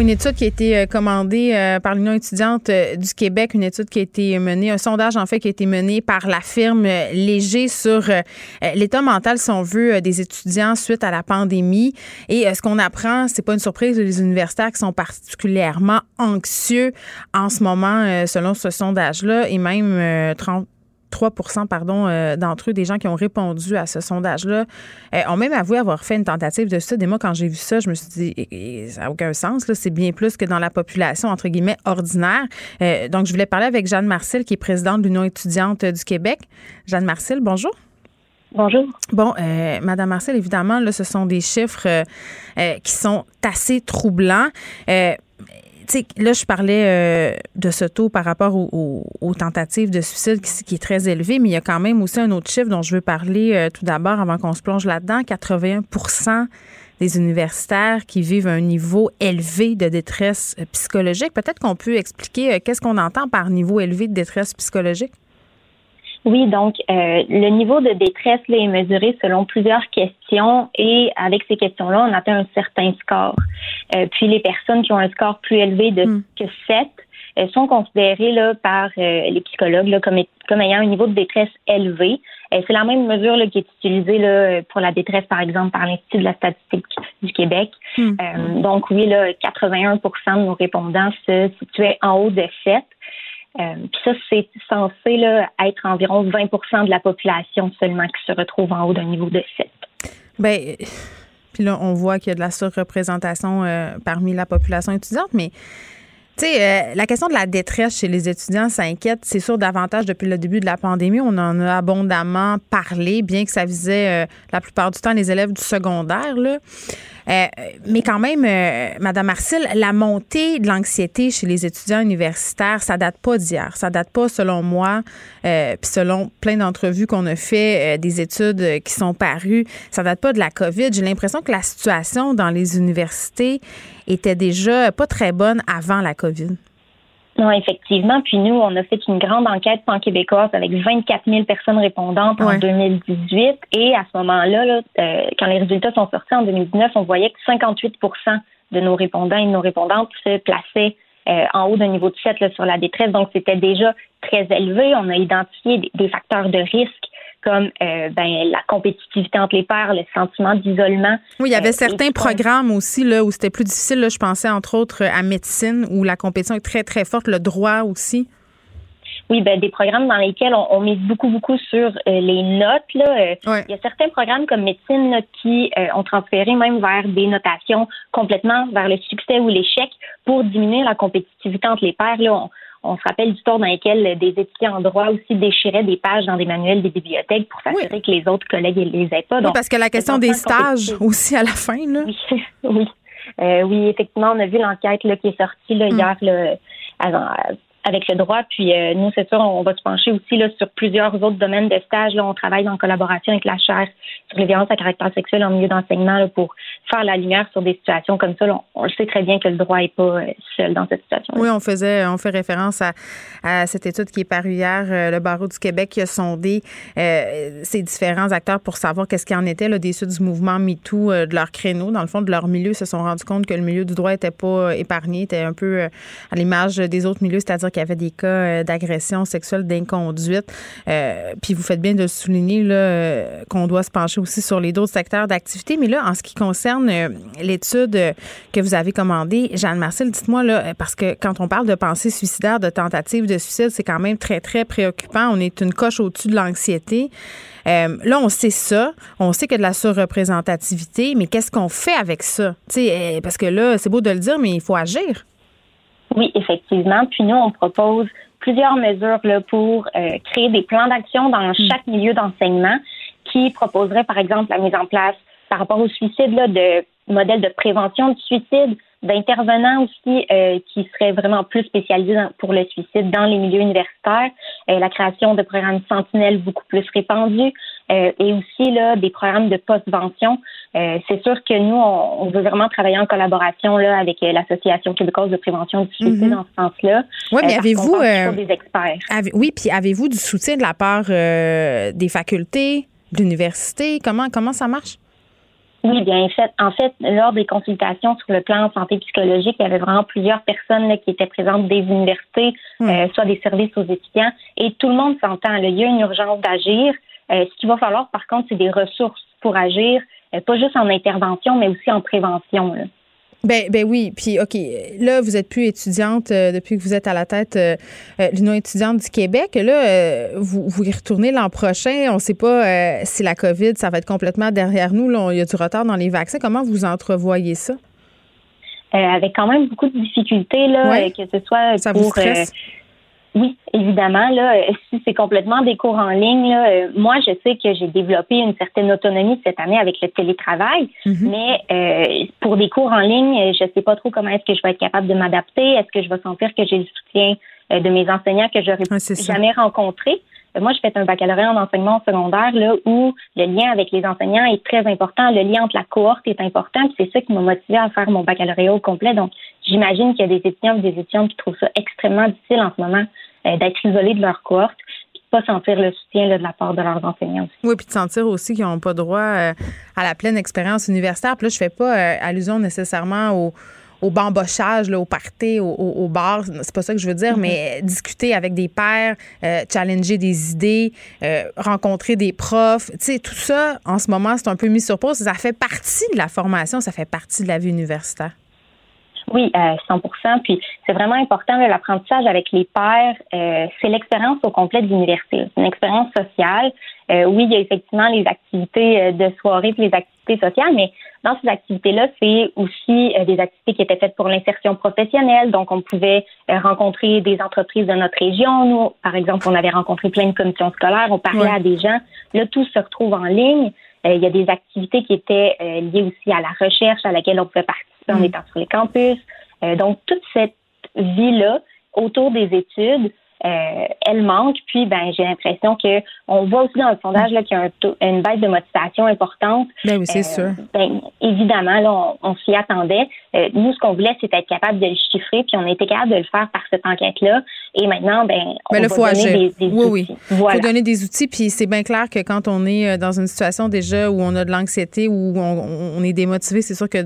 Une étude qui a été euh, commandée euh, par l'Union étudiante euh, du Québec, une étude qui a été menée, un sondage en fait qui a été mené par la firme Léger sur l'état mental, si on veut, des étudiants suite à la pandémie. Et ce qu'on apprend, c'est pas une surprise, les universitaires qui sont particulièrement anxieux en ce moment, selon ce sondage-là, et même 30 3 pardon, euh, d'entre eux, des gens qui ont répondu à ce sondage-là, euh, ont même avoué avoir fait une tentative de ça. Et moi, quand j'ai vu ça, je me suis dit, ça n'a aucun sens. C'est bien plus que dans la population, entre guillemets, ordinaire. Euh, donc, je voulais parler avec Jeanne Marcel, qui est présidente de l'Union étudiante du Québec. Jeanne Marcel, bonjour. Bonjour. Bon, Madame Marcel, évidemment, là, ce sont des chiffres qui sont assez troublants là, je parlais euh, de ce taux par rapport aux, tentatives de suicide qui, est très élevé, mais il y a quand même aussi un autre chiffre dont je veux parler euh, tout d'abord avant qu'on se plonge là-dedans. 81% des universitaires qui vivent un niveau élevé de détresse euh, psychologique. Peut-être qu'on peut expliquer qu'est-ce qu'on entend par niveau élevé de détresse psychologique? Oui, donc euh, le niveau de détresse là, est mesuré selon plusieurs questions et avec ces questions-là, on atteint un certain score. Euh, puis les personnes qui ont un score plus élevé de hmm. que 7 euh, sont considérées là, par les psychologues là, comme, comme ayant un niveau de détresse élevé. c'est la même mesure là, qui est utilisée là, pour la détresse, par exemple, par l'Institut de la statistique du Québec. Hmm. donc oui, là, 81% de nos répondants se situaient en haut de 7. Euh, ça, c'est censé là, être environ 20 de la population seulement qui se retrouve en haut d'un niveau de 7. Bien, puis là, on voit qu'il y a de la surreprésentation euh, parmi la population étudiante, mais tu sais, euh, la question de la détresse chez les étudiants s'inquiète, c'est sûr, davantage depuis le début de la pandémie. On en a abondamment parlé, bien que ça visait la plupart du temps les élèves du secondaire. Euh, mais quand même, euh, Madame Marcel, la montée de l'anxiété chez les étudiants universitaires, ça date pas d'hier. Ça date pas, selon moi, euh, puis selon plein d'entrevues qu'on a fait, des études qui sont parues, ça date pas de la COVID. J'ai l'impression que la situation dans les universités était déjà pas très bonne avant la COVID. Non, effectivement. Puis nous, on a fait une grande enquête pan-québécoise avec 24 000 personnes répondantes en 2018. Et à ce moment-là, là, euh, quand les résultats sont sortis en 2019, on voyait que 58% de nos répondants et de nos répondantes se plaçaient euh, en haut d'un niveau de 7 sur la détresse. Donc, c'était déjà très élevé. On a identifié des facteurs de risque comme euh, ben, la compétitivité entre les pairs, le sentiment d'isolement. Oui, il y avait euh, certains programmes aussi là, où c'était plus difficile. Là, je pensais entre autres à médecine où la compétition est très, très forte, le droit aussi. Oui, ben, des programmes dans lesquels on, mise beaucoup, beaucoup sur euh, les notes. Là. Il y a certains programmes comme médecine qui ont transféré même vers des notations complètement vers le succès ou l'échec pour diminuer la compétitivité entre les pairs. Là, on se rappelle du temps dans lequel des étudiants en droit aussi déchiraient des pages dans des manuels des bibliothèques pour s'assurer que les autres collègues ne les aient pas. oui, parce que la question des stages aussi à la fin, là. Oui, oui. Euh, oui, effectivement, on a vu l'enquête qui est sortie là, mm. hier là, avant, avec le droit. Puis euh, nous, c'est sûr, on va se pencher aussi là, sur plusieurs autres domaines de stage. Là, on travaille en collaboration avec la chaire sur les violences à caractère sexuel en milieu d'enseignement pour faire la lumière sur des situations comme ça. on, le sait très bien que le droit n'est pas euh, seul dans cette situation. Oui, on faisait, on fait référence à, à cette étude qui est parue hier, euh, le barreau du Québec qui a sondé ces différents acteurs pour savoir qu'est-ce qu'il en était là, des suites du mouvement MeToo de leur créneau, dans le fond de leur milieu, se sont rendus compte que le milieu du droit n'était pas épargné, était un peu à l'image des autres milieux, c'est-à-dire qu'il y avait des cas euh, d'agression sexuelle, d'inconduite. Euh, puis vous faites bien de souligner là, qu'on doit se pencher aussi sur les autres secteurs d'activité. Mais là, en ce qui concerne l'étude que vous avez commandée, Jeanne-Marcel, dites-moi, là, parce que quand on parle de pensée suicidaire, de tentative de suicide, c'est quand même très, très préoccupant. On est une coche au-dessus de l'anxiété. Euh, là, on sait ça. On sait qu'il y a de la surreprésentativité, mais qu'est-ce qu'on fait avec ça? sais, euh, parce que là, c'est beau de le dire, mais il faut agir. Oui, effectivement. Puis nous, on propose plusieurs mesures là, pour euh, créer des plans d'action dans hmm. chaque milieu d'enseignement qui proposeraient, par exemple, la mise en place par rapport au suicide là, de modèles de prévention du suicide, d'intervenants aussi euh, qui seraient vraiment plus spécialisés pour le suicide dans les milieux universitaires, euh, la création de programmes sentinelles beaucoup plus répandus euh, et aussi là des programmes de postvention. c'est sûr que nous on, veut vraiment travailler en collaboration là avec l'association québécoise de prévention du suicide mm-hmm. en ce sens-là. Oui, mais avez-vous des experts Oui, puis avez-vous du soutien de la part des facultés, de l'université? Comment comment ça marche? Oui, bien fait. En fait, lors des consultations sur le plan santé psychologique, il y avait vraiment plusieurs personnes qui étaient présentes des universités, hmm. euh, soit des services aux étudiants, et tout le monde s'entend. Il y a une urgence d'agir. Euh, ce qu'il va falloir, par contre, c'est des ressources pour agir, euh, pas juste en intervention, mais aussi en prévention. Ben, ben oui. Puis, OK, là, vous êtes plus étudiante euh, depuis que vous êtes à la tête euh, l'Union étudiante du Québec. Là, euh, vous, vous y retournez l'an prochain. On ne sait pas si la COVID, ça va être complètement derrière nous. Là, il y a du retard dans les vaccins. Comment vous entrevoyez ça? avec quand même beaucoup de difficultés, là, que ce soit ça pour... Oui, évidemment. Là, euh, si c'est complètement des cours en ligne, là, euh, moi, je sais que j'ai développé une certaine autonomie cette année avec le télétravail, mhm. mais euh, pour des cours en ligne, je ne sais pas trop comment est-ce que je vais être capable de m'adapter. Est-ce que je vais sentir que j'ai le soutien de mes enseignants que j'aurais jamais rencontré? Moi, je fais un baccalauréat en enseignement secondaire là où le lien avec les enseignants est très important. Le lien entre la cohorte est important. C'est ça qui m'a motivé à faire mon baccalauréat au complet. Donc, j'imagine qu'il y a des étudiants ou des étudiantes qui trouvent ça extrêmement difficile en ce moment euh, d'être isolés de leur cohorte de pas sentir le soutien de la part de leurs enseignants aussi. Oui, puis de sentir aussi qu'ils n'ont pas droit euh, à la pleine expérience universitaire. Puis là, je fais pas euh, allusion nécessairement au au bambochage, au party, au, au, bar. C'est pas ça que je veux dire, mais mm-hmm. discuter avec des pairs, euh, challenger des idées, euh, rencontrer des profs. Tu sais, tout ça, en ce moment, c'est un peu mis sur pause. Ça fait partie de la formation, ça fait partie de la vie universitaire. Oui, euh, 100% Puis c'est vraiment important l'apprentissage avec les pairs. Euh, c'est l'expérience au complet de l'université. C'est une expérience sociale. Euh, oui, il y a effectivement les activités euh, de soirée puis les activités sociales, mais dans ces activités-là, c'est aussi des activités qui étaient faites pour l'insertion professionnelle. Donc, on pouvait rencontrer des entreprises de notre région. Nous, par exemple, on avait rencontré plein de commissions scolaires. On parlait à des gens. Là, tout se retrouve en ligne. il y a des activités qui étaient liées aussi à la recherche à laquelle on pouvait participer en mm. étant sur les campus. Euh, donc, toute cette vie-là autour des études, euh, elle manque. Puis, ben, j'ai l'impression que on voit aussi dans le sondage là qu'il y a une baisse de motivation importante. Ben oui, c'est euh, sûr. Ben, évidemment, là, on, s'y attendait. Euh, nous, ce qu'on voulait, c'était être capable de le chiffrer, puis on a été capable de le faire par cette enquête-là. Et maintenant, ben, on ben, va donner des, oui, Oui, Il faut donner des outils, puis c'est bien clair que quand on est dans une situation déjà où on a de l'anxiété, où on, est démotivé, c'est sûr que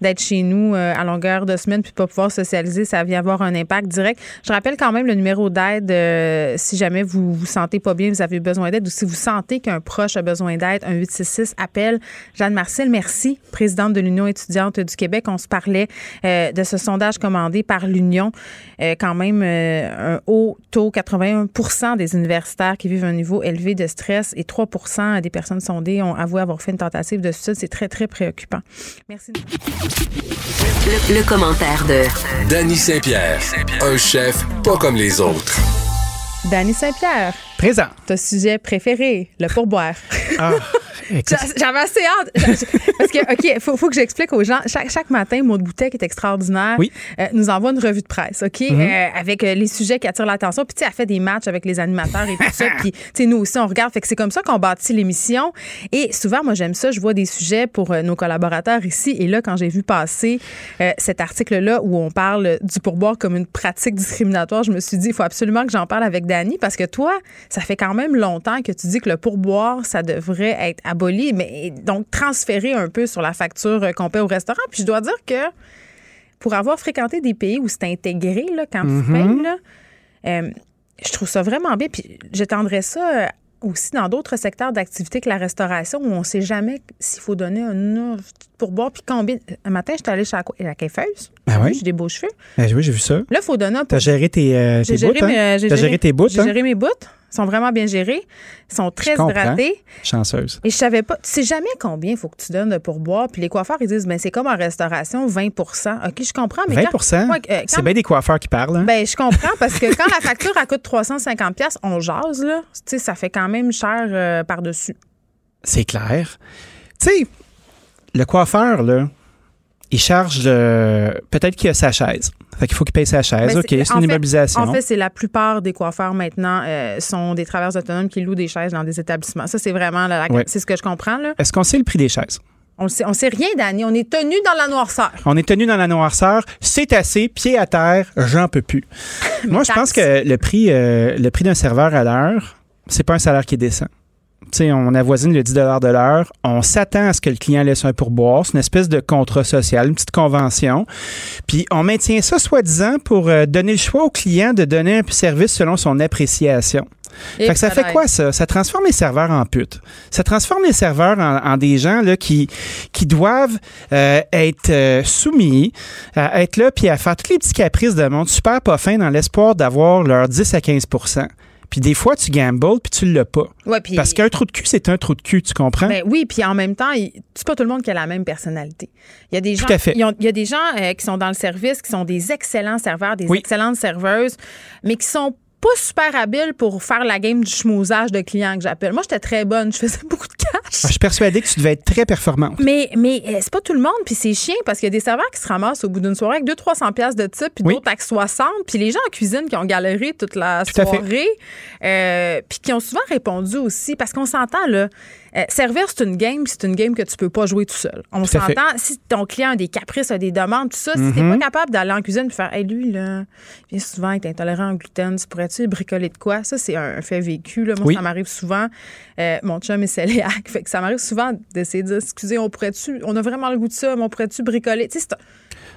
d'être chez nous à longueur de semaine puis pas pouvoir socialiser, ça vient avoir un impact direct. Je rappelle quand même le numéro d'aide euh, si jamais vous vous sentez pas bien, vous avez besoin d'aide ou si vous sentez qu'un proche a besoin d'aide, un 866 appelle. Jeanne Marcel, merci, présidente de l'Union étudiante du Québec. On se parlait euh, de ce sondage commandé par l'Union. Euh, quand même un haut taux, 81 des universitaires qui vivent un niveau élevé de stress et 3% des personnes sondées ont avoué avoir fait une tentative de suicide. C'est très, très préoccupant. Merci. Le, le commentaire de Danny Saint-Pierre, un chef pas comme les autres. Danny Saint-Pierre. Présent. Ton sujet préféré, le pourboire. Ah. J'avais assez hâte. Parce que, OK, il faut, faut, que j'explique aux gens. Chaque, chaque matin, Maud Boutet, qui est extraordinaire, oui. euh, nous envoie une revue de presse, OK, mm-hmm. euh, avec euh, les sujets qui attirent l'attention. Puis, tu sais, elle fait des matchs avec les animateurs et tout ça. Puis, tu sais, nous aussi, on regarde. Fait que c'est comme ça qu'on bâtit l'émission. Et souvent, moi, j'aime ça. Je vois des sujets pour nos collaborateurs ici. Et là, quand j'ai vu passer cet article-là où on parle du pourboire comme une pratique discriminatoire, je me suis dit, il faut absolument que j'en parle avec Dani parce que toi, ça fait quand même longtemps que tu dis que le pourboire, ça devrait être aboli, mais donc transféré un peu sur la facture qu'on paie au restaurant. Puis je dois dire que pour avoir fréquenté des pays où c'est intégré là, quand tu mm-hmm. payes, Euh, je trouve ça vraiment bien. Puis j'étendrais ça euh, aussi dans d'autres secteurs d'activité que la restauration où on ne sait jamais s'il faut donner un pourboire puis combien. Un matin, j'étais allée chez la, coiffeuse. Ah oui? J'ai des beaux cheveux. Ah oui, j'ai vu ça. Là, il faut donner un T'as géré tes, euh, tes J'ai bouts, géré, hein? géré- géré tes bouts, J'ai hein? géré mes bouts. Sont vraiment bien gérés. Sont très Je hydratés. Chanceuse. Et je savais pas, tu sais jamais combien il faut que tu donnes de pourboire. Puis les coiffeurs, ils disent, ben c'est comme en restauration, 20% OK, je comprends. Mais 20 quand- ouais, euh, quand- C'est bien des coiffeurs qui parlent. Hein? ben, je comprends parce que quand la facture elle coûte 350 pièces, on jase là, tu sais ça fait quand même cher euh, par-dessus. C'est clair. Tu sais, le coiffeur, là, il charge euh, peut-être qu'il a sa chaise. Fait qu'il faut qu'il paye sa chaise. OK, c'est en une fait- immobilisation. En fait, c'est la plupart des coiffeurs maintenant euh, sont des travailleurs autonomes qui louent des chaises dans des établissements. Ça c'est vraiment la- c'est ce que je comprends. Est-ce qu'on sait le prix des chaises? On sait on sait rien Dani, on est tenu dans la noirceur. On est tenu dans la noirceur. C'est assez, pied à terre, j'en peux plus. Moi, je pense que le prix, euh, le prix d'un serveur à l'heure, c'est pas un salaire qui est décent. On avoisine le 10 de l'heure. On s'attend à ce que le client laisse un pourboire. C'est une espèce de contrat social, une petite convention. Puis on maintient ça soi-disant pour euh, donner le choix au client de donner un service selon son appréciation. Fait que ça fait quoi ça? Ça transforme les serveurs en putes. Ça transforme les serveurs en, en des gens là, qui, qui doivent euh, être euh, soumis, à être là puis à faire tous les petits caprices de monde super pas fin dans l'espoir d'avoir leur 10 à 15 Puis des fois, tu gambles puis tu l'as pas. Ouais, puis- Parce qu'un trou de cul, c'est un trou de cul, tu comprends? Ben oui, puis en même temps, c'est pas tout le monde qui a la même personnalité. Il y a des gens, Tout à fait. ont- il y a des gens euh, qui sont dans le service, qui sont des excellents serveurs, des Oui. excellentes serveuses, mais qui sont pas super habiles pour faire la game du schmousage de clients que j'appelle. Moi, j'étais très bonne, je faisais beaucoup de cash. Je suis persuadé que tu devais être très performante. Mais, mais euh, c'est pas tout le monde, puis c'est chiant parce qu'il y a des serveurs qui se ramassent au bout d'une soirée avec 200-300 pièces de type, puis Oui. d'autres avec 60, puis les gens en cuisine qui ont galéré toute la Tout soirée, euh, puis qui ont souvent répondu aussi, parce qu'on s'entend, là, euh, servir, c'est une game, c'est une game que tu peux pas jouer tout seul. On s'entend, si ton client a des caprices, a des demandes, tout ça, si t'es Mhm. pas capable d'aller en cuisine et faire, hey, lui, là, il vient souvent être intolérant au gluten, tu pourrais-tu bricoler de quoi? Ça, c'est un, un fait vécu, là. Moi, Oui. ça m'arrive souvent. Euh, mon chum est cœliaque, fait que ça m'arrive souvent d'essayer de dire, excusez, on pourrait-tu, on a vraiment le goût de ça, mais on pourrait-tu bricoler? Tu sais,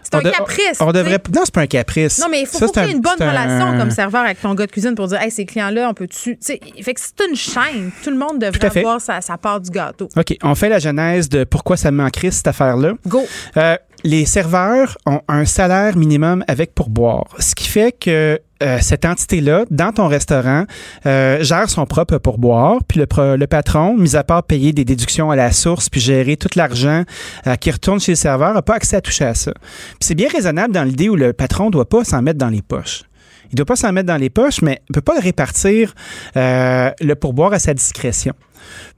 c'est un, de- caprice. On devrait. Non, c'est pas un caprice. Non, mais il faut, Ça, faut un- une bonne un- relation comme serveur avec ton gars de cuisine pour dire, hey, ces clients-là, on peut-tu. Fait que c'est une chaîne. Tout le monde devrait avoir sa, sa part du gâteau. OK, on fait la genèse de pourquoi ça me met en crise, cette affaire-là. Go. Euh, les serveurs ont un salaire minimum avec pourboire, ce qui fait que euh, cette entité-là, dans ton restaurant, euh, gère son propre pourboire, puis le, patron, mis à part payer des déductions à la source, puis gérer tout l'argent euh, qui retourne chez le serveur, n'a pas accès à toucher à ça. C'est bien raisonnable dans l'idée où le patron ne doit pas s'en mettre dans les poches. Il ne doit pas s'en mettre dans les poches, mais ne peut pas répartir euh, le pourboire à sa discrétion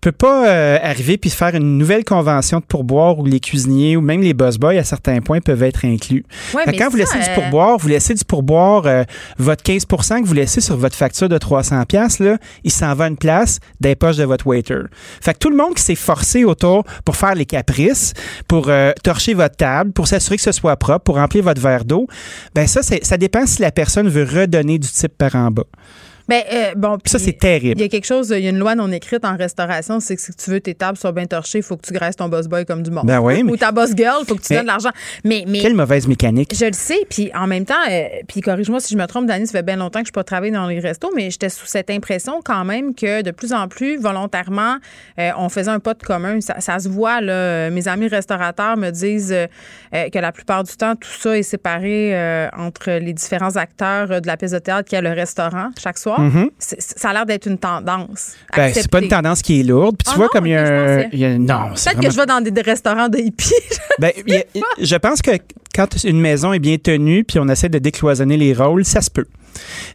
peut pas euh, arriver puis faire une nouvelle convention de pourboire où les cuisiniers ou même les boss boys à certains points peuvent être inclus. Ouais, quand vous laissez du euh, pourboire, vous laissez du pourboire, euh, votre 15% que vous laissez sur votre facture de 300 pièces là, il s'en va une place des poches de votre waiter. Fait que tout le monde qui s'est forcé autour pour faire les caprices, pour torcher votre table, pour s'assurer que ce soit propre, pour remplir votre verre d'eau, ben ça ça dépend si la personne veut redonner du type par en bas. Ben, euh, bon, Ça c'est terrible. Il y a quelque chose, il y a une loi non écrite en restauration, c'est que si tu veux tes tables soient bien torchées, il faut que tu graisses ton boss boy comme du monde. Ben oui, mais- Ou ta boss girl, il faut que tu Mais- donnes de l'argent. Mais, mais Quelle mauvaise mécanique. Je le sais, puis en même temps, euh, puis corrige-moi si je me trompe, Dani, ça fait bien longtemps que je n'ai pas travaillé dans les restos, mais j'étais sous cette impression quand même que de plus en plus, volontairement, euh, on faisait un pas de commun. Ça, ça se voit, là. Mes amis restaurateurs me disent euh, que la plupart du temps, tout ça est séparé entre les différents acteurs de la pièce de théâtre qui a le restaurant chaque soir. Mhm. Ça a l'air d'être une tendance. Ben, c'est pas une tendance qui est lourde. Puis tu Ah vois, non, comme il y a un. y a- non, c'est Peut-être que je vais dans des, des restaurants de hippies. Ben, je pense que quand une maison est bien tenue, puis on essaie de décloisonner les rôles, ça se peut.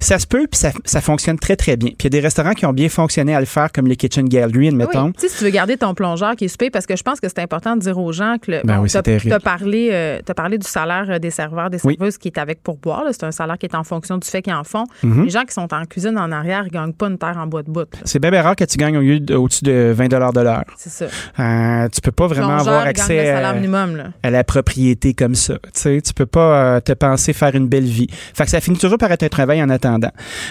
Ça se peut, puis ça, ça fonctionne très, très bien. Puis il y a des restaurants qui ont bien fonctionné à le faire, comme le Kitchen Gallery, admettons. Oui. Tu sais, si tu veux garder ton plongeur qui est super, parce que je pense que c'est important de dire aux gens que le, Ben oui, c'est t'as, terrible. t'as parlé, euh, du salaire euh, des serveurs, des Oui. serveuses qui est avec pourboire. là. C'est un salaire qui est en fonction du fait qu'ils en font. Mhm. Les gens qui sont en cuisine en arrière, ils gagnent pas une terre en bois de bout. C'est bien, bien rare que tu gagnes au lieu de- au-dessus de 20 de l'heure. C'est ça. Euh, tu peux pas vraiment Plongeur, avoir accès à, minimum. Là. à la propriété comme ça. Tu sais, tu peux pas euh, te penser faire une belle vie. Fait que ça finit toujours par être un travail en attendant.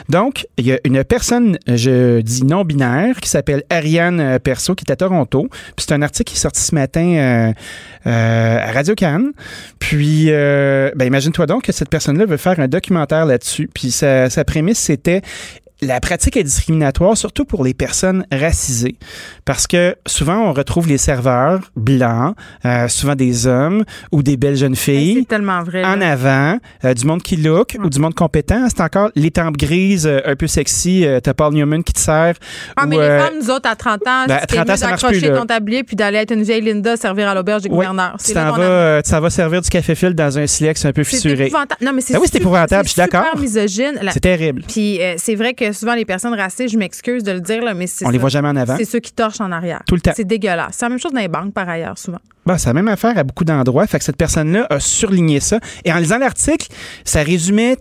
Donc, il y a une personne, je dis non-binaire, qui s'appelle Ariane Perso, qui est à Toronto. Puis c'est un article qui est sorti ce matin euh, euh, à Radio Cannes. Puis, euh, ben, imagine-toi donc que cette personne-là veut faire un documentaire là-dessus. Puis sa, sa prémisse, c'était la pratique est discriminatoire, surtout pour les personnes racisées. Parce que souvent, on retrouve les serveurs blancs, euh, souvent des hommes ou des belles jeunes filles. C'est tellement vrai. En avant, euh, du monde qui look ou du monde compétent. C'est encore les tempes grises, euh, un peu sexy. T'as Paul Newman qui te sert. Ah, mais les femmes, nous autres, à 30 ans, ben, à c'était 30 ans, mieux ça marche plus, d'accrocher là. ton tablier puis d'aller être une vieille Linda servir à l'auberge des Oui, gouverneurs. tu C'est t'en vas, a- tu t'en vas servir du café fil dans un silex un peu C'est fissuré. Non, mais c'est Ben oui, c'est épouvantable, je suis c'est d'accord. misogyne. La- C'est terrible. Puis c'est vrai que souvent les personnes racisées, je m'excuse de le dire, là, mais c'est On les voit jamais en avant. C'est ceux qui torchent en arrière. Tout le temps. C'est dégueulasse. C'est la même chose dans les banques, par ailleurs, souvent. Bah, c'est la même affaire à beaucoup d'endroits. Fait que cette personne-là a surligné ça. Et en lisant l'article, ça résumait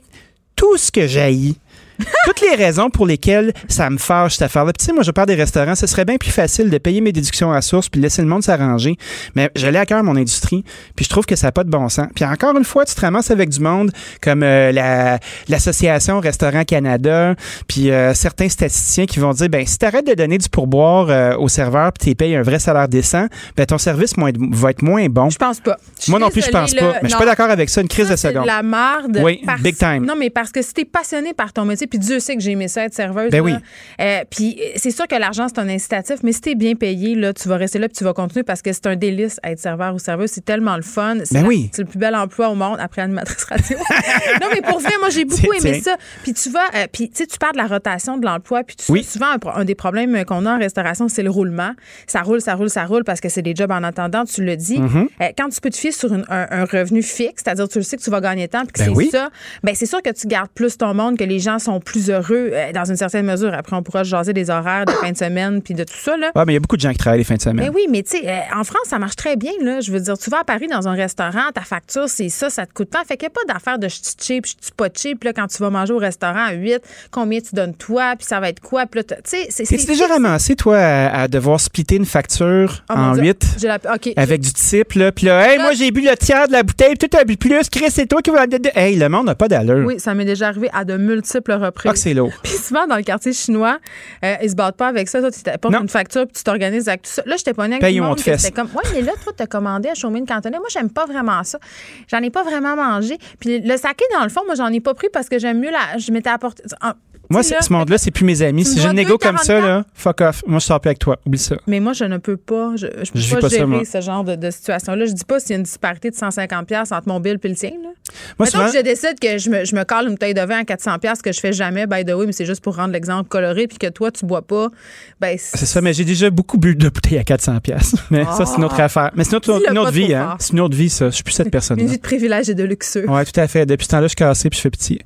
tout ce que j'haïs. Toutes les raisons pour lesquelles ça me fâche cette affaire-là. Puis, Tu sais, moi, je parle des restaurants. Ce serait bien plus facile de payer mes déductions à source puis laisser le monde s'arranger. Mais je l'ai à cœur, mon industrie. Puis je trouve que ça n'a pas de bon sens. Puis encore une fois, tu te ramasses avec du monde comme euh, la- l'Association Restaurant Canada, puis euh, certains statisticiens qui vont dire, ben si tu arrêtes de donner du pourboire euh, aux serveurs puis tu payes un vrai salaire décent, ben ton service moins- va être moins bon. Je pense pas. Moi non plus, je pense pas. Mais je suis pas d'accord avec ça. Une crise Ça, de seconde. de la marde. Oui, parce- big time. Non, mais parce que si t'es passionné par ton métier, puis Dieu sait que j'ai aimé ça être serveuse. Ben oui. euh, puis euh, c'est sûr que l'argent, c'est un incitatif, mais si t'es bien payé, là, tu vas rester là puis tu vas continuer parce que c'est un délice être serveur ou serveuse. C'est tellement le fun. C'est Ben la- oui. C'est le plus bel emploi au monde après animatrice radio. non, mais pour vrai, moi, j'ai beaucoup aimé ça. Puis tu vas, euh, puis tu sais, tu parles de la rotation de l'emploi, puis tu Oui. souvent, un, des problèmes qu'on a en restauration, c'est le roulement. Ça roule, ça roule, ça roule parce que c'est des jobs en attendant, tu le dis. Mhm. Euh, quand tu peux te fier sur une- un, un revenu fixe, c'est-à-dire tu le sais que tu vas gagner de temps, puis que Ben c'est oui. ça, ben c'est sûr que tu gardes plus ton monde, que les gens sont plus heureux euh, dans une certaine mesure. Après, on pourra se jaser des horaires de fin de semaine, puis de tout ça. Là. Ah, mais il y a beaucoup de gens qui travaillent les fins de semaine. Mais oui, mais tu sais, euh, en France, ça marche très bien. Là. Je veux dire, tu vas à Paris dans un restaurant, ta facture, c'est ça, ça te coûte pas. Fait qu'il n'y a pas d'affaire de je suis cheap, je suis pas cheap. Là, quand tu vas manger au restaurant à 8, combien tu donnes toi, puis ça va être quoi. Puis là, tu sais, c'est. Déjà ramassé, toi, à, à devoir splitter une facture Oh, en Dieu. 8 J'ai la- OK. avec du type, là? Puis là, hey, moi, j'ai bu le tiers de la bouteille, puis toi, t'as bu plus. Chris, c'est toi qui vas. Hey, le monde n'a pas d'allure. Oui, ça m'est déjà arrivé à de multiples reprises. Ah, c'est lourd. Puis souvent, dans le quartier chinois, euh, ils se battent pas avec ça. Toi, tu t'apportes une facture puis tu t'organises avec tout ça. Là, j'étais pas avec Paye tout ou le on monde. C'était comme, ouais, mais là, toi, t'as commandé à Chaumine Cantonais. Moi, j'aime pas vraiment ça. J'en ai pas vraiment mangé. Puis le saké, dans le fond, moi, j'en ai pas pris parce que j'aime mieux la. Je m'étais apporté. Moi, là, ce monde-là, c'est plus mes amis. Si une négo comme ça, 2,44. là, fuck off. Moi, je sors plus avec toi. Oublie ça. Mais moi, je ne peux pas. Je, je peux Je pas, pas ça, gérer moi. ce genre de, de situation-là. Je dis pas s'il y a une disparité de 150$ pièces entre mon bill et le tien. Là. Moi, souvent- que je décide que je me, je me cale une bouteille de vin à 400$, piastres, que je fais jamais, by the way, mais c'est juste pour rendre l'exemple coloré, puis que toi, tu bois pas. Ben, C'est ça, mais j'ai déjà beaucoup bu de bouteilles à 400 pièces. Mais ça, c'est une autre Ah. affaire. Mais c'est une autre, Dis-le une autre vie, hein. C'est une autre vie, ça. Je suis plus cette Une personne-là. vie de privilège et de luxueux. Ouais, tout à fait. Depuis ce temps-là, je suis cassé puis je fais petit.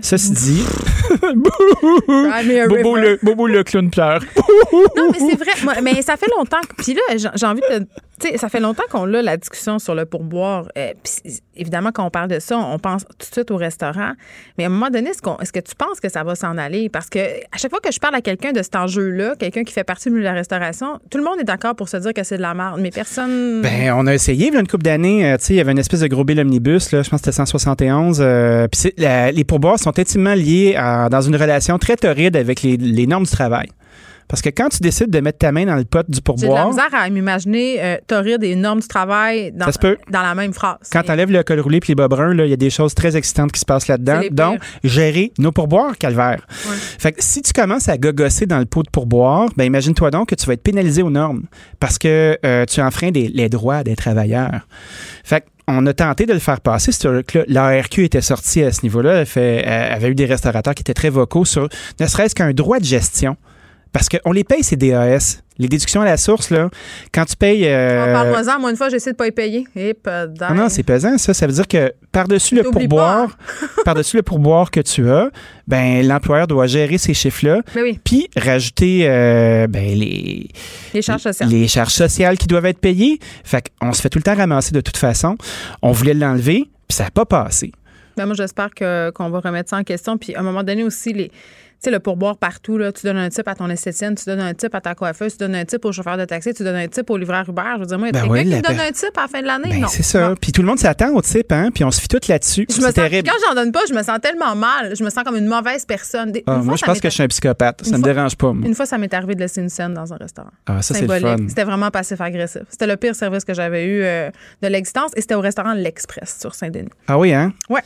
Ceci dit, me a Bobo le, Bobo le clown pleure. Non, mais c'est vrai. Moi, mais ça fait longtemps. que- Puis là, j'ai j'ai envie de. Tu sais, ça fait longtemps qu'on a la discussion sur le pourboire. Euh, évidemment, quand on parle de ça, on pense tout de suite au restaurant. Mais à un moment donné, est-ce, que tu penses que ça va s'en aller? Parce que à chaque fois que je parle à quelqu'un de cet enjeu-là, quelqu'un qui fait partie de la restauration, tout le monde est d'accord pour se dire que c'est de la merde. Mais personne. Ben, on a essayé, il y a une couple d'années, euh, il y avait une espèce de gros bill omnibus, je pense que c'était 171. euh, la- les pourboires sont intimement liés dans une relation très torride avec les, les normes du travail. Parce que quand tu décides de mettre ta main dans le pot du J'ai de la pourboire, misère à m'imaginer euh, torride des normes du travail dans, la même phrase. quand tu enlèves le col roulé puis les bas bruns, il y a des choses très excitantes qui se passent là-dedans. Donc, gérer nos pourboires, calvaire. Fait que si tu commences à gogosser dans le pot de pourboire, ben imagine-toi donc que tu vas être pénalisé aux normes parce que euh, tu enfreins des- les droits des travailleurs. Fait que on a tenté de le faire passer. L'ARQ était sortie à ce niveau-là. Elle avait eu des restaurateurs qui étaient très vocaux sur ne serait-ce qu'un droit de gestion. Parce qu'on les paye, ces DAS. Les déductions à la source, là, quand tu payes. euh, Ah, Parle-moi-en. Moi, une fois, j'ai essayé de pas y payer. Et pas ah non, c'est pesant, ça. Ça veut dire que par-dessus le pourboire, par-dessus le pourboire que tu as, ben l'employeur doit gérer ces chiffres-là, Mais oui, puis rajouter euh, ben, les, les charges sociales. les charges sociales qui doivent être payées. Fait qu'on se fait tout le temps ramasser de toute façon. On voulait l'enlever, puis ça n'a pas passé. Ben, moi, j'espère qu'on va remettre ça en question. Puis, à un moment donné aussi, les, sais, le pourboire partout, là, tu donnes un type à ton esthétienne, tu donnes un type à ta coiffeuse, tu donnes un type au chauffeur de taxi, tu donnes un type au livreur Uber. Je veux dire, moi, il y a Ben quelqu'un oui, qui me donne per- un type à la fin de l'année? Ben, non. c'est ça. Puis tout le monde s'attend au type, hein? Puis on se fie tout là-dessus. Je me C'est sens, terrible. quand j'en donne pas, je me sens tellement mal. Je me sens comme une mauvaise personne. Des- Ah, une fois, moi, je pense que je suis un psychopathe. Ça Une me fois- dérange pas, moi. Une fois, ça m'est arrivé de laisser une scène dans un restaurant. Ah, ça, c'est le fun. C'était vraiment passif-agressif. C'était le pire service que j'avais eu euh, de l'existence et c'était au restaurant L'Express sur Saint-Denis. Ah oui, hein? Ouais.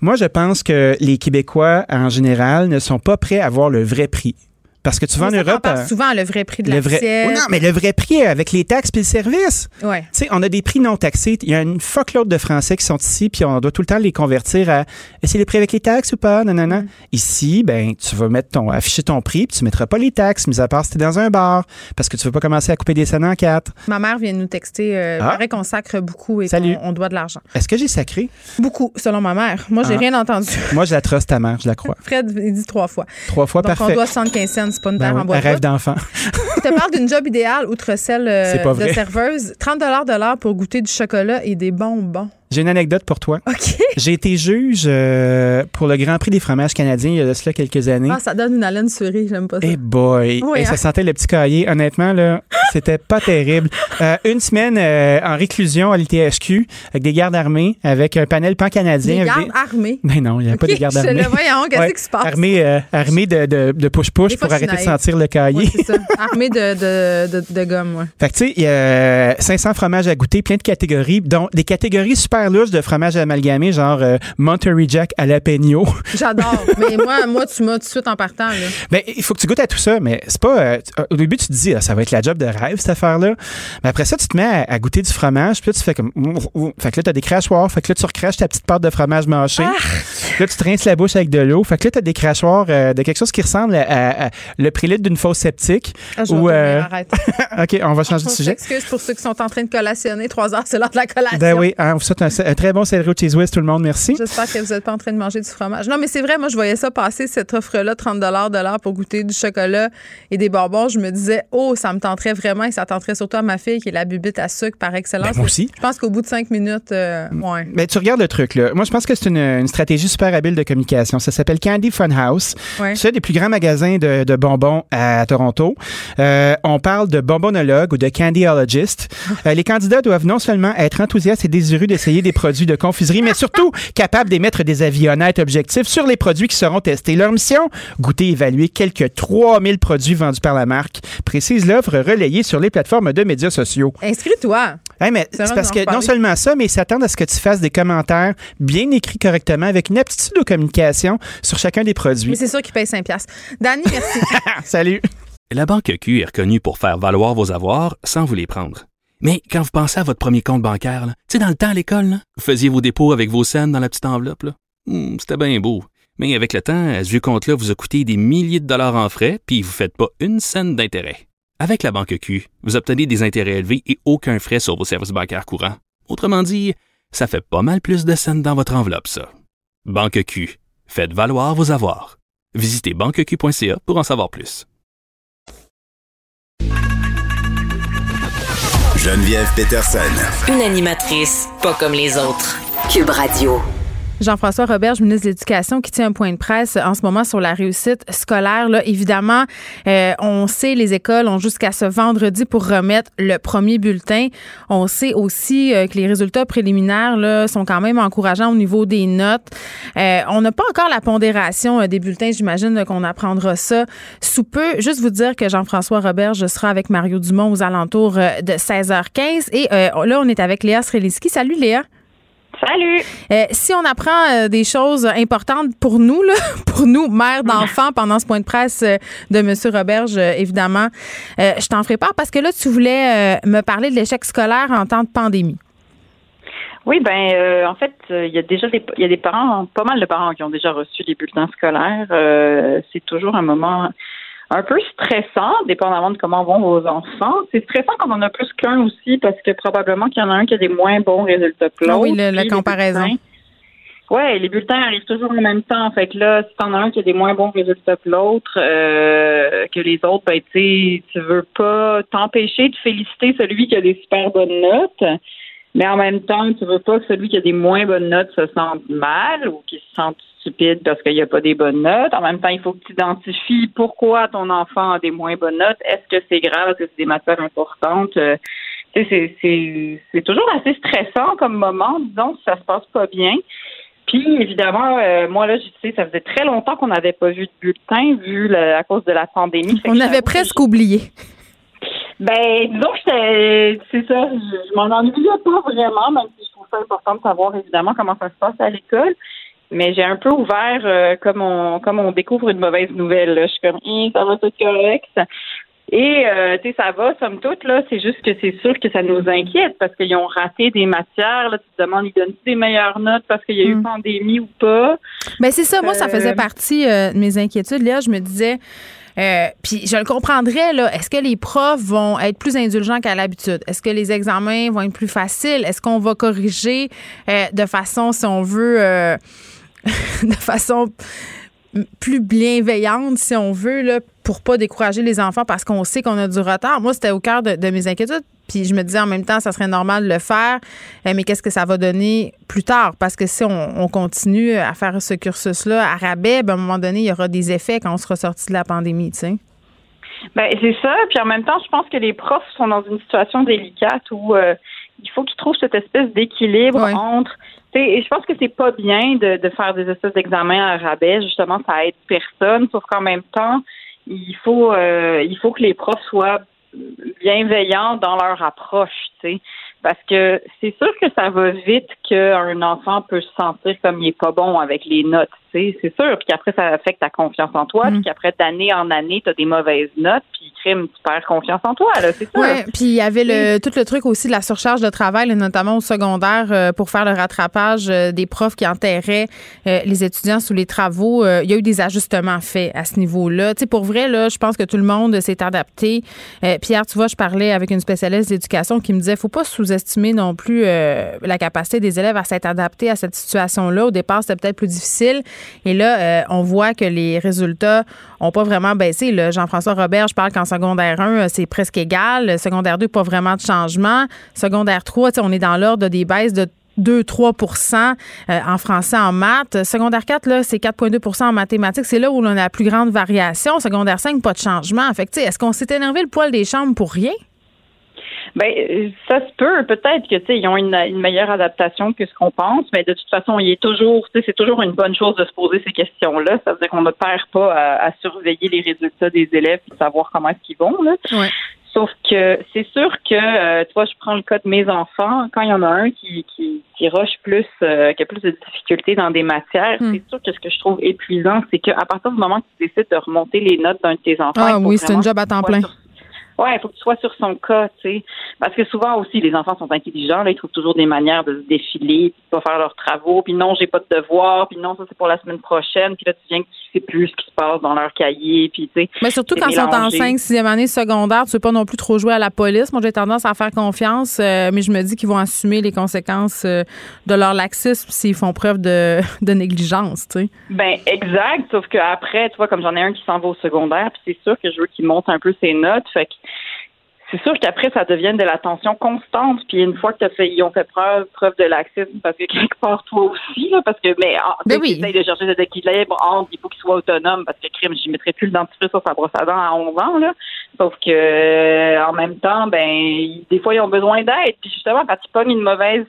Moi, je pense que les Québécois, en général, ne sont pas prêts à voir le vrai prix. Parce que tu vas en Europe. euh, souvent le vrai prix de le la vrai. Oh non, mais le vrai prix avec les taxes puis le service. Ouais. Tu sais, on a des prix non taxés. Il y a une fuckload de Français qui sont ici, puis on doit tout le temps les convertir à est-ce les prix avec les taxes ou pas? Non, non, non. Ici, ben, tu vas mettre ton, afficher ton prix, puis tu mettras pas les taxes, mis à part si t'es dans un bar, parce que tu veux pas commencer à couper des scènes en quatre. Ma mère vient de nous texter. Euh, Ah. Paraît qu'on sacre beaucoup et qu'on on doit de l'argent. Est-ce que j'ai sacré? Beaucoup, selon ma mère. Moi, j'ai Ah. rien entendu. Moi, je la trosse ta mère, je la crois. Fred, il dit trois fois. Trois fois, Donc, parfait. on doit 75 cents, c'est pas une Ben terre oui, en bois un rêve d'enfant. Je te parle d'une job idéale, outre celle euh, de serveuse. 30 de l'heure pour goûter du chocolat et des bonbons. J'ai une anecdote pour toi. OK. J'ai été juge euh, pour le Grand Prix des fromages canadiens il y a de cela quelques années. Ah, ça donne une haleine surée, j'aime pas ça. Eh boy! Oui, Et ça hein? sentait le petit cahier. Honnêtement, là, c'était pas terrible. Euh, une semaine euh, en réclusion à l'ITHQ avec des gardes armés, avec un panel pan-canadien. Des gardes armés. Mais non, il n'y a pas des gardes je armés. le voyons, qu'est-ce qui se passe? Armés, armés de, de, de push-push pour arrêter de sentir le cahier. Ouais, c'est ça. Armée de, de, de, de gomme, ouais. Fait que, tu sais, il y a 500 fromages à goûter, plein de catégories, dont des catégories super louches de fromages amalgamés, genre euh, Monterey Jack à la Peño. J'adore. Mais moi, moi, tu m'as tout de suite en partant. Là. Ben, il faut que tu goûtes à tout ça, mais c'est pas. euh, au début, tu te dis, ah, ça va être la job de rêve, cette affaire-là. Mais après ça, tu te mets à, à goûter du fromage, puis là, tu fais comme. Fait que là, t'as des crachoirs, fait que là, tu recraches ta petite pâte de fromage mâché. Là, tu te rinces la bouche avec de l'eau. Fait que là, t'as des crachoirs euh, de quelque chose qui ressemble à, à- à le prélude d'une fausse septique. Ah, je vais euh, arrête. OK, on va changer de sujet. s'excuse pour ceux qui sont en train de collationner. Trois heures, c'est l'heure de la collation. Ben oui, hein, on vous souhaite un, un très bon céleri au cheese whiz, tout le monde. Merci. J'espère que vous n'êtes pas en train de manger du fromage. Non, mais c'est vrai, moi, je voyais ça passer, cette offre-là, 30 de l'heure pour goûter du chocolat et des bonbons. Je me disais, oh, ça me tenterait vraiment et ça tenterait surtout à ma fille qui est la bubite à sucre par excellence. Ben, moi aussi. Je pense qu'au bout de cinq minutes, euh, ouais. Mais tu regardes le truc, là. Moi, je pense que c'est une, une stratégie super habile de communication. Ça s'appelle Candy Funhouse. Ouais. C'est un des plus grands magasins de, de bonbons à Toronto. Euh, on parle de bonbonologue ou de candyologist. Euh, les candidats doivent non seulement être enthousiastes et désireux d'essayer des produits de confiserie, mais surtout capables d'émettre des avis honnêtes, objectifs sur les produits qui seront testés. Leur mission, goûter et évaluer quelques 3000 produits vendus par la marque, précise l'œuvre relayée sur les plateformes de médias sociaux. Inscris-toi. Hey, mais C'est parce que non seulement ça, mais ils s'attendent à ce que tu fasses des commentaires bien écrits correctement avec une aptitude aux communications sur chacun des produits. Mais c'est sûr qu'il paye 5 piastres. Danny, merci. Salut. La Banque Q est reconnue pour faire valoir vos avoirs sans vous les prendre. Mais quand vous pensez à votre premier compte bancaire, tu sais, dans le temps à l'école, là, vous faisiez vos dépôts avec vos scènes dans la petite enveloppe. là. Hmm, C'était bien beau. Mais avec le temps, ce vieux compte-là vous a coûté des milliers de dollars en frais, puis vous ne faites pas une scène d'intérêt. Avec la Banque Q, vous obtenez des intérêts élevés et aucun frais sur vos services bancaires courants. Autrement dit, ça fait pas mal plus de scènes dans votre enveloppe, ça. Banque Q, faites valoir vos avoirs. Visitez banqueq.ca pour en savoir plus. Geneviève Peterson. Une animatrice pas comme les autres. Cube Radio. Jean-François Roberge, ministre de l'Éducation, qui tient un point de presse en ce moment sur la réussite scolaire. Là, évidemment, euh, on sait les écoles ont jusqu'à ce vendredi pour remettre le premier bulletin. On sait aussi euh, que les résultats préliminaires là, sont quand même encourageants au niveau des notes. Euh, on n'a pas encore la pondération euh, des bulletins. J'imagine là, qu'on apprendra ça sous peu. Juste vous dire que Jean-François Roberge sera avec Mario Dumont aux alentours euh, de 16h15. Et euh, là, on est avec Léa Streliski. Salut Léa. Salut! Euh, si on apprend euh, des choses importantes pour nous, là, pour nous, mères d'enfants, pendant ce point de presse euh, de M. Roberge, évidemment, je t'en ferai part parce que là, tu voulais me parler de l'échec scolaire en temps de pandémie. Oui, ben en fait, il y a déjà des il y a des parents, pas mal de parents qui ont déjà reçu les bulletins scolaires. C'est toujours un moment un peu stressant, dépendamment de comment vont vos enfants. C'est stressant quand on en a plus qu'un aussi, parce que probablement qu'il y en a un qui a des moins bons résultats que Ah l'autre. oui, le- la comparaison. Ouais, les bulletins arrivent toujours en même temps. Fait que là, si t'en as un qui a des moins bons résultats que l'autre, euh, que les autres, ben tu tu veux pas t'empêcher de féliciter celui qui a des super bonnes notes, mais en même temps, tu veux pas que celui qui a des moins bonnes notes se sente mal ou qu'il se sente stupide parce qu'il n'y a pas des bonnes notes. En même temps, il faut que tu identifies pourquoi ton enfant a des moins bonnes notes. Est-ce que c'est grave? Est-ce que c'est des matières importantes? Euh, c'est, c'est, c'est toujours assez stressant comme moment, disons, si ça se passe pas bien. Puis évidemment, euh, moi là, je sais, ça faisait très longtemps qu'on n'avait pas vu de bulletin, vu à cause de la pandémie. On avait presque oublié. Ben, disons que c'est ça, je, m'en ennuyais pas vraiment, même si je trouve ça important de savoir évidemment comment ça se passe à l'école. Mais j'ai un peu ouvert euh, comme on comme on découvre une mauvaise nouvelle. Là. Je suis comme, hum, ça va tout correct. Et euh, tu sais, ça va, somme toute, là. C'est juste que c'est sûr que ça nous inquiète parce qu'ils ont raté des matières. Là, tu te demandes, ils donnent des meilleures notes parce qu'il y a eu hmm. pandémie ou pas? Ben c'est ça. Moi, ça faisait euh, partie euh, de mes inquiétudes. Là, je me disais. puis je le comprendrais, là. Est-ce que les profs vont être plus indulgents qu'à l'habitude? Est-ce que les examens vont être plus faciles? Est-ce qu'on va corriger de façon, si on veut, de façon plus bienveillante, si on veut, là, pour pas décourager les enfants parce qu'on sait qu'on a du retard. Moi, c'était au cœur de, mes inquiétudes. Puis je me disais en même temps, ça serait normal de le faire, eh, mais qu'est-ce que ça va donner plus tard? Parce que si on, continue à faire ce cursus-là à rabais, ben, à un moment donné, il y aura des effets quand on sera sorti de la pandémie, tu sais. Ben, c'est ça. Puis en même temps, je pense que les profs sont dans une situation délicate où euh, il faut qu'ils trouvent cette espèce d'équilibre entre et je pense que c'est pas bien de, de faire des espèces d'examens à rabais. Justement, ça aide personne. Sauf qu'en même temps, il faut euh, il faut que les profs soient bienveillants dans leur approche, tu sais. Parce que c'est sûr que ça va vite qu'un enfant peut se sentir comme il est pas bon avec les notes, c'est sûr. Puis qu'après, ça affecte ta confiance en toi. Mm. Puis qu'après, d'année en année, tu as des mauvaises notes. Puis crime, tu perds confiance en toi, là, c'est sûr. Oui, puis il y avait le, tout le truc aussi de la surcharge de travail, notamment au secondaire, euh, pour faire le rattrapage euh, des profs qui enterraient euh, les étudiants sous les travaux. Il y a eu des ajustements faits à ce niveau-là. Tu sais, pour vrai, là, je pense que tout le monde s'est adapté. Pierre, tu vois, je parlais avec une spécialiste d'éducation qui me disait, faut pas sous estimer non plus la capacité des élèves à s'être adaptés à cette situation-là. Au départ, c'était peut-être plus difficile. Et là, euh, on voit que les résultats ont pas vraiment baissé. Jean-François Robert, je parle qu'en secondaire 1, euh, c'est presque égal. Secondaire 2, pas vraiment de changement. Secondaire 3, on est dans l'ordre des baisses de 2-3% en français, en maths. Secondaire 4, là, c'est 4,2% en mathématiques. C'est là où on a la plus grande variation. Secondaire 5, pas de changement. Fait est-ce qu'on s'est énervé le poil des chambres pour rien? Ben, ça se peut. Peut-être que, tu sais, ils ont une, meilleure adaptation que ce qu'on pense, mais de toute façon, il est toujours, tu sais, c'est toujours une bonne chose de se poser ces questions-là. Ça veut dire qu'on ne perd pas à, surveiller les résultats des élèves et savoir comment est-ce qu'ils vont, là. Sauf que c'est sûr que, euh, tu vois, je prends le cas de mes enfants. Quand il y en a un qui, qui, qui rush plus, euh, qui a plus de difficultés dans des matières, hmm. c'est sûr que ce que je trouve épuisant, c'est qu'à partir du moment que tu décides de remonter les notes d'un de tes enfants, ah oui, c'est un job à temps plein. Ouais, il faut que tu sois sur son cas, tu sais. Parce que souvent aussi, les enfants sont intelligents, là, ils trouvent toujours des manières de se défiler, puis de pas faire leurs travaux, puis non, j'ai pas de devoir, puis non, ça c'est pour la semaine prochaine, puis là, tu viens que tu sais plus ce qui se passe dans leur cahier, puis tu sais. Mais surtout quand ils sont en 5, 6e année secondaire, tu veux pas non plus trop jouer à la police. Moi, j'ai tendance à faire confiance, euh, mais je me dis qu'ils vont assumer les conséquences euh, de leur laxisme s'ils font preuve de, de négligence, tu sais. Ben, exact, sauf qu'après, tu vois, comme j'en ai un qui s'en va au secondaire, puis c'est sûr que je veux qu'il monte un peu ses notes, fait que c'est sûr qu'après, ça devient de l'attention constante. Puis une fois que fait, ils ont fait preuve, preuve de laxisme, parce que quelque part, toi aussi, là, parce que, mais, ah, ben oui. de chercher cet équilibre entre, il faut qu'il soit autonome, parce que crime, j'y mettrais plus le dentifrice sur sa brosse à dents à 11 ans, là. Sauf que, euh, en même temps, ben, des fois, ils ont besoin d'aide. Puis justement, quand ils pognent une mauvaise,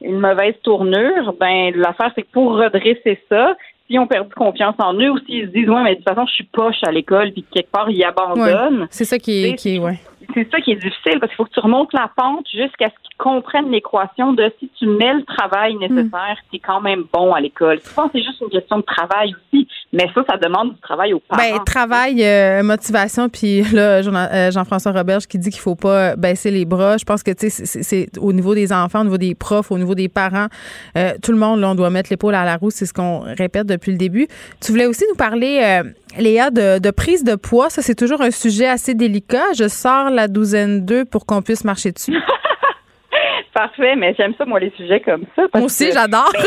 une mauvaise tournure, ben, l'affaire, c'est que pour redresser ça, s'ils ont perdu confiance en eux ou s'ils se disent, ouais, mais de toute façon, je suis poche à l'école, puis quelque part, ils abandonnent. c'est ça qui est, qui est, ouais c'est ça qui est difficile parce qu'il faut que tu remontes la pente jusqu'à ce qu'ils comprennent l'équation de si tu mets le travail nécessaire, tu es quand même bon à l'école. Souvent, c'est juste une question de travail aussi, mais ça, ça demande du travail aux parents. Ben, travail, euh, motivation, puis là, euh, Jean-François Roberge qui dit qu'il faut pas baisser les bras. Je pense que, tu sais, c'est au niveau des enfants, au niveau des profs, au niveau des parents, euh, tout le monde, là, on doit mettre l'épaule à la roue, c'est ce qu'on répète depuis le début. Tu voulais aussi nous parler, Léa, de, de prise de poids. Ça, c'est toujours un sujet assez délicat. Je sors la douzaine 2 pour qu'on puisse marcher dessus. Parfait, mais j'aime ça, moi, les sujets comme ça. moi aussi, j'adore.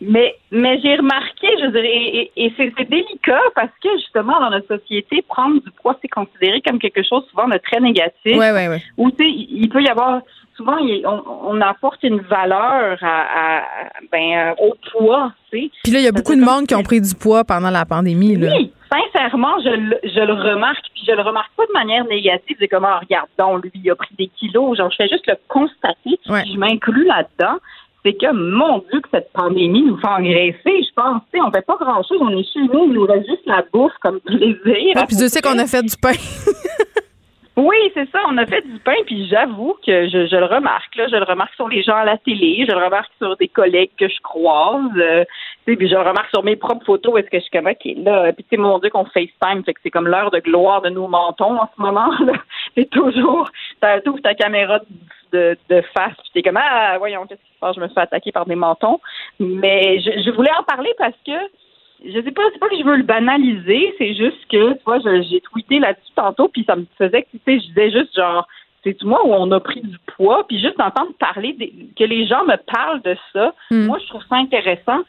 Mais, mais j'ai remarqué, je dirais, et, c'est délicat parce que justement, dans notre société, prendre du poids, c'est considéré comme quelque chose souvent de très négatif. Oui, oui, oui. Ou tu sais, il peut y avoir souvent, on, apporte une valeur à, ben, au poids, tu sais. Puis là, il y a beaucoup de monde qui ont pris du poids pendant la pandémie, là. Oui, sincèrement, je, je le remarque, puis je le remarque pas de manière négative. C'est comme, oh, regarde donc, lui, il a pris des kilos. Genre, je fais juste le constater, je m'inclus là-dedans c'est que, mon Dieu, que cette pandémie nous fait engraisser. Je pense, tu sais, on fait pas grand-chose. On est chez nous, il nous reste juste la bouffe comme plaisir. Ah, puis je sais qu'on a fait du pain. Oui, c'est ça. On a fait du pain, puis j'avoue que je, je, le remarque. Là, je le remarque sur les gens à la télé, je le remarque sur des collègues que je croise, euh, puis je le remarque sur mes propres photos. Est-ce que je suis comme ok là Puis tu mon Dieu qu'on FaceTime, fait que c'est comme l'heure de gloire de nos mentons en ce moment. C'est toujours, ouvres ta caméra de, de face, puis t'es comme ah voyons qu'est-ce qui se passe? Je me fais attaquer par des mentons. Mais je, je voulais en parler parce que je sais pas, c'est pas que je veux le banaliser, c'est juste que, tu vois, j'ai tweeté là-dessus tantôt, puis ça me faisait que, tu sais, je disais juste genre, c'est moi où on a pris du poids, puis juste d'entendre parler, que les gens me parlent de ça, hmm. moi, je trouve ça intéressant.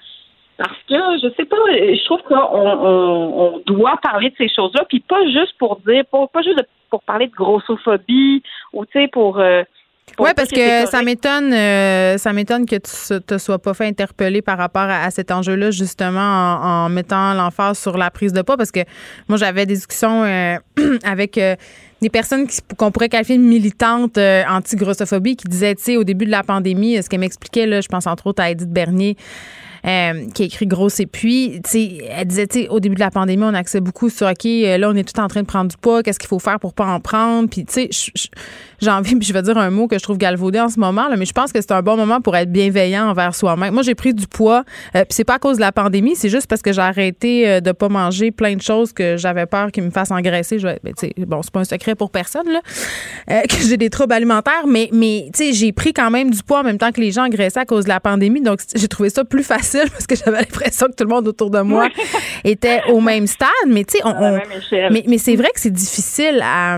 Parce que, je sais pas, je trouve qu'on on, doit parler de ces choses-là, puis pas juste pour dire, pas, pas juste pour parler de grossophobie, ou, tu sais, pour... Euh, oui, parce que, ça m'étonne, euh, ça m'étonne que tu ne te sois pas fait interpeller par rapport à, cet enjeu-là, justement, en, mettant l'emphase sur la prise de poids, parce que moi, j'avais des discussions euh, avec euh, des personnes qu'on pourrait qualifier de militantes anti-grossophobie qui disaient, tu sais, au début de la pandémie, ce qu'elle m'expliquait, là, je pense entre autres à Edith Bernier, euh, qui a écrit Gros et puis, elle disait, au début de la pandémie, on axait beaucoup sur, OK, euh, là, on est tout en train de prendre du poids, qu'est-ce qu'il faut faire pour pas en prendre? Puis, tu sais, j'ai envie, puis je vais dire un mot que je trouve galvaudé en ce moment, là, mais je pense que c'est un bon moment pour être bienveillant envers soi-même. Moi, j'ai pris du poids, euh, puis c'est pas à cause de la pandémie, c'est juste parce que j'ai arrêté de pas manger plein de choses que j'avais peur qu'ils me fassent engraisser. Je, ben, bon, c'est pas un secret pour personne, là, que j'ai des troubles alimentaires, mais, mais tu sais, j'ai pris quand même du poids en même temps que les gens engraissaient à cause de la pandémie, donc j'ai trouvé ça plus facile parce que j'avais l'impression que tout le monde autour de moi était au même stade. Mais tu sais, mais, mais c'est vrai que c'est difficile à,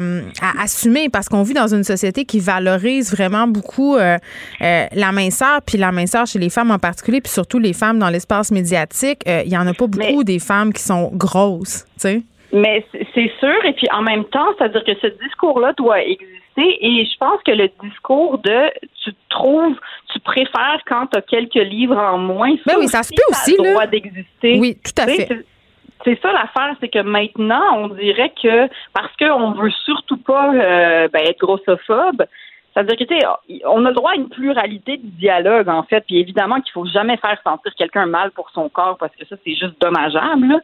assumer parce qu'on vit dans une société qui valorise vraiment beaucoup euh, euh, la minceur, puis la minceur chez les femmes en particulier, puis surtout les femmes dans l'espace médiatique. Euh, il y en a pas beaucoup des femmes qui sont grosses, tu sais. Mais c'est sûr, et puis en même temps, c'est-à-dire que ce discours-là doit exister et je pense que le discours de tu trouves, tu préfères quand tu as quelques livres en moins. Ben oui, ça se peut aussi. le droit d'exister. Oui, tout à fait. C'est ça l'affaire, c'est que maintenant, on dirait que parce qu'on veut surtout pas euh, ben, être grossophobe, ça veut dire que, on a le droit à une pluralité de dialogue, en fait, puis évidemment qu'il faut jamais faire sentir quelqu'un mal pour son corps, parce que ça, c'est juste dommageable.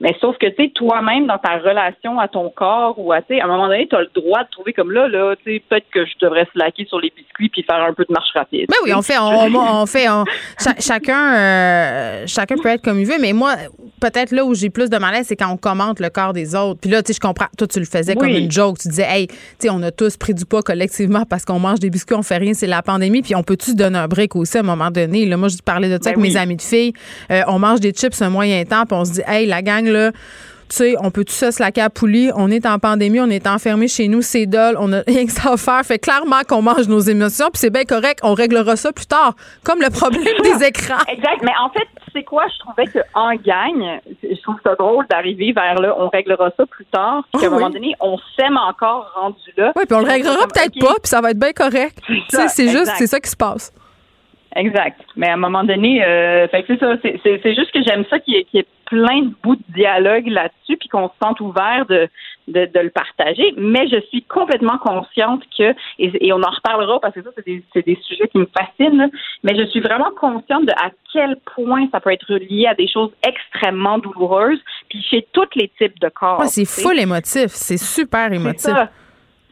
Mais sauf que, tu sais, toi-même, dans ta relation à ton corps ou à, tu sais, à un moment donné, tu as le droit de trouver comme là, là, tu sais, peut-être que je devrais slacker sur les biscuits puis faire un peu de marche rapide. Ben oui, on fait, on, fait, chacun, euh, chacun peut être comme il veut, mais moi, peut-être là où j'ai plus de malaise, c'est quand on commente le corps des autres. Puis là, tu sais, je comprends, toi, tu le faisais comme une joke. Tu disais, hey, tu sais, on a tous pris du poids collectivement parce qu'on mange des biscuits, on fait rien, c'est la pandémie, puis on peut-tu donner un break aussi à un moment donné? Là, moi, je parlais de ça ben avec mes amis de filles. Euh, on mange des chips un moyen temps, puis on se dit, hey, la gang, là, tu sais, on peut tout ça se à poulie? On est en pandémie, on est enfermé chez nous, c'est dole, on a rien que ça à faire. Fait clairement qu'on mange nos émotions, puis c'est bien correct, on réglera ça plus tard, comme le problème des écrans. Exact, mais en fait, tu sais quoi, je trouvais qu'en gagne, je trouve ça drôle d'arriver vers là, on réglera ça plus tard, puis qu'à un ah moment donné, on s'aime encore rendu là. Oui, puis on le réglera peut-être pas, puis ça va être bien correct. C'est juste, c'est ça qui se passe. Exact. Mais à un moment donné, euh, c'est ça. C'est juste que j'aime ça qu'il y, ait plein de bouts de dialogue là-dessus, puis qu'on se sente ouvert de, de, le partager. Mais je suis complètement consciente que, et, on en reparlera parce que ça, c'est des, des, sujets qui me fascinent, mais je suis vraiment consciente de à quel point ça peut être lié à des choses extrêmement douloureuses, puis chez tous les types de corps. c'est full émotif. C'est super émotif.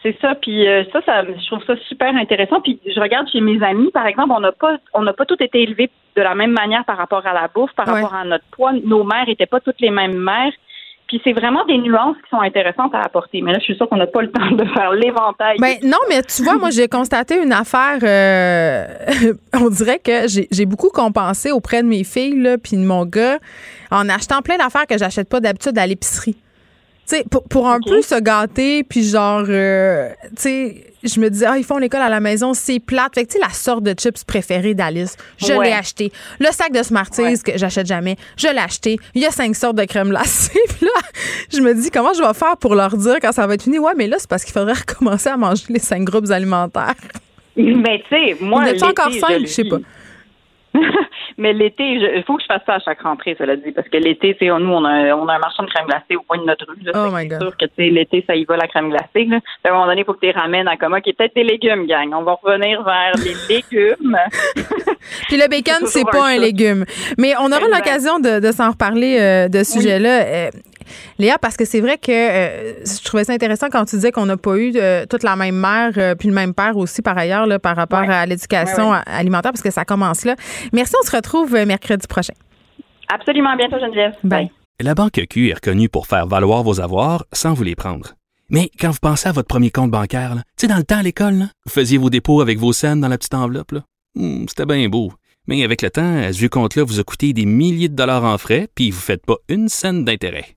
C'est ça, puis euh, ça, ça, je trouve ça super intéressant. Puis je regarde chez mes amis, par exemple, on n'a pas, on n'a pas tous été élevés de la même manière par rapport à la bouffe, par rapport à notre poids. Nos mères n'étaient pas toutes les mêmes mères. Puis c'est vraiment des nuances qui sont intéressantes à apporter. Mais là, je suis sûre qu'on n'a pas le temps de faire l'éventail. Ben non, mais tu vois, moi, j'ai constaté une affaire. Euh, on dirait que j'ai beaucoup compensé auprès de mes filles, là, puis de mon gars, en achetant plein d'affaires que j'achète pas d'habitude à l'épicerie. Tu sais, pour, pour un peu se gâter, puis genre, euh, tu sais, je me disais, ah, ils font l'école à la maison, c'est plate. Fait que, tu sais, la sorte de chips préférée d'Alice, je l'ai acheté. Le sac de Smarties que j'achète jamais, je l'ai acheté. Il y a cinq sortes de crème glacée. puis là, je me dis, comment je vais faire pour leur dire quand ça va être fini? Ouais, mais là, c'est parce qu'il faudrait recommencer à manger les cinq groupes alimentaires. Mais tu sais, moi. Vous êtes l'été, encore cinq, je sais pas. Mais l'été, il faut que je fasse ça à chaque rentrée, cela dit, parce que l'été, tu sais, nous, on a, un- on a un marchand de crème glacée au coin de notre rue. Là, Oh c'est sûr que l'été, ça y va la crème glacée. Là. À un moment donné, il faut que tu les ramènes à coma, qui est peut-être des légumes, gang. On va revenir vers les légumes. Puis le bacon, C'est pas un légume. Mais on aura l'occasion de, de s'en reparler euh, de ce sujet-là. Euh, Léa, parce que c'est vrai que euh, je trouvais ça intéressant quand tu disais qu'on n'a pas eu euh, toute la même mère euh, puis le même père aussi par ailleurs là, par rapport Ouais. à l'éducation Ouais, ouais. a- alimentaire parce que ça commence là. Merci, on se retrouve mercredi prochain. Absolument, à bientôt, Geneviève. Bye. La Banque Q est reconnue pour faire valoir vos avoirs sans vous les prendre. Mais quand vous pensez à votre premier compte bancaire, tu sais, dans le temps à l'école, là, vous faisiez vos dépôts avec vos scènes dans la petite enveloppe. là. Hmm, C'était bien beau. Mais avec le temps, à ce compte-là vous a coûté des milliers de dollars en frais, puis vous ne faites pas une scène d'intérêt.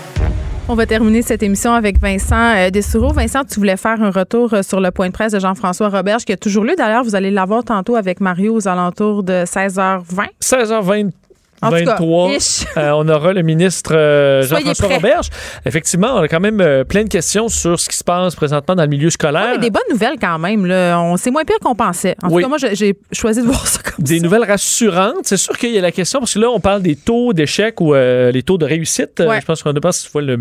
On va terminer cette émission avec Vincent euh, Dessoureau. Vincent, tu voulais faire un retour euh, sur le point de presse de Jean-François Roberge qui a toujours lieu. D'ailleurs, vous allez l'avoir tantôt avec Mario aux alentours de 16h20. 16h20. En tout cas, 23, ish. euh, on aura le ministre euh, Jean-François. Roberge. Effectivement, on a quand même euh, plein de questions sur ce qui se passe présentement dans le milieu scolaire. Ah, mais des bonnes nouvelles quand même. Là. On, c'est moins pire qu'on pensait. En Oui. tout cas, moi, j'ai- choisi de voir ça comme Des nouvelles rassurantes. C'est sûr qu'il y a la question, parce que là, on parle des taux d'échec ou les taux de réussite. Ouais. Je pense qu'on ne tu vois le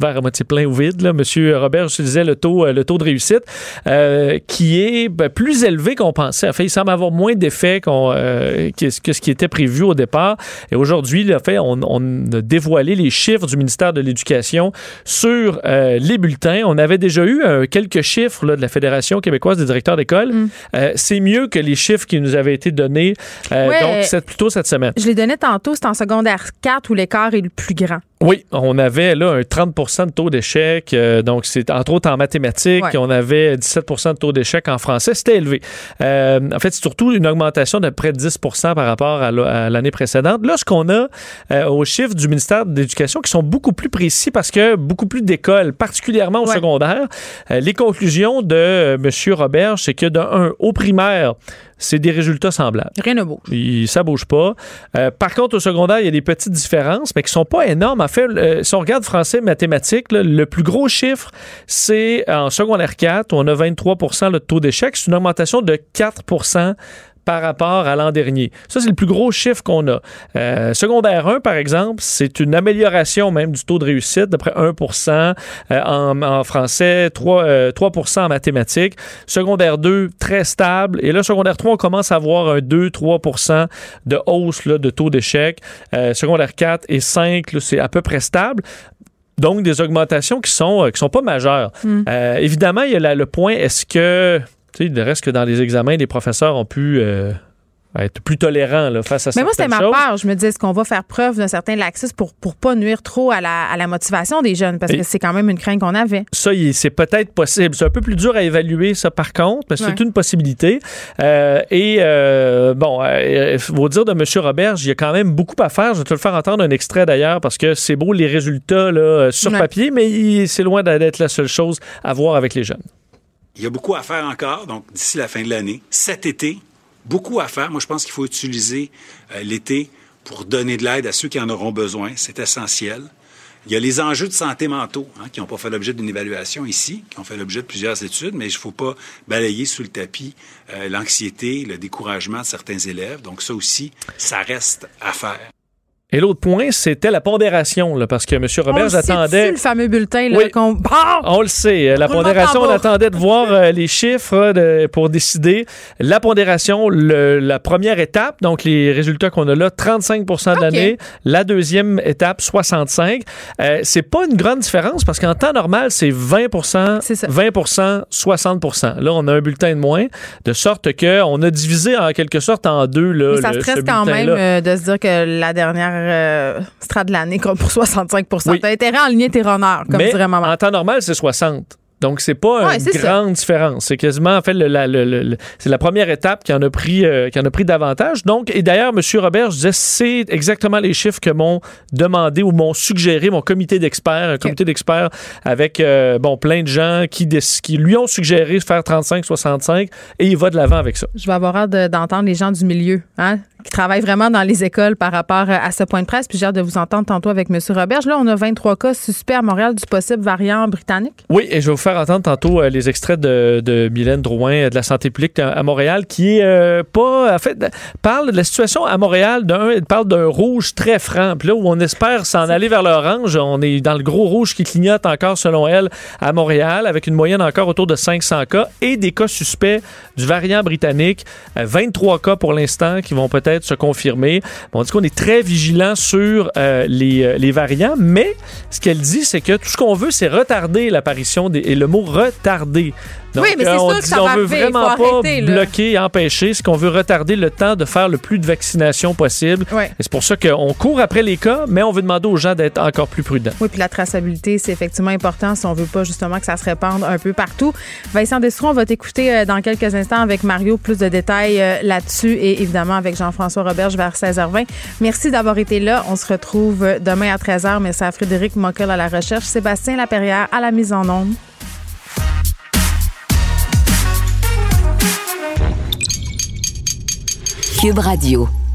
verre à moitié plein ou vide. Là. Monsieur Robert utilisait le taux, euh, le taux de réussite euh, qui est ben, plus élevé qu'on pensait. En fait, il semble avoir moins d'effets qu'on, euh, que, ce- que ce qui était prévu au départ. Et aujourd'hui, fait, on, on a dévoilé les chiffres du ministère de l'Éducation sur euh, les bulletins. On avait déjà eu euh, quelques chiffres là, de la Fédération québécoise des directeurs d'école. Euh, c'est mieux que les chiffres qui nous avaient été donnés euh, Ouais. donc c'est plutôt cette semaine. Je les donnais tantôt, c'est en secondaire 4 où l'écart est le plus grand. Oui, on avait là un 30% de taux d'échec. euh, donc, c'est entre autres en mathématiques. Ouais. On avait 17% de taux d'échec en français. C'était élevé. Euh, en fait, c'est surtout une augmentation de près de 10% par rapport à l'année précédente. Là, ce qu'on a euh, aux chiffres du ministère de l'Éducation qui sont beaucoup plus précis parce que beaucoup plus d'écoles, particulièrement au Ouais. secondaire, euh, les conclusions de M. Robert, c'est que de un, au primaire, c'est des résultats semblables. Rien ne bouge. Il- ça bouge pas. Euh, par contre, au secondaire, il y a des petites différences, mais qui sont pas énormes. En fait, euh, si on regarde français mathématiques, là, le plus gros chiffre, c'est en secondaire 4, où on a 23% de taux d'échec. C'est une augmentation de 4 par rapport à l'an dernier. Ça, c'est le plus gros chiffre qu'on a. Euh, secondaire 1, par exemple, c'est une amélioration même du taux de réussite, d'à peu près 1 euh, en, en français, 3, euh, 3 en mathématiques. Secondaire 2, très stable. Et là, secondaire 3, on commence à avoir un 2-3% de hausse là, de taux d'échec. Euh, secondaire 4 et 5, là, c'est à peu près stable. Donc, des augmentations qui sont, qui sont pas majeures. Mm. Euh, évidemment, il y a le point, est-ce que, tu sais, il reste que dans les examens, les professeurs ont pu euh, être plus tolérants là, face à Mais moi, c'était ma peur. Je me disais, est-ce qu'on va faire preuve d'un certain laxisme pour pour pas nuire trop à la, à la motivation des jeunes? Parce Et- que c'est quand même une crainte qu'on avait. Ça, il- c'est peut-être possible. C'est un peu plus dur à évaluer, ça, par contre, mais c'est Ouais. une possibilité. Euh, et, euh, bon, euh, faut dire de M. Robert, il y a quand même beaucoup à faire. Je vais te le faire entendre un extrait, d'ailleurs, parce que c'est beau, les résultats là, sur Ouais. papier, mais il- c'est loin d'être la seule chose à voir avec les jeunes. Il y a beaucoup à faire encore, donc d'ici la fin de l'année. Cet été, beaucoup à faire. Moi, je pense qu'il faut utiliser euh, l'été pour donner de l'aide à ceux qui en auront besoin. C'est essentiel. Il y a les enjeux de santé mentaux hein, qui n'ont pas fait l'objet d'une évaluation ici, qui ont fait l'objet de plusieurs études, mais il ne faut pas balayer sous le tapis euh, l'anxiété, le découragement de certains élèves. Donc ça aussi, ça reste à faire. Et l'autre point, c'était la pondération, là, parce que M. Robert On le sait-tu, attendait. le fameux bulletin là, Oui. qu'on. Ah! On le sait. euh, La pondération, on attendait de voir euh, les chiffres de- pour décider. La pondération, le- la première étape, donc les résultats qu'on a là, 35 de l'année. La deuxième étape, 65. Euh, c'est pas une grande différence parce qu'en temps normal, c'est 20 20 60% Là, on a un bulletin de moins, de sorte qu'on a divisé en quelque sorte en deux. Là, Mais ça le- stresse quand même euh, de se dire que la dernière euh, l'année compte pour 65 Oui. T'as intérêt à aligner tes runners, comme Mais dirait maman. en temps normal, c'est 60. Donc, c'est pas Ouais, une ça. grande différence. C'est quasiment, en fait, le- la- le- le- le- c'est la première étape qui en a pris, euh, qui en a pris davantage. Donc, et d'ailleurs, M. Robert, je disais, c'est exactement les chiffres que m'ont demandé ou m'ont suggéré mon comité d'experts, un comité d'experts avec, euh, bon, plein de gens qui, qui lui ont suggéré de faire 35-65 et il va de l'avant avec ça. Je vais avoir hâte de- d'entendre les gens du milieu, hein, qui travaillent vraiment dans les écoles par rapport à ce point de presse. Puis j'ai hâte de vous entendre tantôt avec M. Roberge. Là, on a 23 cas suspects à Montréal du possible variant britannique. Oui, et je vais vous faire entendre tantôt euh, les extraits de, de Mylène Drouin euh, de la santé publique à, Montréal, qui est euh, pas, en fait, parle de la situation à Montréal. D'un, elle parle d'un rouge très franc. Puis là où on espère s'en aller vers l'orange, on est dans le gros rouge qui clignote encore, selon elle, à Montréal, avec une moyenne encore autour de 500 cas et des cas suspects du variant britannique. Euh, 23 cas pour l'instant qui vont peut-être se confirmer. Bon, on dit qu'on est très vigilant sur euh, les, euh, les variants, mais ce qu'elle dit, c'est que tout ce qu'on veut, c'est retarder l'apparition. Et le mot retarder. Donc, Oui, mais c'est euh, sûr que dit, ça on va veut arriver, vraiment faut pas là. bloquer, empêcher, ce qu'on veut retarder le temps de faire le plus de vaccination possible. Ouais. Et c'est pour ça qu'on court après les cas, mais on veut demander aux gens d'être encore plus prudents. Oui, puis la traçabilité, c'est effectivement important si on veut pas justement que ça se répande un peu partout. Vincent Destron, on va t'écouter euh, dans quelques instants avec Mario, plus de détails euh, là-dessus et évidemment avec Jean-François Roberge vers 16h20. Merci d'avoir été là. On se retrouve demain à 13h. Merci à Frédéric Mockel à la recherche, Sébastien Laperrière à la mise en onde. Cube Radio.